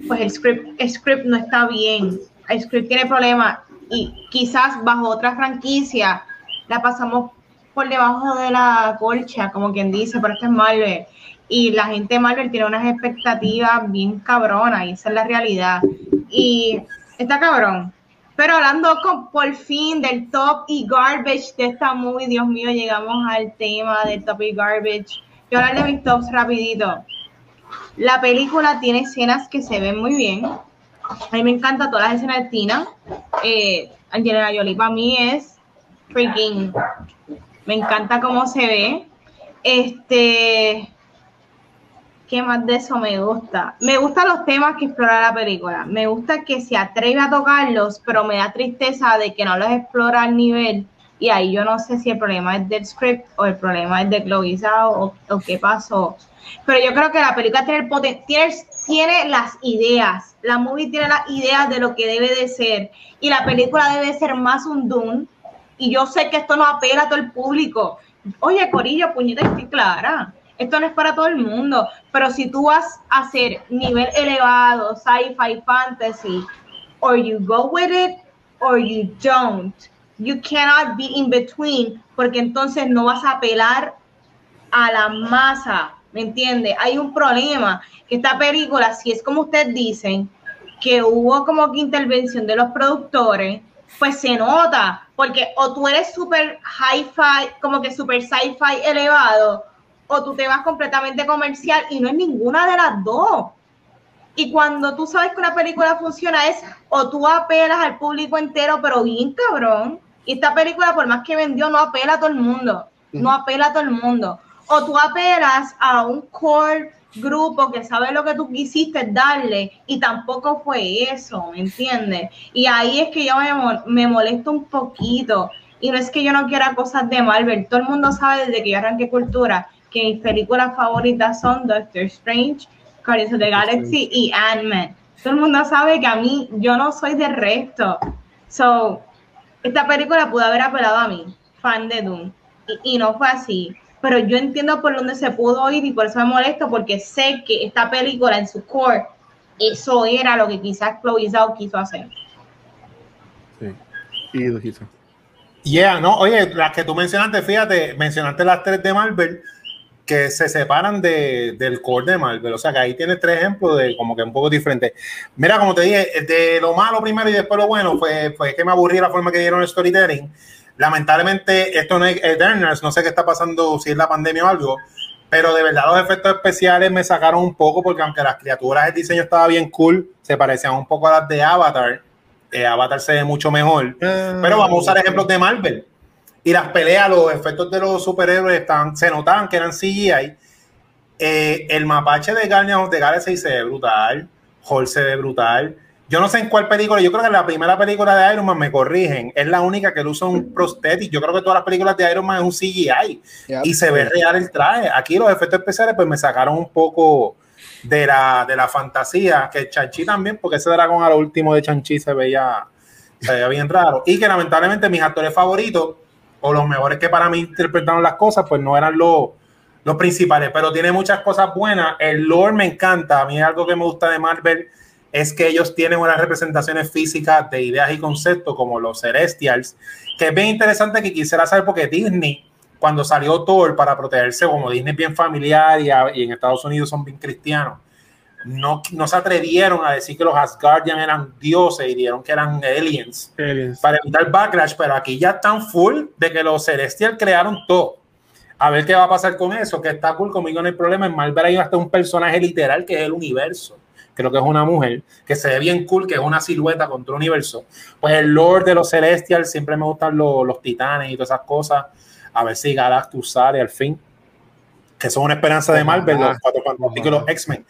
pues el script, el script no está bien. El script tiene problemas y quizás bajo otra franquicia la pasamos por debajo de la colcha, como quien dice, pero esto es Marvel. Y la gente de Marvel tiene unas expectativas bien cabronas y esa es la realidad. Y está cabrón. Pero hablando con, por fin del top y garbage de esta movie, Dios mío, llegamos al tema del top y garbage. Yo hablar de mis tops rapidito. La película tiene escenas que se ven muy bien. A mí me encanta todas las escenas de Tina. Eh, Angelina Jolie para mí es freaking. Me encanta cómo se ve. Este. ¿Qué más de eso me gusta? Me gustan los temas que explora la película. Me gusta que se atreve a tocarlos, pero me da tristeza de que no los explora al nivel. Y ahí yo no sé si el problema es del script o el problema es de Chloe o, o qué pasó. Pero yo creo que la película tiene, el tiene, tiene las ideas. La movie tiene las ideas de lo que debe de ser. Y la película debe ser más un Dune. Y yo sé que esto no apela a todo el público. Oye, Corillo, puñeta, estoy clara. Esto no es para todo el mundo. Pero si tú vas a hacer nivel elevado, sci-fi, fantasy, or you go with it or you don't. You cannot be in between porque entonces no vas a apelar a la masa, ¿me entiende? Hay un problema, que esta película, si es como ustedes dicen, que hubo como que intervención de los productores, pues se nota, porque o tú eres súper hi-fi, como que súper sci-fi elevado, o tú te vas completamente comercial y no es ninguna de las dos. Y cuando tú sabes que una película funciona es o tú apelas al público entero, pero bien cabrón. Y esta película, por más que vendió, no apela a todo el mundo. No apela a todo el mundo. O tú apelas a un core grupo que sabe lo que tú quisiste darle y tampoco fue eso, ¿me entiendes? Y ahí es que yo me, mo- me molesto un poquito. Y no es que yo no quiera cosas de Marvel. Todo el mundo sabe desde que yo arranqué cultura que mis películas favoritas son Doctor Strange, Guardians of the Galaxy y Ant-Man. Todo el mundo sabe que a mí, yo no soy de resto. So, esta película pudo haber apelado a mí, fan de Doom, y, y no fue así. Pero yo entiendo por dónde se pudo ir y por eso me molesto, porque sé que esta película en su core, eso era lo que quizás Chloe Zhao quiso hacer. Sí. Y lo hizo. Yeah, no, oye, las que tú mencionaste, fíjate, mencionaste las tres de Marvel que se separan de, del core de Marvel. O sea que ahí tienes tres ejemplos de como que un poco diferentes. Mira, como te dije, de lo malo primero y después lo bueno fue, fue que me aburrí la forma que dieron el storytelling. Lamentablemente, esto no es Eternals, no sé qué está pasando, si es la pandemia o algo, pero de verdad los efectos especiales me sacaron un poco porque aunque las criaturas, el diseño estaba bien cool, se parecían un poco a las de Avatar. Eh, Avatar se ve mucho mejor. Pero vamos a usar ejemplos de Marvel. Y las peleas, los efectos de los superhéroes estaban, se notaban que eran CGI. Eh, el mapache de Guardians of the Galaxy se ve brutal. Hulk se ve brutal. Yo no sé en cuál película, yo creo que en la primera película de Iron Man me corrigen, es la única que él usa un prosthetic. Yo creo que todas las películas de Iron Man es un CGI y se ve real el traje. Aquí los efectos especiales pues me sacaron un poco de la, de la fantasía, que Chanchi también, porque ese dragón a lo último de Chanchi se veía, se veía bien raro. Y que lamentablemente mis actores favoritos, o los mejores que para mí interpretaron las cosas, pues no eran los, los principales, pero tiene muchas cosas buenas. El lore me encanta. A mí algo que me gusta de Marvel es que ellos tienen unas representaciones físicas de ideas y conceptos como los Celestials, que es bien interesante que quisiera saber porque Disney, cuando salió Thor para protegerse, como Disney es bien familiar y, a- y en Estados Unidos son bien cristianos, no, no se atrevieron a decir que los Asgardian eran dioses y dijeron que eran aliens Aliens. para evitar backlash, pero aquí ya están full de que los Celestial crearon todo. A ver qué va a pasar con eso, que está cool, conmigo no hay problema. En Marvel hay hasta un personaje literal que es el universo. Creo que es una mujer que se ve bien cool, que es una silueta contra el universo. Pues el Lord de los Celestial, siempre me gustan los, los titanes y todas esas cosas. A ver si Galactus sale al fin. Que son una esperanza de Marvel, los Cuatro Fantásticos los X-Men.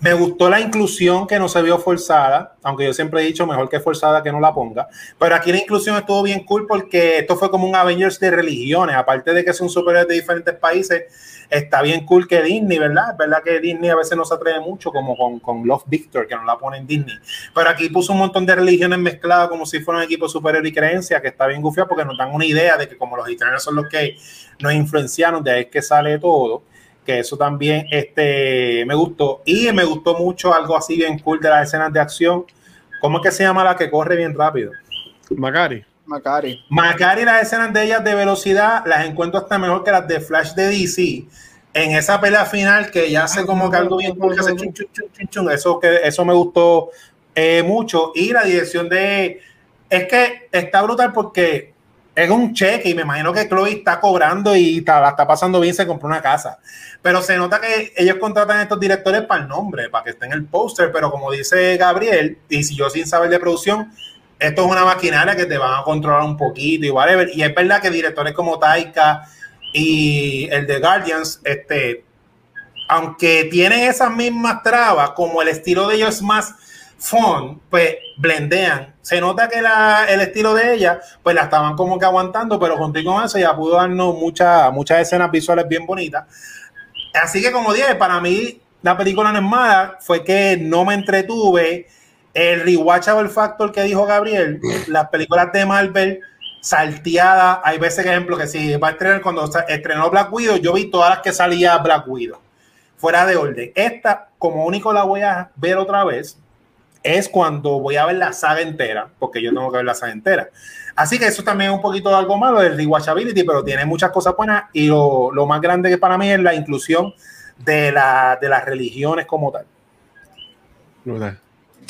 Me gustó la inclusión que no se vio forzada, aunque yo siempre he dicho mejor que forzada que no la ponga. Pero aquí la inclusión estuvo bien cool porque esto fue como un Avengers de religiones. Aparte de que son superhéroes de diferentes países, está bien cool que Disney, ¿verdad? Es verdad que Disney a veces no se atreve mucho, como con, con Love Victor, que no la pone en Disney. Pero aquí puso un montón de religiones mezcladas como si fuera un equipo superior y creencia, que está bien gufiado porque nos dan una idea de que como los Eternals son los que nos influenciaron, de ahí es que sale todo que eso también este, me gustó. Y me gustó mucho algo así bien cool de las escenas de acción. ¿Cómo es que se llama la que corre bien rápido? Macari. Macari. Macari, las escenas de ellas de velocidad las encuentro hasta mejor que las de Flash de DC. En esa pelea final que ya hace como que algo bien que hace chun, chun, chun, chun. Eso, que, eso me gustó eh, mucho. Y la dirección de... Es que está brutal porque es un cheque y me imagino que Chloe está cobrando y está, la está pasando bien, se compró una casa. Pero se nota que ellos contratan a estos directores para el nombre, para que esté en el póster, pero como dice Gabriel, y si yo sin saber de producción, esto es una maquinaria que te van a controlar un poquito y whatever. Y es verdad que directores como Taika y el de Guardians, este, aunque tienen esas mismas trabas, como el estilo de ellos es más fun, pues blendean. Se nota que la- el estilo de ella, pues la estaban como que aguantando, pero contigo con eso ya pudo darnos muchas muchas escenas visuales bien bonitas. Así que como dije, para mí la película no es mala, fue que no me entretuve. El rewatchable factor que dijo Gabriel, las películas de Marvel salteadas, hay veces, por ejemplo, que si va a estrenar, cuando estrenó Black Widow, yo vi todas las que salía Black Widow, fuera de orden. Esta, como único la voy a ver otra vez, es cuando voy a ver la saga entera, porque yo tengo que ver la saga entera. Así que eso también es un poquito de algo malo del rewatchability, pero tiene muchas cosas buenas y lo, lo más grande que para mí es la inclusión de, la, de las religiones como tal. Brutal.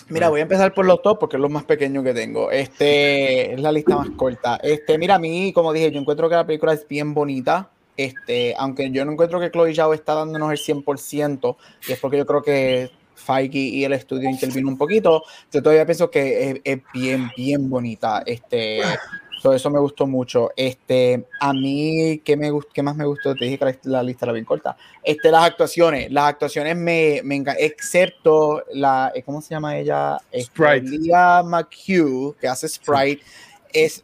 Mira, voy a empezar por los top porque es lo más pequeño que tengo. Este es la lista más corta. Este, mira, a mí, como dije, yo encuentro que la película es bien bonita. Este, aunque yo no encuentro que Chloe Zhao está dándonos el 100%, y es porque yo creo que Feige y el estudio intervino un poquito. Yo todavía pienso que es, es bien, bien bonita. Este, todo eso me gustó mucho. Este, a mí, ¿qué, me, qué más me gustó? Te dije que la, la lista era bien corta. Este, las actuaciones. Las actuaciones me, me encantan, excepto la, eh, ¿cómo se llama ella? Este, Sprite. Leah McHugh, que hace Sprite. Es,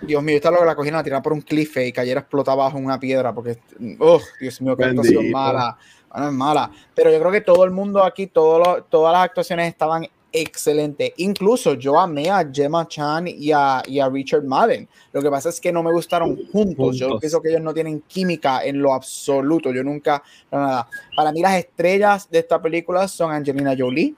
Dios mío, esta loca la cogieron a tirar por un cliff y cayera explota abajo en una piedra porque, oh, Dios mío, qué actuación Bendito. mala. Bueno, es mala. Pero yo creo que todo el mundo aquí, todo lo- todas las actuaciones estaban excelentes. Incluso yo amé a Gemma Chan y a, y a Richard Madden. Lo que pasa es que no me gustaron juntos. Yo Juntos. pienso que ellos no tienen química en lo absoluto. Yo nunca, no, nada. Para mí las estrellas de esta película son Angelina Jolie.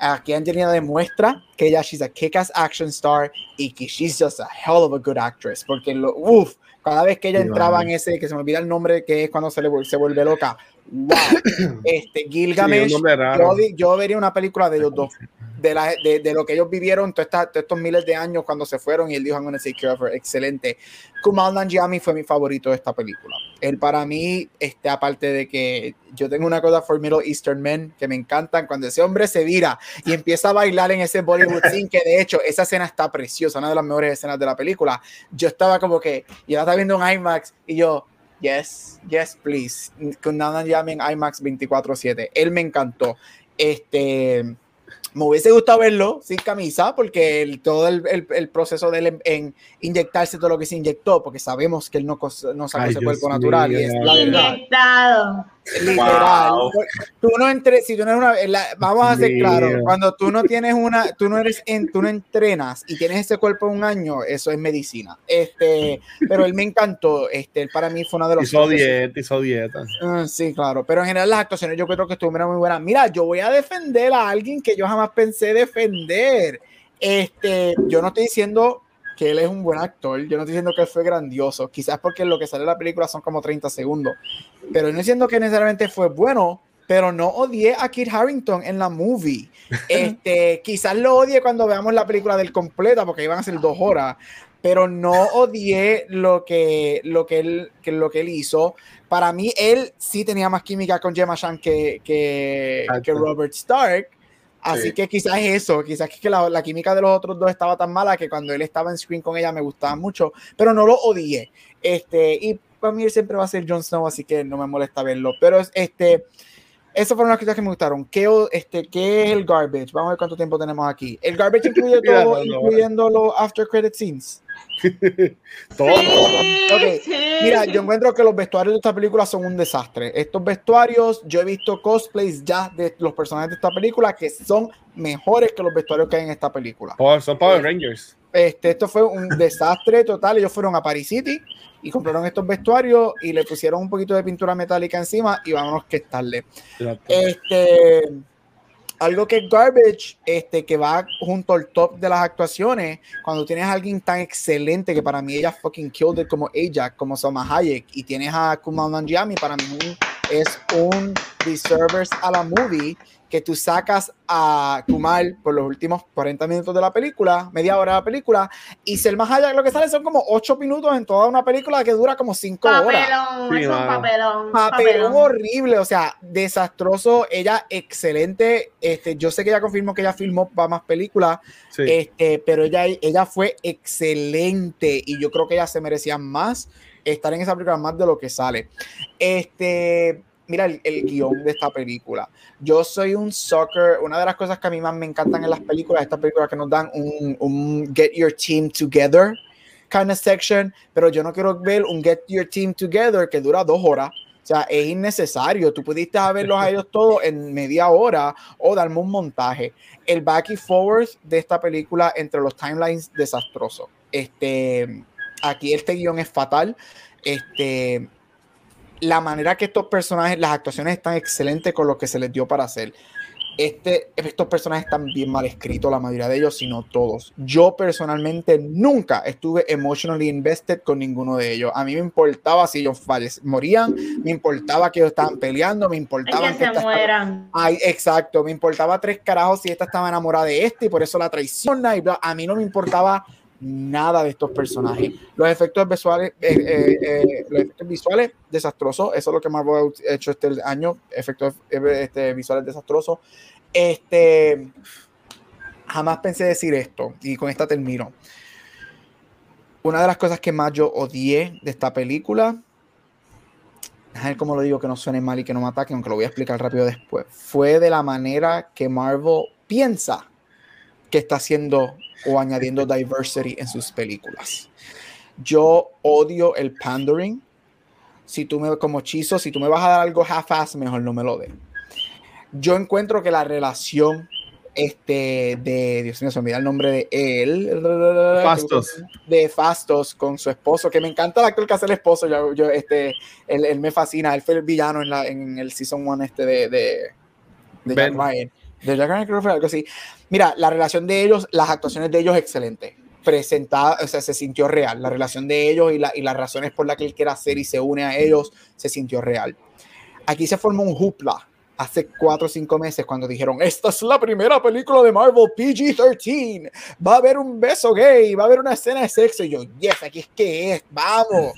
Aquí Angelina demuestra que ella she's a kick-ass action star y que she's just a hell of a good actress. Porque, lo, uff, cada vez que ella Sí, entraba en ese, que se me olvida el nombre, que es cuando se, le, se vuelve loca. Wow. Este, Sí, Gilgamesh, yo, di- yo vería una película de ellos dos. De, la, de, de lo que ellos vivieron todos todos estos miles de años cuando se fueron y él dijo I'm gonna take care of her. Excelente. Kumail Nanjiani fue mi favorito de esta película. Él para mí, este, aparte de que yo tengo una cosa for Middle Eastern Men que me encantan, cuando ese hombre se vira y empieza a bailar en ese Bollywood scene, que de hecho esa escena está preciosa, una de las mejores escenas de la película. Yo estaba como que, yo estaba viendo en IMAX y yo, yes, yes, please. Con Nanjiani en IMAX 24/7. Él me encantó. Este, me hubiese gustado verlo sin camisa, porque el- todo el, el- el proceso de él en, en inyectarse todo lo que se inyectó, porque sabemos que él no, no sacó Ay, ese cuerpo natural, y es mío. la verdad. Inyectado. Literal. Wow. Tú no entres, si tú no eres una, la- vamos a ser claros, cuando tú no tienes una, tú no eres en, tú no entrenas y tienes ese cuerpo un año, eso es medicina. Este, pero él me encantó, este, él para mí fue uno de los Hizo dieta, hizo dieta. Ah, sí, claro, pero en general las actuaciones yo creo que estuvieron muy buenas. Mira, yo voy a defender a alguien que yo jamás pensé defender. Este, yo no estoy diciendo que él es un buen actor, yo no estoy diciendo que él fue grandioso, quizás porque lo que sale en la película son como 30 segundos, pero no diciendo que necesariamente fue bueno, pero no odié a Kit Harrington en la movie. Este, quizás lo odie cuando veamos la película del completa, porque iban a ser dos horas, pero no odié lo que, lo que, él, que lo que él hizo. Para mí, él sí tenía más química con Gemma Chan que, que Robert Stark. Así Sí. que quizás es eso, quizás que la, la química de los otros dos estaba tan mala que cuando él estaba en screen con ella me gustaba mucho, pero no lo odié. Este, y para mí él siempre va a ser Jon Snow, así que no me molesta verlo. Pero es- este, esas fueron las cosas que me gustaron. ¿Qué, este, ¿Qué es el garbage? Vamos a ver cuánto tiempo tenemos aquí. El garbage incluye todo, no, no. incluyendo los after credit scenes. Todo. Sí, Ok, sí. Mira, yo encuentro que los vestuarios de esta película son un desastre. Estos vestuarios, yo he visto cosplays ya de los personajes de esta película que son mejores que los vestuarios que hay en esta película. Power- son Power Rangers. Este, esto fue un desastre total. Ellos fueron a Paris City y compraron estos vestuarios y le pusieron un poquito de pintura metálica encima y vámonos que es tarde. Este, algo que es garbage, este, que va junto al top de las actuaciones, cuando tienes a alguien tan excelente que para mí ella fucking killed it como Ajax, como Salma Hayek, y tienes a Kumail Nanjiani, para mí es un disservice a la movie que tú sacas a Kumal por los últimos 40 minutos de la película, media hora de la película, y Selma Hayek lo que sale son como 8 minutos en toda una película que dura como 5 horas Papelón, Sí, es un mano. papelón. papelón horrible, o sea, desastroso. Ella excelente. Este, yo sé que ella confirmó que ella filmó para más películas, Sí. este, pero ella, ella fue excelente y yo creo que ella se merecía más estar en esa película más de lo que sale. Este, mira el, el guion de esta película. Yo soy un soccer. Una de las cosas que a mí más me encantan en las películas, estas películas que nos dan un, un get your team together kind of section, pero yo no quiero ver un get your team together que dura dos horas. O sea, es innecesario. Tú pudiste verlos a ellos todos en media hora o darme un montaje. El back y forward de esta película entre los timelines desastroso. Este, aquí este guion es fatal. Este, la manera que estos personajes, las actuaciones están excelentes con lo que se les dio para hacer. Este, estos personajes están bien mal escritos, la mayoría de ellos, si no todos. Yo personalmente nunca estuve emotionally invested con ninguno de ellos. A mí me importaba si ellos fallec- morían, me importaba que ellos estaban peleando, me importaba que se esta- mueran. Ay, exacto, me importaba tres carajos si esta estaba enamorada de este y por eso la traiciona y bla. A mí no me importaba nada de estos personajes. Los efectos visuales, eh, eh, eh, los efectos visuales desastrosos, eso es lo que Marvel ha hecho este año, efectos eh, este, visuales desastrosos. Este, jamás pensé decir esto y con esta termino. Una de las cosas que más yo odié de esta película a ver cómo lo digo que no suene mal y que no me ataquen, aunque lo voy a explicar rápido después. Fue de la manera que Marvel piensa que está haciendo o añadiendo diversity en sus películas. Yo odio el pandering. Si tú me, como chizo, si tú me vas a dar algo half-ass, mejor no me lo dé. Yo encuentro que la relación este de Dios mío, se me olvida el nombre de él. Fastos. De Fastos con su esposo, que me encanta el actor que hace el esposo. Yo, yo, este, él, él me fascina. Él fue el villano en, la, en el season 1 este de, de, Ben. Ryan. Creo que fue algo así. Mira, la relación de ellos, las actuaciones de ellos, excelente. Presentada, o sea, se sintió real. La relación de ellos y, la, y las razones por las que él quiere hacer y se une a ellos, se sintió real. Aquí se formó un hoopla hace cuatro o cinco meses cuando dijeron, esta es la primera película de Marvel PG-13, va a haber un beso gay, va a haber una escena de sexo. Y yo, yes, aquí es que es, vamos.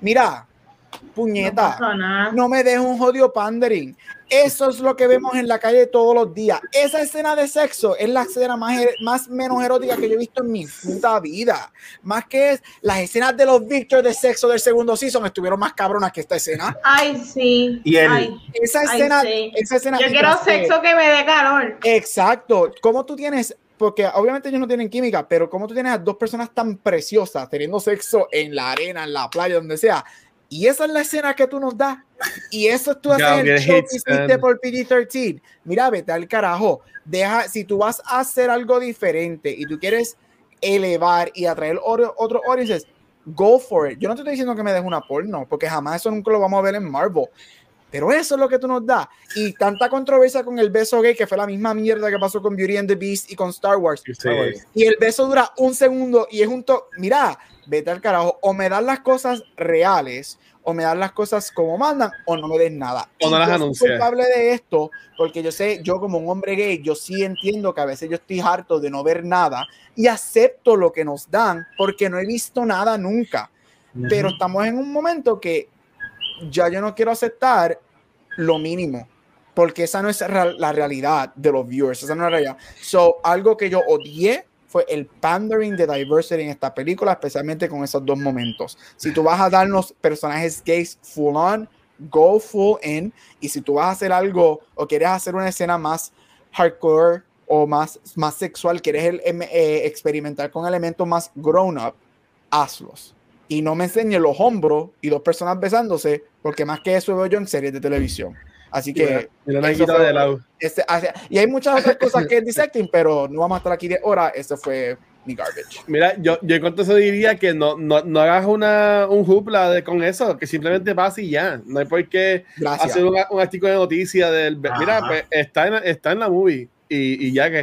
Mira, No puñeta, nada. no me dejes un jodido pandering. Eso es lo que vemos en la calle todos los días. Esa escena de sexo es la escena más, más menos erótica que yo he visto en mi puta vida. Más que es, las escenas de los Victor de sexo del segundo season estuvieron más cabronas que esta escena. Ay, sí. Y el- Ay, Esa Ay, escena, sí. esa escena. yo quiero sexo que me dé calor. Exacto. ¿Cómo tú tienes? Porque obviamente ellos no tienen química, pero ¿cómo tú tienes a dos personas tan preciosas teniendo sexo en la arena, en la playa, donde sea? Y esa es la escena que tú nos das. Y eso tú haces el show que Hits, hiciste por PG-13. Mira, vete al carajo. Deja, si tú vas a hacer algo diferente y tú quieres elevar y atraer otros audiences, go for it. Yo no te estoy diciendo que me des una porno, porque jamás eso nunca lo vamos a ver en Marvel. Pero eso es lo que tú nos das. Y tanta controversia con el beso gay, que fue la misma mierda que pasó con Beauty and the Beast y con Star Wars. Sí. Y el beso dura un segundo y es un to Mira, vete al carajo. O me das las cosas reales, o me das las cosas como mandan, o no me des nada. O no las yo soy anuncias. culpable de esto, porque yo sé, yo como un hombre gay, yo sí entiendo que a veces yo estoy harto de no ver nada y acepto lo que nos dan, porque no he visto nada nunca pero estamos en un momento que ya yo no quiero aceptar lo mínimo, porque esa no es la realidad de los viewers, esa no es la realidad. So, algo que yo odié fue el pandering de diversity en esta película, especialmente con esos dos momentos. Si tú vas a darnos personajes gays full on, go full in, y si tú vas a hacer algo o quieres hacer una escena más hardcore o más, más sexual, quieres em- eh, experimentar con elementos más grown up, hazlos y no me enseñe los hombros y dos personas besándose, porque más que eso veo yo en series de televisión. Así que. Mira eso quita fue- de lado. este- y hay muchas otras cosas que es dissecting, pero no vamos a estar aquí de hora. Ese fue mi garbage. Mira, yo, yo en cuanto a eso diría que no, no, no hagas una, un hoopla de, con eso, que simplemente pase y ya. No hay por qué Gracias. hacer un, un artículo de noticias del. Mira, Ajá. pues está en, está en la movie y, y ya que.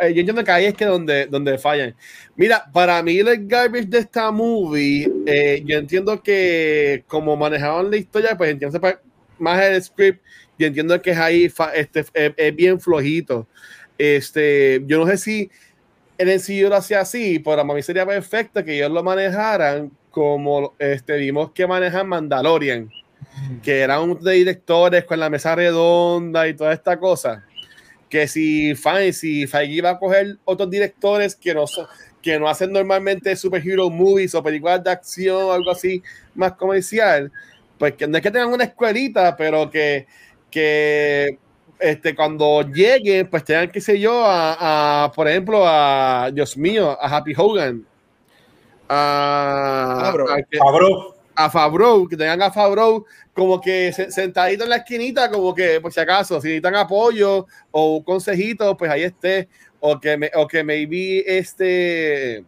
eh, Yo entiendo que ahí es que donde, donde fallan. Mira, para mí el garbage de esta movie, eh, yo entiendo que como manejaban la historia, pues entiendo pa- más el script y entiendo que es ahí este, es, es bien flojito. Este, yo no sé si el NCU lo hacía así, pero a mí sería perfecto que ellos lo manejaran como este, vimos que manejan Mandalorian, que eran un de directores con la mesa redonda y toda esta cosa. Que si fine, si Feige iba a coger otros directores que no, que no hacen normalmente superhero movies o películas de acción o algo así más comercial, pues que no es que tengan una escuelita, pero que, que este, cuando lleguen, pues tengan, qué sé yo, a, a, por ejemplo, a, Dios mío, a Happy Hogan, a, Favreau. a, que- Fabro, a que tengan a Favreau como que se- sentadito en la esquinita, como que por si acaso, si necesitan apoyo o un consejito, pues ahí esté, o que, me, o que maybe este...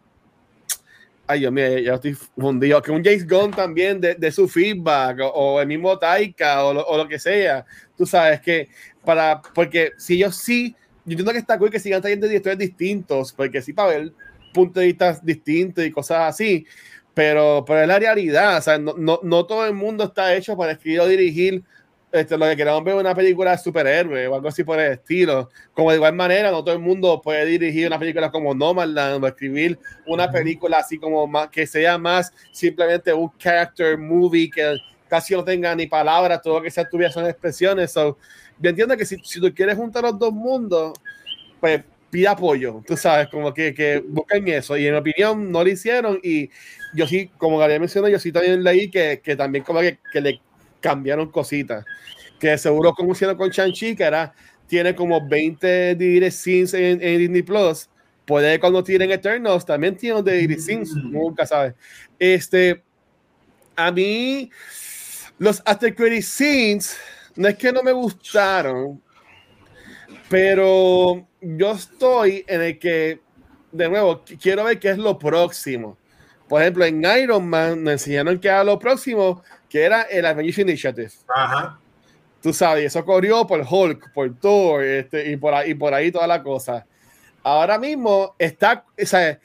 Ay, Dios mío, ya estoy fundido. Que un James Gunn también de, de su feedback, o, o el mismo Taika, o lo, o lo que sea. Tú sabes que, para, porque si ellos sí, yo entiendo que está cool que sigan trayendo directores distintos, porque sí, para ver puntos de vista distintos y cosas así, pero, pero es la realidad, o sea, no, no, no todo el mundo está hecho para escribir o dirigir este, lo que queramos ver una película de superhéroe o algo así por el estilo. Como de igual manera, no todo el mundo puede dirigir una película como Nomadland o escribir una película así como más, que sea más simplemente un character movie que casi no tenga ni palabras, todo lo que sea tuviera son expresiones. So, yo entiendo que si, si tú quieres juntar los dos mundos, pues pide apoyo, tú sabes, como que, que busquen eso. Y en mi opinión, no lo hicieron. Y yo sí, como Gabriel mencionó, yo sí también leí que, que también como que, que le cambiaron cositas. Que seguro como hicieron con Shang-Chi, que era, tiene como 20 direct scenes en, en Disney Plus. puede que cuando tienen Eternals también tienen de Iris Scenes, nunca sabes. Este, a mí, los After Credit Scenes, no es que no me gustaron, pero yo estoy en el que, de nuevo, qu- quiero ver qué es lo próximo. Por ejemplo, en Iron Man nos enseñaron que era lo próximo, que era el Avengers Initiative. Ajá. Tú sabes, eso corrió por Hulk, por Thor, este, y, por ahí, y por ahí toda la cosa. Ahora mismo está, o sea,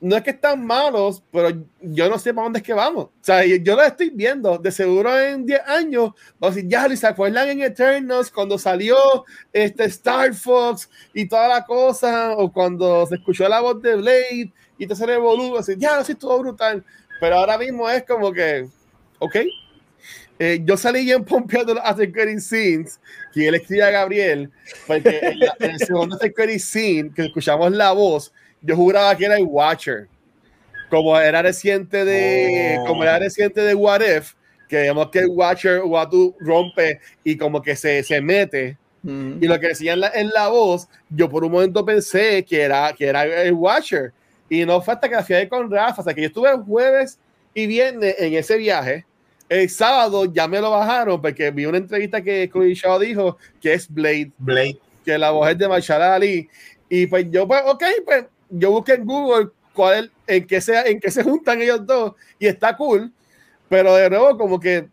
no es que están malos, pero yo no sé para dónde es que vamos. O sea, yo, lo estoy viendo. De seguro en 10 años, vamos a decir, ya, ¿se acuerdan en Eternals cuando salió este Star Fox y toda la cosa? O cuando se escuchó la voz de Blade y te sale boludo, así, ya, sí, estuvo brutal. Pero ahora mismo es como que, ok. Eh, yo salí bien pompeado de los Credit Scenes, que él escribe a Gabriel, porque en, la- en el segundo Credit Scene, que escuchamos la voz, yo juraba que era el Watcher. Como era reciente de, Oh. como era reciente de What If, que digamos que el Watcher Watu rompe y como que se, se mete. Mm. Y lo que decía en la, en la voz, yo por un momento pensé que era, que era el Watcher. Y no fue hasta que la fui con Rafa. O sea, que yo estuve jueves y viernes en ese viaje. El sábado ya me lo bajaron porque vi una entrevista que Chloe Shaw dijo que es Blade, Blade. que la voz es de Marshall Ali. Y pues yo, pues, ok, pues yo busqué en Google cuál es, en qué se, en qué se juntan ellos dos y está cool. Pero de nuevo, como que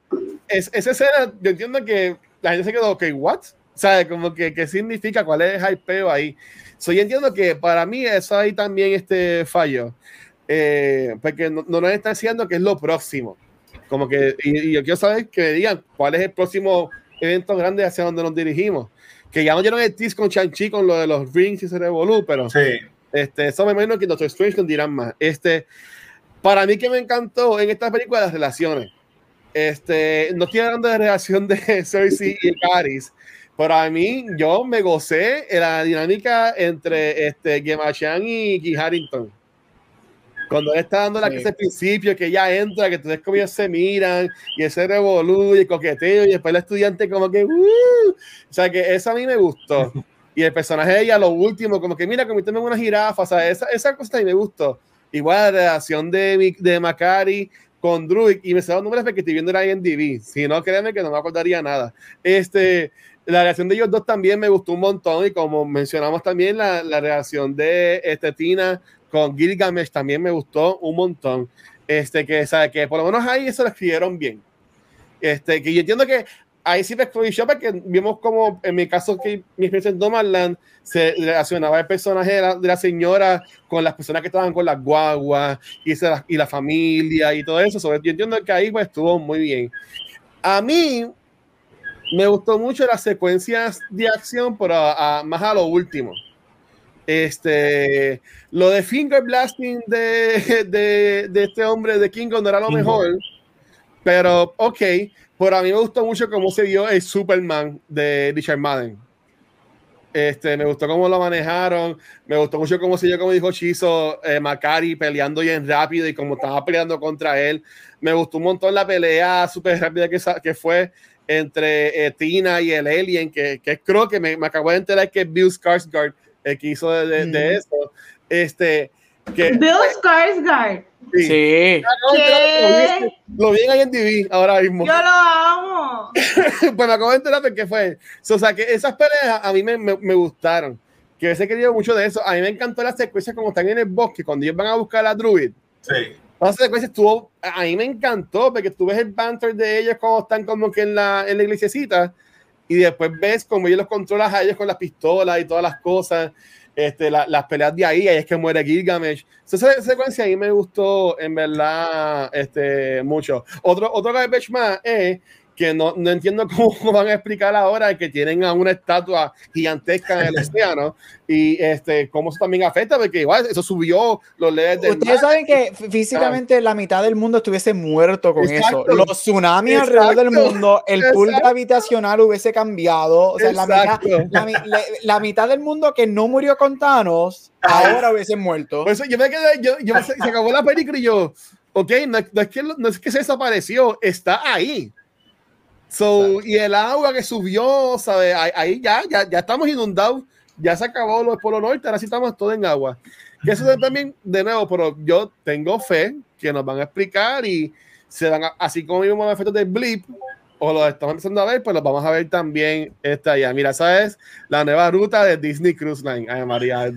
es, esa escena, yo entiendo que la gente se quedó, ok, what? ¿Sabes? Como que, ¿qué significa? ¿Cuál es el hypeo ahí? So, yo entiendo que para mí eso ahí también este fallo. Eh, porque no, no nos está diciendo que es lo próximo. Como que, y, y yo quiero saber que me digan cuál es el próximo evento grande hacia donde nos dirigimos. Que ya no dieron el tease con Chanchi con lo de los rings y se revolú, pero Sí. este, eso me imagino que Doctor Strange nos dirán más. Este, para mí que me encantó en esta película las relaciones. Este, no estoy hablando de relación de Cersei y Caris, pero a mí yo me gocé en la dinámica entre este, Gemma Chan y Kit Harington. Cuando él está dando la Sí. clase al principio, que ella entra, que entonces como ellos se miran y ese revolú y el coqueteo y después el estudiante como que "Uh". o sea que eso a mí me gustó y el personaje de ella lo último como que mira convirtiéndome en una jirafa o sea esa, esa cosa a mí me gustó igual la relación de, de Macari con Druid y me sé los números porque estoy viendo la IMDb si no créeme que no me acordaría nada este la relación de ellos dos también me gustó un montón y como mencionamos también la, la relación de este, Tina con Gilgamesh también me gustó un montón. Este, que, sabe que por lo menos ahí eso lo escribieron bien. Este, que yo entiendo que ahí sí me escribió porque vimos como en mi caso que mi experiencia en Nomadland se relacionaba el personaje de la, de la señora con las personas que estaban con las guaguas y, se y la familia y todo eso. Sobre, yo entiendo que ahí pues, estuvo muy bien. A mí me gustó mucho las secuencias de acción, pero a- a- más a lo último. Este, lo de finger blasting de, de, de este hombre de Kingo no era lo mejor, pero ok. Pero a mí me gustó mucho cómo se vio el Superman de Richard Madden. Este, me gustó cómo lo manejaron, me gustó mucho cómo se vio, como dijo Chizo, eh, Macari peleando bien rápido y como estaba peleando contra él. Me gustó un montón la pelea súper rápida que, fue entre eh, Tina y el Alien, que, que creo que me, me acabo de enterar que es Bill Skarsgård el que hizo de, de- de Mm. eso. Este, que Bill Skarsgård. sí. Sí. ¿Qué? Lo vi en IMDb ahora mismo. Yo lo amo. pues me acabo de enterar porque fue. So, o sea, que esas peleas a mí me, me, me gustaron. Que hubiese querido mucho de eso. A mí me encantó la secuencia como están en el bosque, cuando ellos van a buscar a la Druid. Sí. Esa secuencia estuvo, a mí me encantó porque tú ves el banter de ellos como están como que en la, en la iglesiecita y después ves como ellos los controlas a ellos con las pistolas y todas las cosas, este, la- las peleas de ahí, ahí es que muere Gilgamesh. So, esa secuencia ahí me gustó en verdad este, mucho. Otro, otro garbage más es que no, no entiendo cómo van a explicar ahora que tienen a una estatua gigantesca en el océano y este, cómo eso también afecta, porque igual eso subió los leyes del Ustedes mar. saben que fí- físicamente la mitad del mundo estuviese muerto con Exacto. eso. Los tsunamis alrededor del Exacto. mundo, el pool Exacto. gravitacional hubiese cambiado. O sea, la mitad, Exacto. la, la- la mitad del mundo que no murió con Thanos, ahora hubiese muerto. Por eso yo me quedé, yo, yo se, se acabó la película y yo, ok, no, no es que, no es que se desapareció, está ahí. So, y el agua que subió, ¿sabes? Ahí, ahí ya, ya, ya estamos inundados, ya se acabó lo del Polo Norte, ahora sí estamos todos en agua. Que eso también, de nuevo, pero yo tengo fe que nos van a explicar y se van a, así como vimos los efectos de Blip, o los estamos empezando a ver, pues los vamos a ver también esta allá. Mira, esa es la nueva ruta de Disney Cruise Line. Ay, María.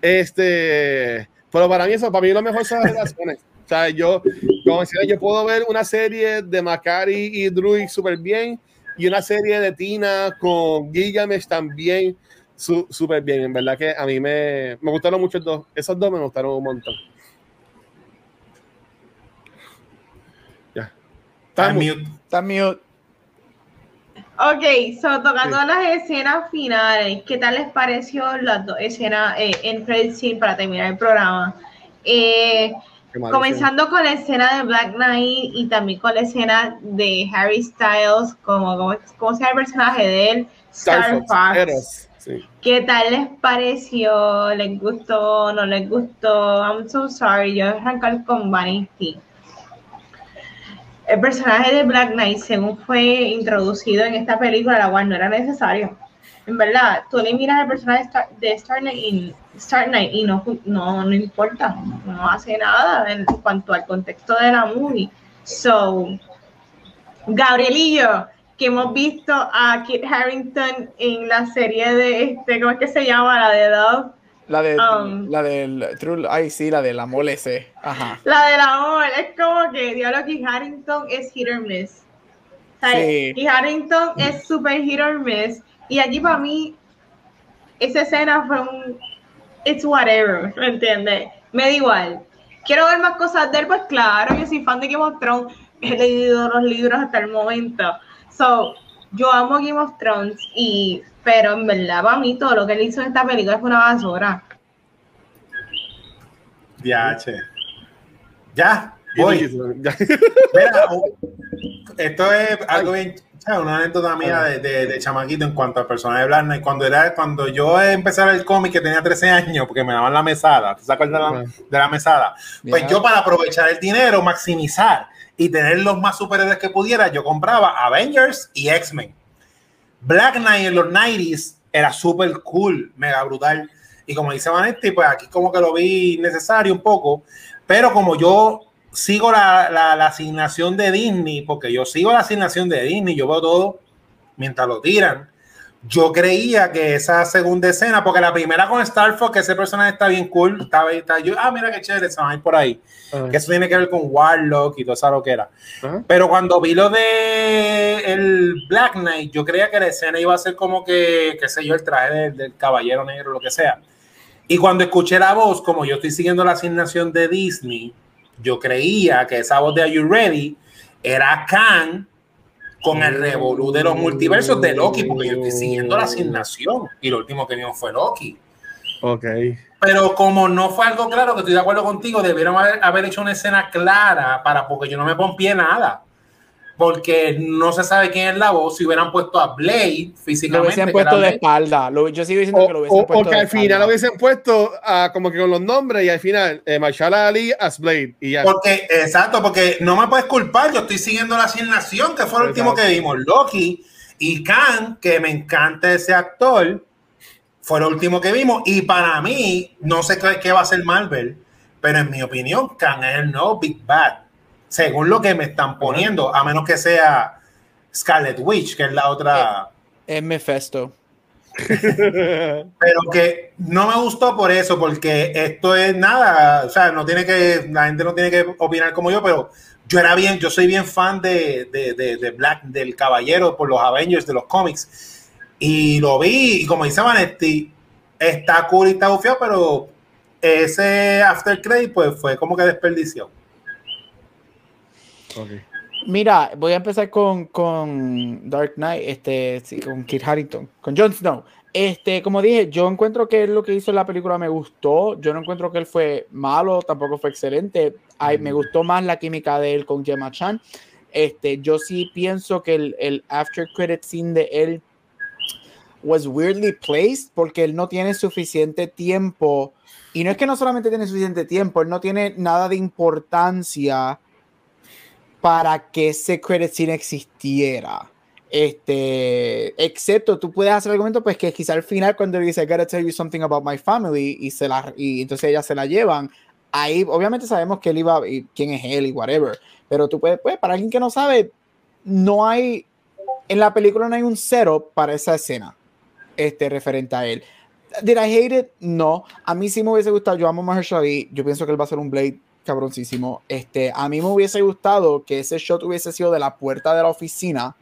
Este, pero para mí eso, para mí lo mejor son las relaciones. Sea, yo, como decía, yo puedo ver una serie de Macari y Druid súper bien y una serie de Tina con Gilgamesh también su- súper bien. En verdad que a mí me, me gustaron mucho dos. Esos dos me gustaron un montón. Ya. Está mute. Está mute. Ok, so tocando Sí. las escenas finales, ¿qué tal les pareció las dos escenas eh, en credit scene para terminar el programa? Eh. Comenzando con la escena de Black Knight y también con la escena de Harry Styles, como, como, ¿cómo se llama el personaje de él? Star Star Fox, sí. ¿Qué tal les pareció? ¿Les gustó? ¿No les gustó? I'm so sorry. Yo voy a arrancar con Vanity. El personaje de Black Knight, según fue introducido en esta película, la cual no era necesario. En verdad, tú le miras al personaje de Star, de Star Knight y, Star Knight y no, no, no importa, no hace nada en cuanto al contexto de la movie. So, Gabrielillo, que hemos visto a Kit Harrington en la serie de este, ¿cómo es que se llama? La de Dove. La de Um, la del True, ay sí, la del amor ese. Ajá. La del amor, es como que Diablo Kit Harrington es hit or miss. O sea, Sí. Kit Harrington es super hit or miss. Y aquí para mí, esa escena fue un. It's whatever, ¿me entiendes? Me da igual. Quiero ver más cosas de él, pues claro, yo soy fan de Game of Thrones. He leído los libros hasta el momento. So, yo amo Game of Thrones, y, pero en verdad, para mí, todo lo que él hizo en esta película fue una basura. Ya, voy. tú- ya. Mira, u- esto es algo bien, ¿sabes? una anécdota mía de, de, de chamaquito en cuanto al personaje de Black Knight. Cuando, era, cuando yo empecé el cómic que tenía 13 años, porque me daban la mesada, ¿tú te acuerdas de la, de la mesada? Pues yo para aprovechar el dinero, maximizar y tener los más superhéroes que pudiera, yo compraba Avengers y X-Men. Black Knight en los 90s era súper cool, mega brutal. Y como dice Vanetti, pues aquí como que lo vi necesario un poco, pero como yo sigo la, la- la asignación de Disney, porque yo sigo la asignación de Disney, yo veo todo mientras lo tiran. Yo creía que esa segunda escena, porque la primera con Star Fox, que ese personaje está bien cool, estaba, está, yo, ah, mira qué chévere, se van a ir por ahí. Que eso tiene que ver con Warlock y todo eso lo que era. Ajá. Pero cuando vi lo de el Black Knight, yo creía que la escena iba a ser como que, qué sé yo, el traje del, del caballero negro, lo que sea. Y cuando escuché la voz, como yo estoy siguiendo la asignación de Disney, yo creía que esa voz de Are You Ready era Khan con el revolú de los multiversos de Loki, porque yo estoy siguiendo la asignación y lo último que vimos fue Loki. Ok. Pero como no fue algo claro, que estoy de acuerdo contigo, debieron haber, haber hecho una escena clara para, porque yo no me pompié nada. Porque no se sabe quién es la voz. Si hubieran puesto a Blade Lo físicamente. hubiesen que puesto de Blade, espalda. Lo- yo sigo diciendo O, que lo hubiesen o- puesto o que de al final espalda. lo hubiesen puesto como que con los nombres y al final eh, Marshala Ali as Blade y ya. Porque, exacto, porque no me puedes culpar. Yo estoy siguiendo la asignación, que fue lo último que vimos. Loki y Khan, que me encanta ese actor, fue lo último que vimos. Y para mí, no sé qué, qué va a hacer Marvel, pero en mi opinión, Khan es el nuevo Big Bad, según lo que me están poniendo, a menos que sea Scarlet Witch, que es la otra. Es Mephisto. pero que no me gustó por eso, porque esto es nada, o sea, no tiene que, la gente no tiene que opinar como yo, pero yo era bien, yo soy bien fan de, de, de- de Black, del Caballero por los Avengers, de los cómics, y lo vi, y como dice Vanetti, está cool y está bufiado, pero ese after credit pues fue como que desperdició. Ok. Mira, voy a empezar con, con Dark Knight, este, sí, con Kit Harrington, con Jon Snow. Este, como dije, yo encuentro que lo que hizo en la película me gustó. Yo no encuentro que él fue malo, tampoco fue excelente. Ay, me gustó más la química de él con Gemma Chan. Este, yo sí pienso que el, el after credit scene de él was weirdly placed porque él no tiene suficiente tiempo. Y no es que no solamente tiene suficiente tiempo, él no tiene nada de importancia para que ese credit scene existiera. Este, excepto tú puedes hacer el argumento, pues que quizá al final cuando él dice, I gotta tell you something about my family, y, se la, y entonces ellas se la llevan, ahí obviamente sabemos que él iba, y quién es él y whatever, pero tú puedes, pues, para alguien que no sabe, no hay, en la película no hay un cero para esa escena, este, referente a él. Did I hate it? No. A mí sí me hubiese gustado. Yo amo Mahershala Ali. Yo pienso que él va a ser un Blade cabroncísimo. Este, a mí me hubiese gustado que ese shot hubiese sido de la puerta de la oficina,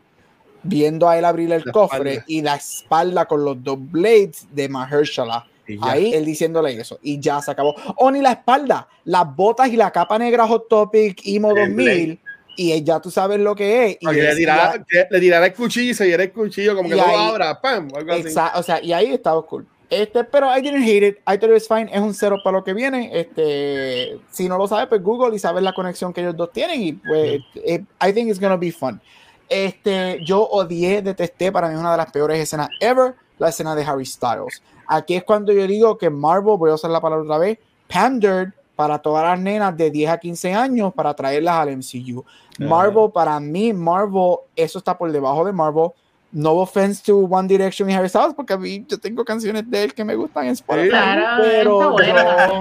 viendo a él abrir el La cofre espalda. y la espalda con los dos blades de Mahershala. Ahí él diciéndole eso y ya se acabó. O ni la espalda, las botas y la capa negra Hot Topic Imo El 2000 y ya tú sabes lo que es. Y le tirara, le tirara el cuchillo y se diera el cuchillo, como que Y no lo ahí- abra, ¡pam! o algo así. O sea, y ahí estaba cool. Este, pero I didn't hate it. I thought it was fine. Es un cero para lo que viene. Este, si no lo sabes, pues Google y sabes la conexión que ellos dos tienen. Y pues, it- I think it's gonna be fun. Este, yo odié, detesté. Para mí es una de las peores escenas ever. La escena de Harry Styles. Aquí es cuando yo digo que Marvel, voy a usar la palabra otra vez, pandered para todas las nenas de 10 a 15 años para traerlas al MCU. Marvel, para mí, Marvel, eso está por debajo de Marvel. No offense to One Direction y Harry Styles, porque a mí yo tengo canciones de él que me gustan en Spotify. Claro, pero, bueno.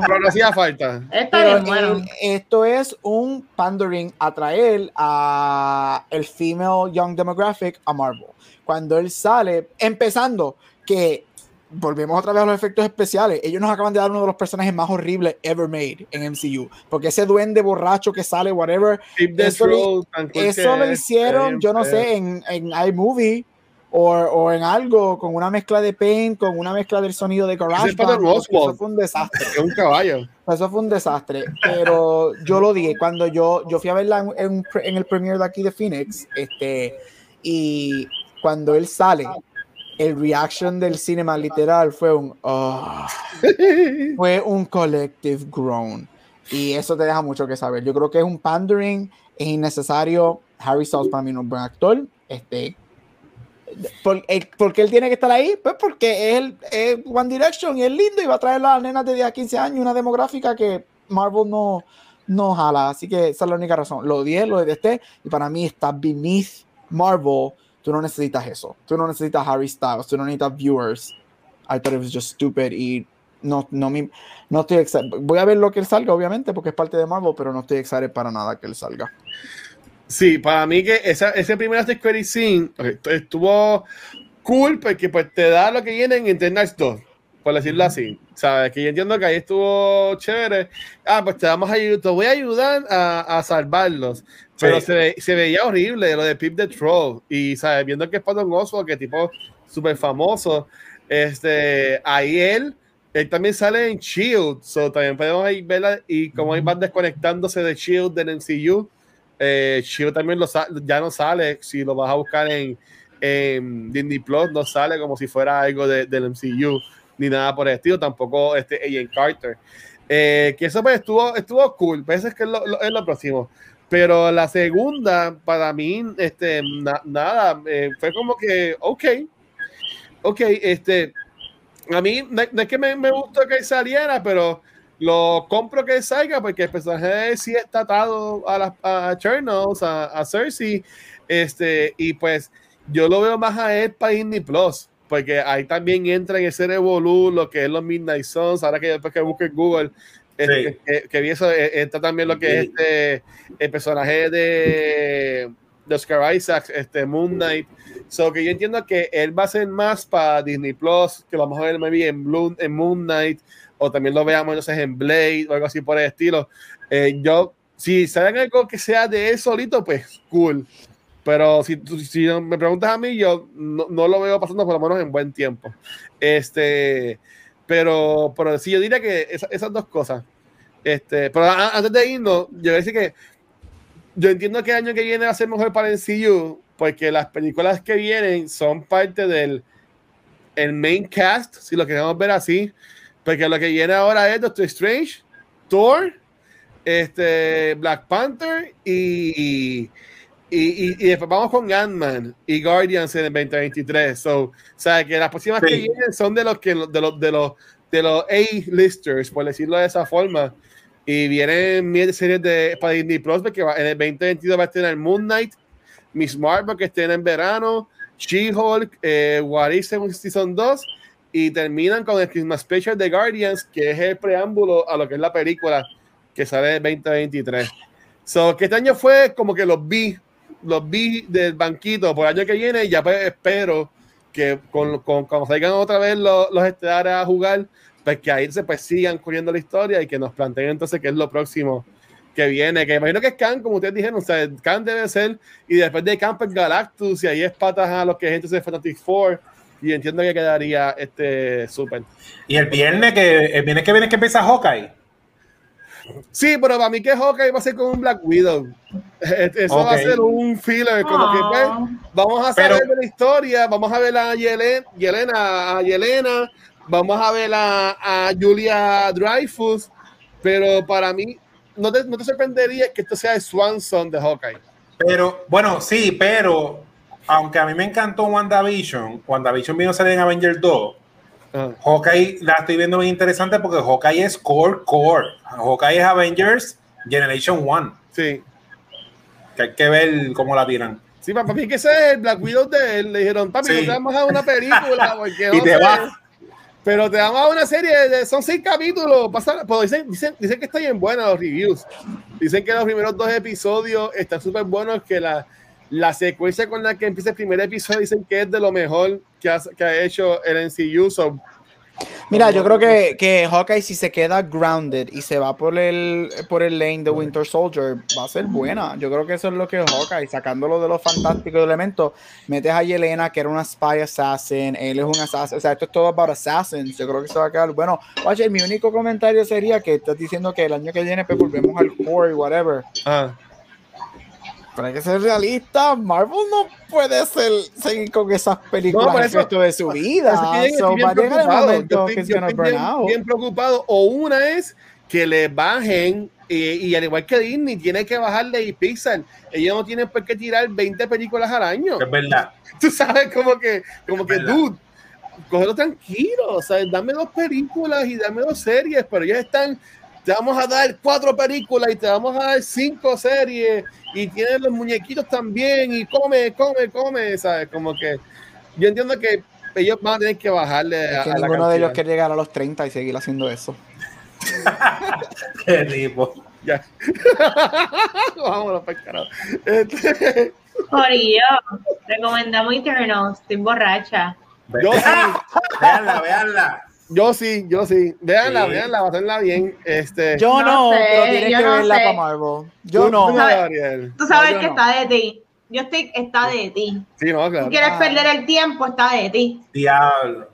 Pero no hacía falta. Pero bien bueno. esto es un pandering a traer a el female young demographic a Marvel. Cuando él sale, empezando que volvemos otra vez a los efectos especiales. Ellos nos acaban de dar uno de los personajes más horribles ever made en MCU. Porque ese duende borracho que sale, whatever, Eso lo- eso lo hicieron, yo no sé, en, en iMovie o, o en algo, con una mezcla de paint, con una mezcla del sonido de Oswalt. Eso fue un desastre. Es un caballo. Eso fue un desastre. Pero yo lo dije cuando yo, yo fui a verla en, en el premiere de aquí de Phoenix. Este, y cuando él sale, el reaction del cinema literal fue un "Ah". fue un collective groan. Y eso te deja mucho que saber. Yo creo que es un pandering, es innecesario. Harry Styles para mí no es un buen actor. Este, por, eh, ¿Por qué él tiene que estar ahí? Pues porque él es One Direction y es lindo y va a traer a las nenas de 10 a 15 años una demográfica que Marvel no, no jala. Así que esa es la única razón. Lo odié, lo detesté y para mí está beneath Marvel. Tú no necesitas eso. Tú no necesitas Harry Styles. Tú no necesitas viewers. I thought it was just stupid y no, no, me, no estoy excited. Voy a ver lo que él salga, obviamente, porque es parte de Marvel, pero no estoy excited para nada que él salga. Sí, para mí que esa, ese primer Credit Scene ok, estuvo cool porque pues te da lo que viene en Eternals 2, por decirlo así. Sabes que yo entiendo que ahí estuvo chévere. Ah, pues te vamos a ayudar, te voy a ayudar a, a salvarlos. Pero Sí. se, ve- se veía horrible lo de Pip the Troll. Y sabes, viendo que es Patton Oswalt, que tipo súper famoso, este, ahí él, él también sale en Shield. So también podemos ahí verla y cómo ahí van desconectándose de Shield del MCU. Eh, también lo ya no sale. Si lo vas a buscar en, en Disney Plus, no sale como si fuera algo de- del MCU ni nada por el estilo. Tampoco este Agent Carter. Eh, que eso pues estuvo, estuvo cool. Parece que es lo, lo- es lo próximo. Pero la segunda, para mí, este, na- nada, eh, fue como que, ok, ok, este, a mí no, no es que me, me gustó que saliera, pero lo compro que salga porque el personaje sí está atado a, las a Eternals, a, a Cersei, este, y pues yo lo veo más a él para Disney Plus, porque ahí también entra en ese revolú lo que es los Midnight Suns, ahora que después que busque en Google, este, Sí. que, que vi eso, eh, está también lo que es este, el personaje de, de Oscar Isaac, este Moon Knight, So que yo entiendo que él va a ser más para Disney Plus, que lo vamos a ver maybe en, Blue, en Moon Knight, o también lo veamos entonces en Blade o algo así por el estilo. Eh, yo, si saben algo que sea de él solito, pues cool. Pero si, si me preguntas a mí, yo no, no lo veo pasando por lo menos en buen tiempo. Este, pero, pero sí, yo diría que esa- esas dos cosas. Este, pero a- antes de irnos, yo decir que yo entiendo que el año que viene va a ser mejor para el MCU, porque las películas que vienen son parte del el main cast, si lo queremos ver así, porque lo que viene ahora es Doctor Strange, Thor, este, Black Panther y, y, y- y después vamos con Ant-Man y Guardians en el 2023. So, o sea, que las próximas que vienen son de los que de los de los de los A-listers, por decirlo de esa forma. Y vienen de series de para Disney Plus, porque va- en el 2022 va a tener Moon Knight, Miss Marvel, que estén en verano, She-Hulk, eh, What If Season 2 y terminan con el Christmas Special de Guardians, que es el preámbulo a lo que es la película que sale en 2023. So, que este año fue como que los vi, los vi del banquito por el año que viene, ya pues espero que con, con, cuando salgan otra vez los, los estelares a jugar, pues que ahí se pues sigan corriendo la historia y que nos planteen entonces qué es lo próximo que viene, que imagino que es Khan, como ustedes dijeron, o sea, Khan debe ser, y después de Khan pues Galactus, y ahí es patas a los que es entonces Fantastic Four, y entiendo que quedaría este super. Y el viernes que el viernes que viene es que empieza Hawkeye. Sí, pero para mí que Hawkeye va a ser como un Black Widow. Eso va a ser un filler, como que pues, Ah. vamos a Pero- saber de la historia, vamos a ver a Yelena, Yelena, a Yelena, vamos a ver a, a Julia Dreyfus, pero para mí no te, no te sorprendería que esto sea el Swanson de Hawkeye. Pero, bueno, sí, pero aunque a mí me encantó WandaVision, WandaVision vino a salir en Avengers 2. Ajá. Hawkeye la estoy viendo muy interesante porque Hawkeye es core, core. Hawkeye es Avengers Generation 1. Sí. Que hay que ver cómo la tiran. Sí, para mí que ese es el Black Widow de él. Le dijeron, papi, Sí. no te vamos a una película. Porque Y no te vas. Pero te vamos a una serie, de, son seis capítulos. Pasa, pero dicen, dicen, dicen que está bien buena los reviews. Dicen que los primeros dos episodios están súper buenos, que la, la secuencia con la que empieza el primer episodio dicen que es de lo mejor que ha, que ha hecho el NCU. So, Mira, yo creo que, que Hawkeye si se queda grounded y se va por el por el lane de Winter Soldier va a ser buena. Yo creo que eso es lo que es Hawkeye, sacándolo de los fantásticos elementos. Metes a Yelena, que era una spy assassin, él es un assassin, o sea, esto es todo about assassins. Yo creo que se va a quedar bueno. Oye, mi único comentario sería que estás diciendo que el año que viene pues, volvemos al core y whatever. ah, Pero hay que ser realista, Marvel no puede ser, seguir con esas películas No, por el eso- resto de su vida. Así que So, bien preocupado. estoy, bien, bien preocupado. O una es que le bajen, eh, y al igual que Disney, tiene que bajarle y Pixar. Ellos no tienen por qué tirar 20 películas al año. Es verdad. Tú sabes, como que, como que, ¿Verdad? dude, cógelo tranquilo. O sea, dame dos películas y dame dos series, pero ellos están. Te vamos a dar cuatro películas y te vamos a dar cinco series y tienes los muñequitos también y come, come, come, ¿sabes? Como que yo entiendo que ellos van a tener que bajarle a, Es que a la ninguno de ellos quiere llegar a los 30 y seguir haciendo eso. Qué tipo. Ya. Vámonos para el carajo. Este, Corillo, recomendamos Eternals, estoy borracha. yo sí, Veanla, veanla. Yo sí, yo sí. Véanla, Sí. véanla, va a hacerla bien. Este, Yo No no, sé, pero tienes yo que no verla sé. para Marvel. Yo tú- no. tú ¿Sabes? Gabriel. Tú sabes No, yo que no. está de ti. Yo estoy, está de ti. Sí, no, claro. Tú quieres Ah. perder el tiempo, está de ti. Diablo.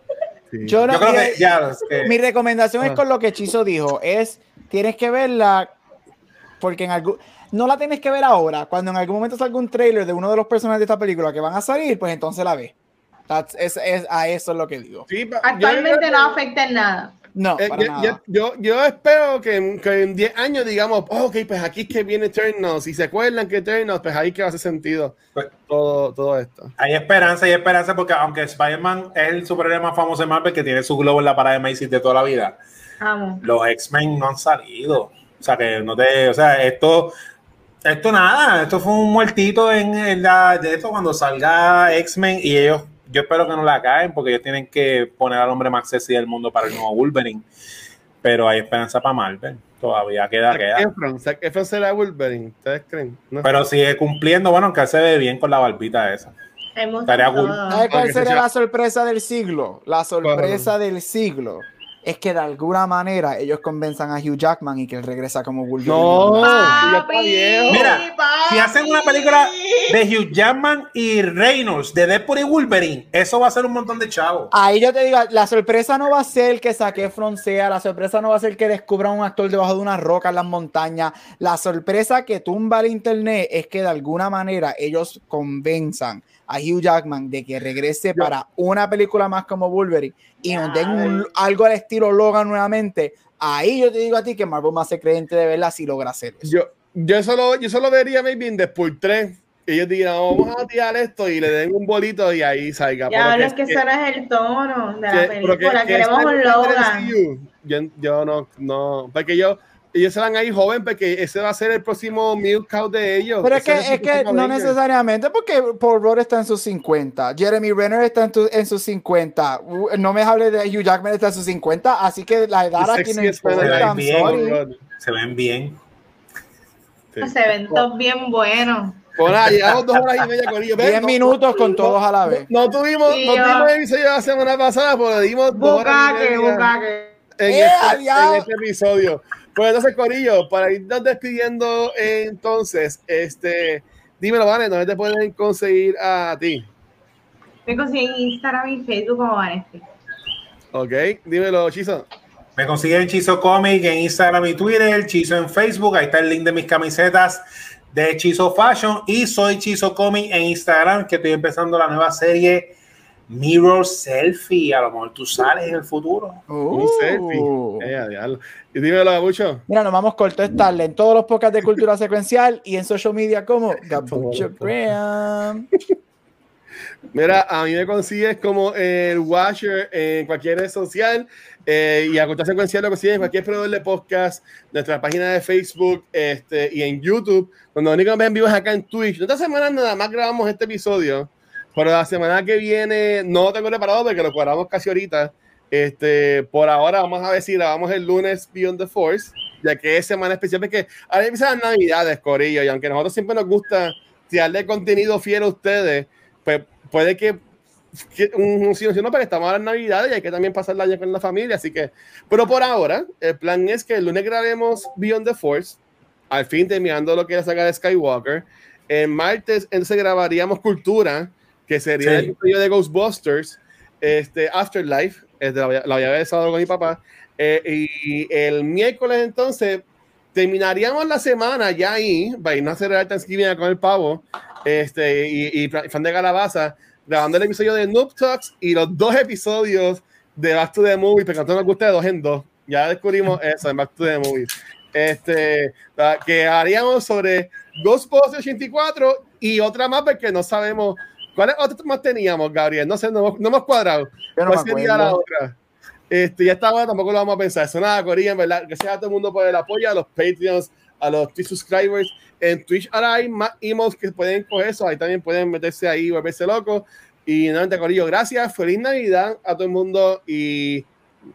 Sí. Yo no. Yo creo que ya. es que- Mi recomendación es Ah. con lo que Chizo dijo, es tienes que verla porque en algún no la tienes que ver ahora, cuando en algún momento salga un trailer de uno de los personajes de esta película que van a salir, pues entonces la ves. That's- es, es- a eso es lo que digo. Sí, Actualmente yo- no afecta en nada. No, eh, para yo, nada. yo, espero que, en- que en 10 años digamos, "Oh, ok, pues aquí es que viene Eternals. Si se acuerdan que Eternals, pues ahí que hace sentido Pues- todo, todo esto. Hay esperanza, hay esperanza porque aunque Spider-Man es el superhéroe más famoso de Marvel que tiene su globo en la parada de Macy's de toda la vida, Vamos. los X-Men no han salido. O sea, que no te. O sea, esto. Esto nada, esto fue un muertito en, en la, de esto cuando salga X-Men y ellos, yo espero que no la caen porque ellos tienen que poner al hombre más sexy del mundo para el nuevo Wolverine. Pero hay esperanza para Marvel, todavía queda, Zac queda. Efron, Zac Efron será Wolverine, ¿ustedes creen? No sé. Pero sigue cumpliendo, bueno, que él se ve bien con la barbita esa. Hemos Estaría cool. todo. ¿Sabes cuál Porque se sería sea- la sorpresa del siglo? La sorpresa del siglo es que de alguna manera ellos convenzan a Hugh Jackman y que él regresa como Wolverine. No, Papi. Mira, papi. Si hacen una película de Hugh Jackman y Reynolds, de Deadpool y Wolverine, eso va a ser un montón de chavos. Ahí yo te digo, la sorpresa no va a ser que saque sea, la sorpresa no va a ser que descubran un actor debajo de una roca en las montañas, la sorpresa que tumba el internet es que de alguna manera ellos convenzan a Hugh Jackman de que regrese para una película más como Wolverine y nos den un- algo al estilo Logan nuevamente. Ahí yo te digo a ti que Marvel más se creyente de verla si logra hacer eso. Yo, yo, solo, yo solo vería maybe en Deadpool 3. Ellos digan, vamos a tirar esto y le den un bolito y ahí salga. Ya Pero es que ese no es el tono de la que- película. que Queremos un Logan. Yo, yo no, no, porque yo, ellos se van ahí joven porque ese va a ser el próximo milk cow de ellos. Pero es Ese que, su es que no necesariamente, porque Paul Rudd está en sus 50, Jeremy Renner está en, tu- en sus 50, u- no me hable de Hugh Jackman está en sus 50, así que la edad aquí no importa, Bien. Se ven bien. Sí. Los eventos bien buenos. Pues nada, llegamos dos horas y media con ellos. 10 minutos con todos a la vez. No tuvimos, no yo- tuvimos episodio la semana pasada, pero le dimos dos horas y Bucaque, media bucaque. en, ¡Eh, este, en este episodio. Pues entonces, Corillo, para irnos despidiendo, eh, entonces, este, dímelo, Vane, ¿dónde te pueden conseguir a ti? Me conseguí en Instagram y Facebook como Vanesti. Ok, dímelo, Chizo. Me consiguen Chizo Comic en Instagram y Twitter, Chizo en Facebook, ahí está el link de mis camisetas de Chizo Fashion y soy Chizo Comic en Instagram, que estoy empezando la nueva serie Mirror Selfie, a lo mejor tú sales en el futuro. Un Uh. selfie. Eh. Y dímelo, Gabucho. Mira, nos vamos corto estarle en todos los podcasts de cultura secuencial y en social media como Gabucho Graham. Mira, a mí me consigues como el Watcher en cualquier red social eh, y a Cultura Secuencial lo consigues en cualquier proveedor de podcast, nuestra página de Facebook este, y en YouTube, donde lo único que ven vivo es acá en Twitch. Esta semana nada más grabamos este episodio, pero la semana que viene no tengo preparado porque lo cuadramos casi ahorita. Este, por ahora vamos a ver si grabamos el lunes Beyond the Force, ya que es semana especial, porque ahora empiezan las navidades, Corillo, y aunque a nosotros siempre nos gusta tirarle contenido fiel a ustedes, pues puede que, que un, un sí o sí no, porque estamos ahora en Navidad y hay que también pasar el año con la familia, así que, pero por ahora, el plan es que el lunes grabemos Beyond the Force, al fin terminando lo que es la saga de Skywalker, el martes entonces grabaríamos Cultura, que sería Sí. el episodio de Ghostbusters, este, Afterlife, este, lo había- besado con mi papá, eh, y el miércoles entonces terminaríamos la semana ya ahí, para irnos a celebrar Thanksgiving con el pavo, este, y, y fan de Calabaza, grabando el episodio de Noob Talks y los dos episodios de Back to the Movie, porque nosotros nos gusta de dos en dos. Ya descubrimos eso en Back to the Movie. Este, ah, que haríamos sobre Ghostbusters 84 y otra más, porque no sabemos cuáles otras más teníamos, Gabriel. No sé, no, hemos- no hemos cuadrado. Yo no ¿Cuál sería la otra? Este, ya está bueno, tampoco lo vamos a pensar. Eso nada, Corilla, en verdad. Que sea todo el mundo por el apoyo a los Patreons, a los Twitch subscribers. En Twitch ahora hay más emos que pueden coger eso. Ahí también pueden meterse ahí y volverse locos. Y nuevamente, Corillo, gracias. Feliz Navidad a todo el mundo. Y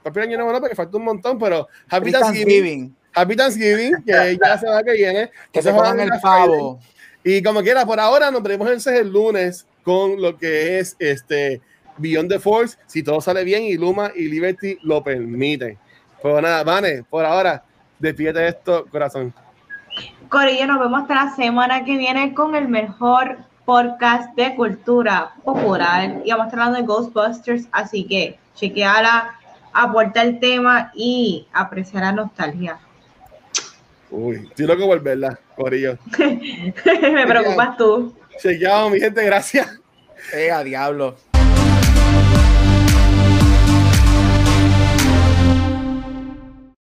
el año nuevo no, porque falta un montón, pero Happy Thanksgiving. Happy Thanksgiving, que ya la semana que viene. Que se Entonces, coman el pavo. Y como quiera, por ahora nos veremos entonces el lunes con lo que es este Beyond the Force, si todo sale bien y Luma y Liberty lo permiten. Pues nada, Vane, por ahora, despídete de esto, corazón. Corillo, nos vemos hasta la semana que viene con el mejor podcast de cultura popular. Y vamos a estar hablando de Ghostbusters, así que chequeala, aporta el tema y aprecia la nostalgia. Uy, estoy loco por verla, Corillo. Me preocupas tú. Chequeado, mi gente, gracias. Eh, a diablo.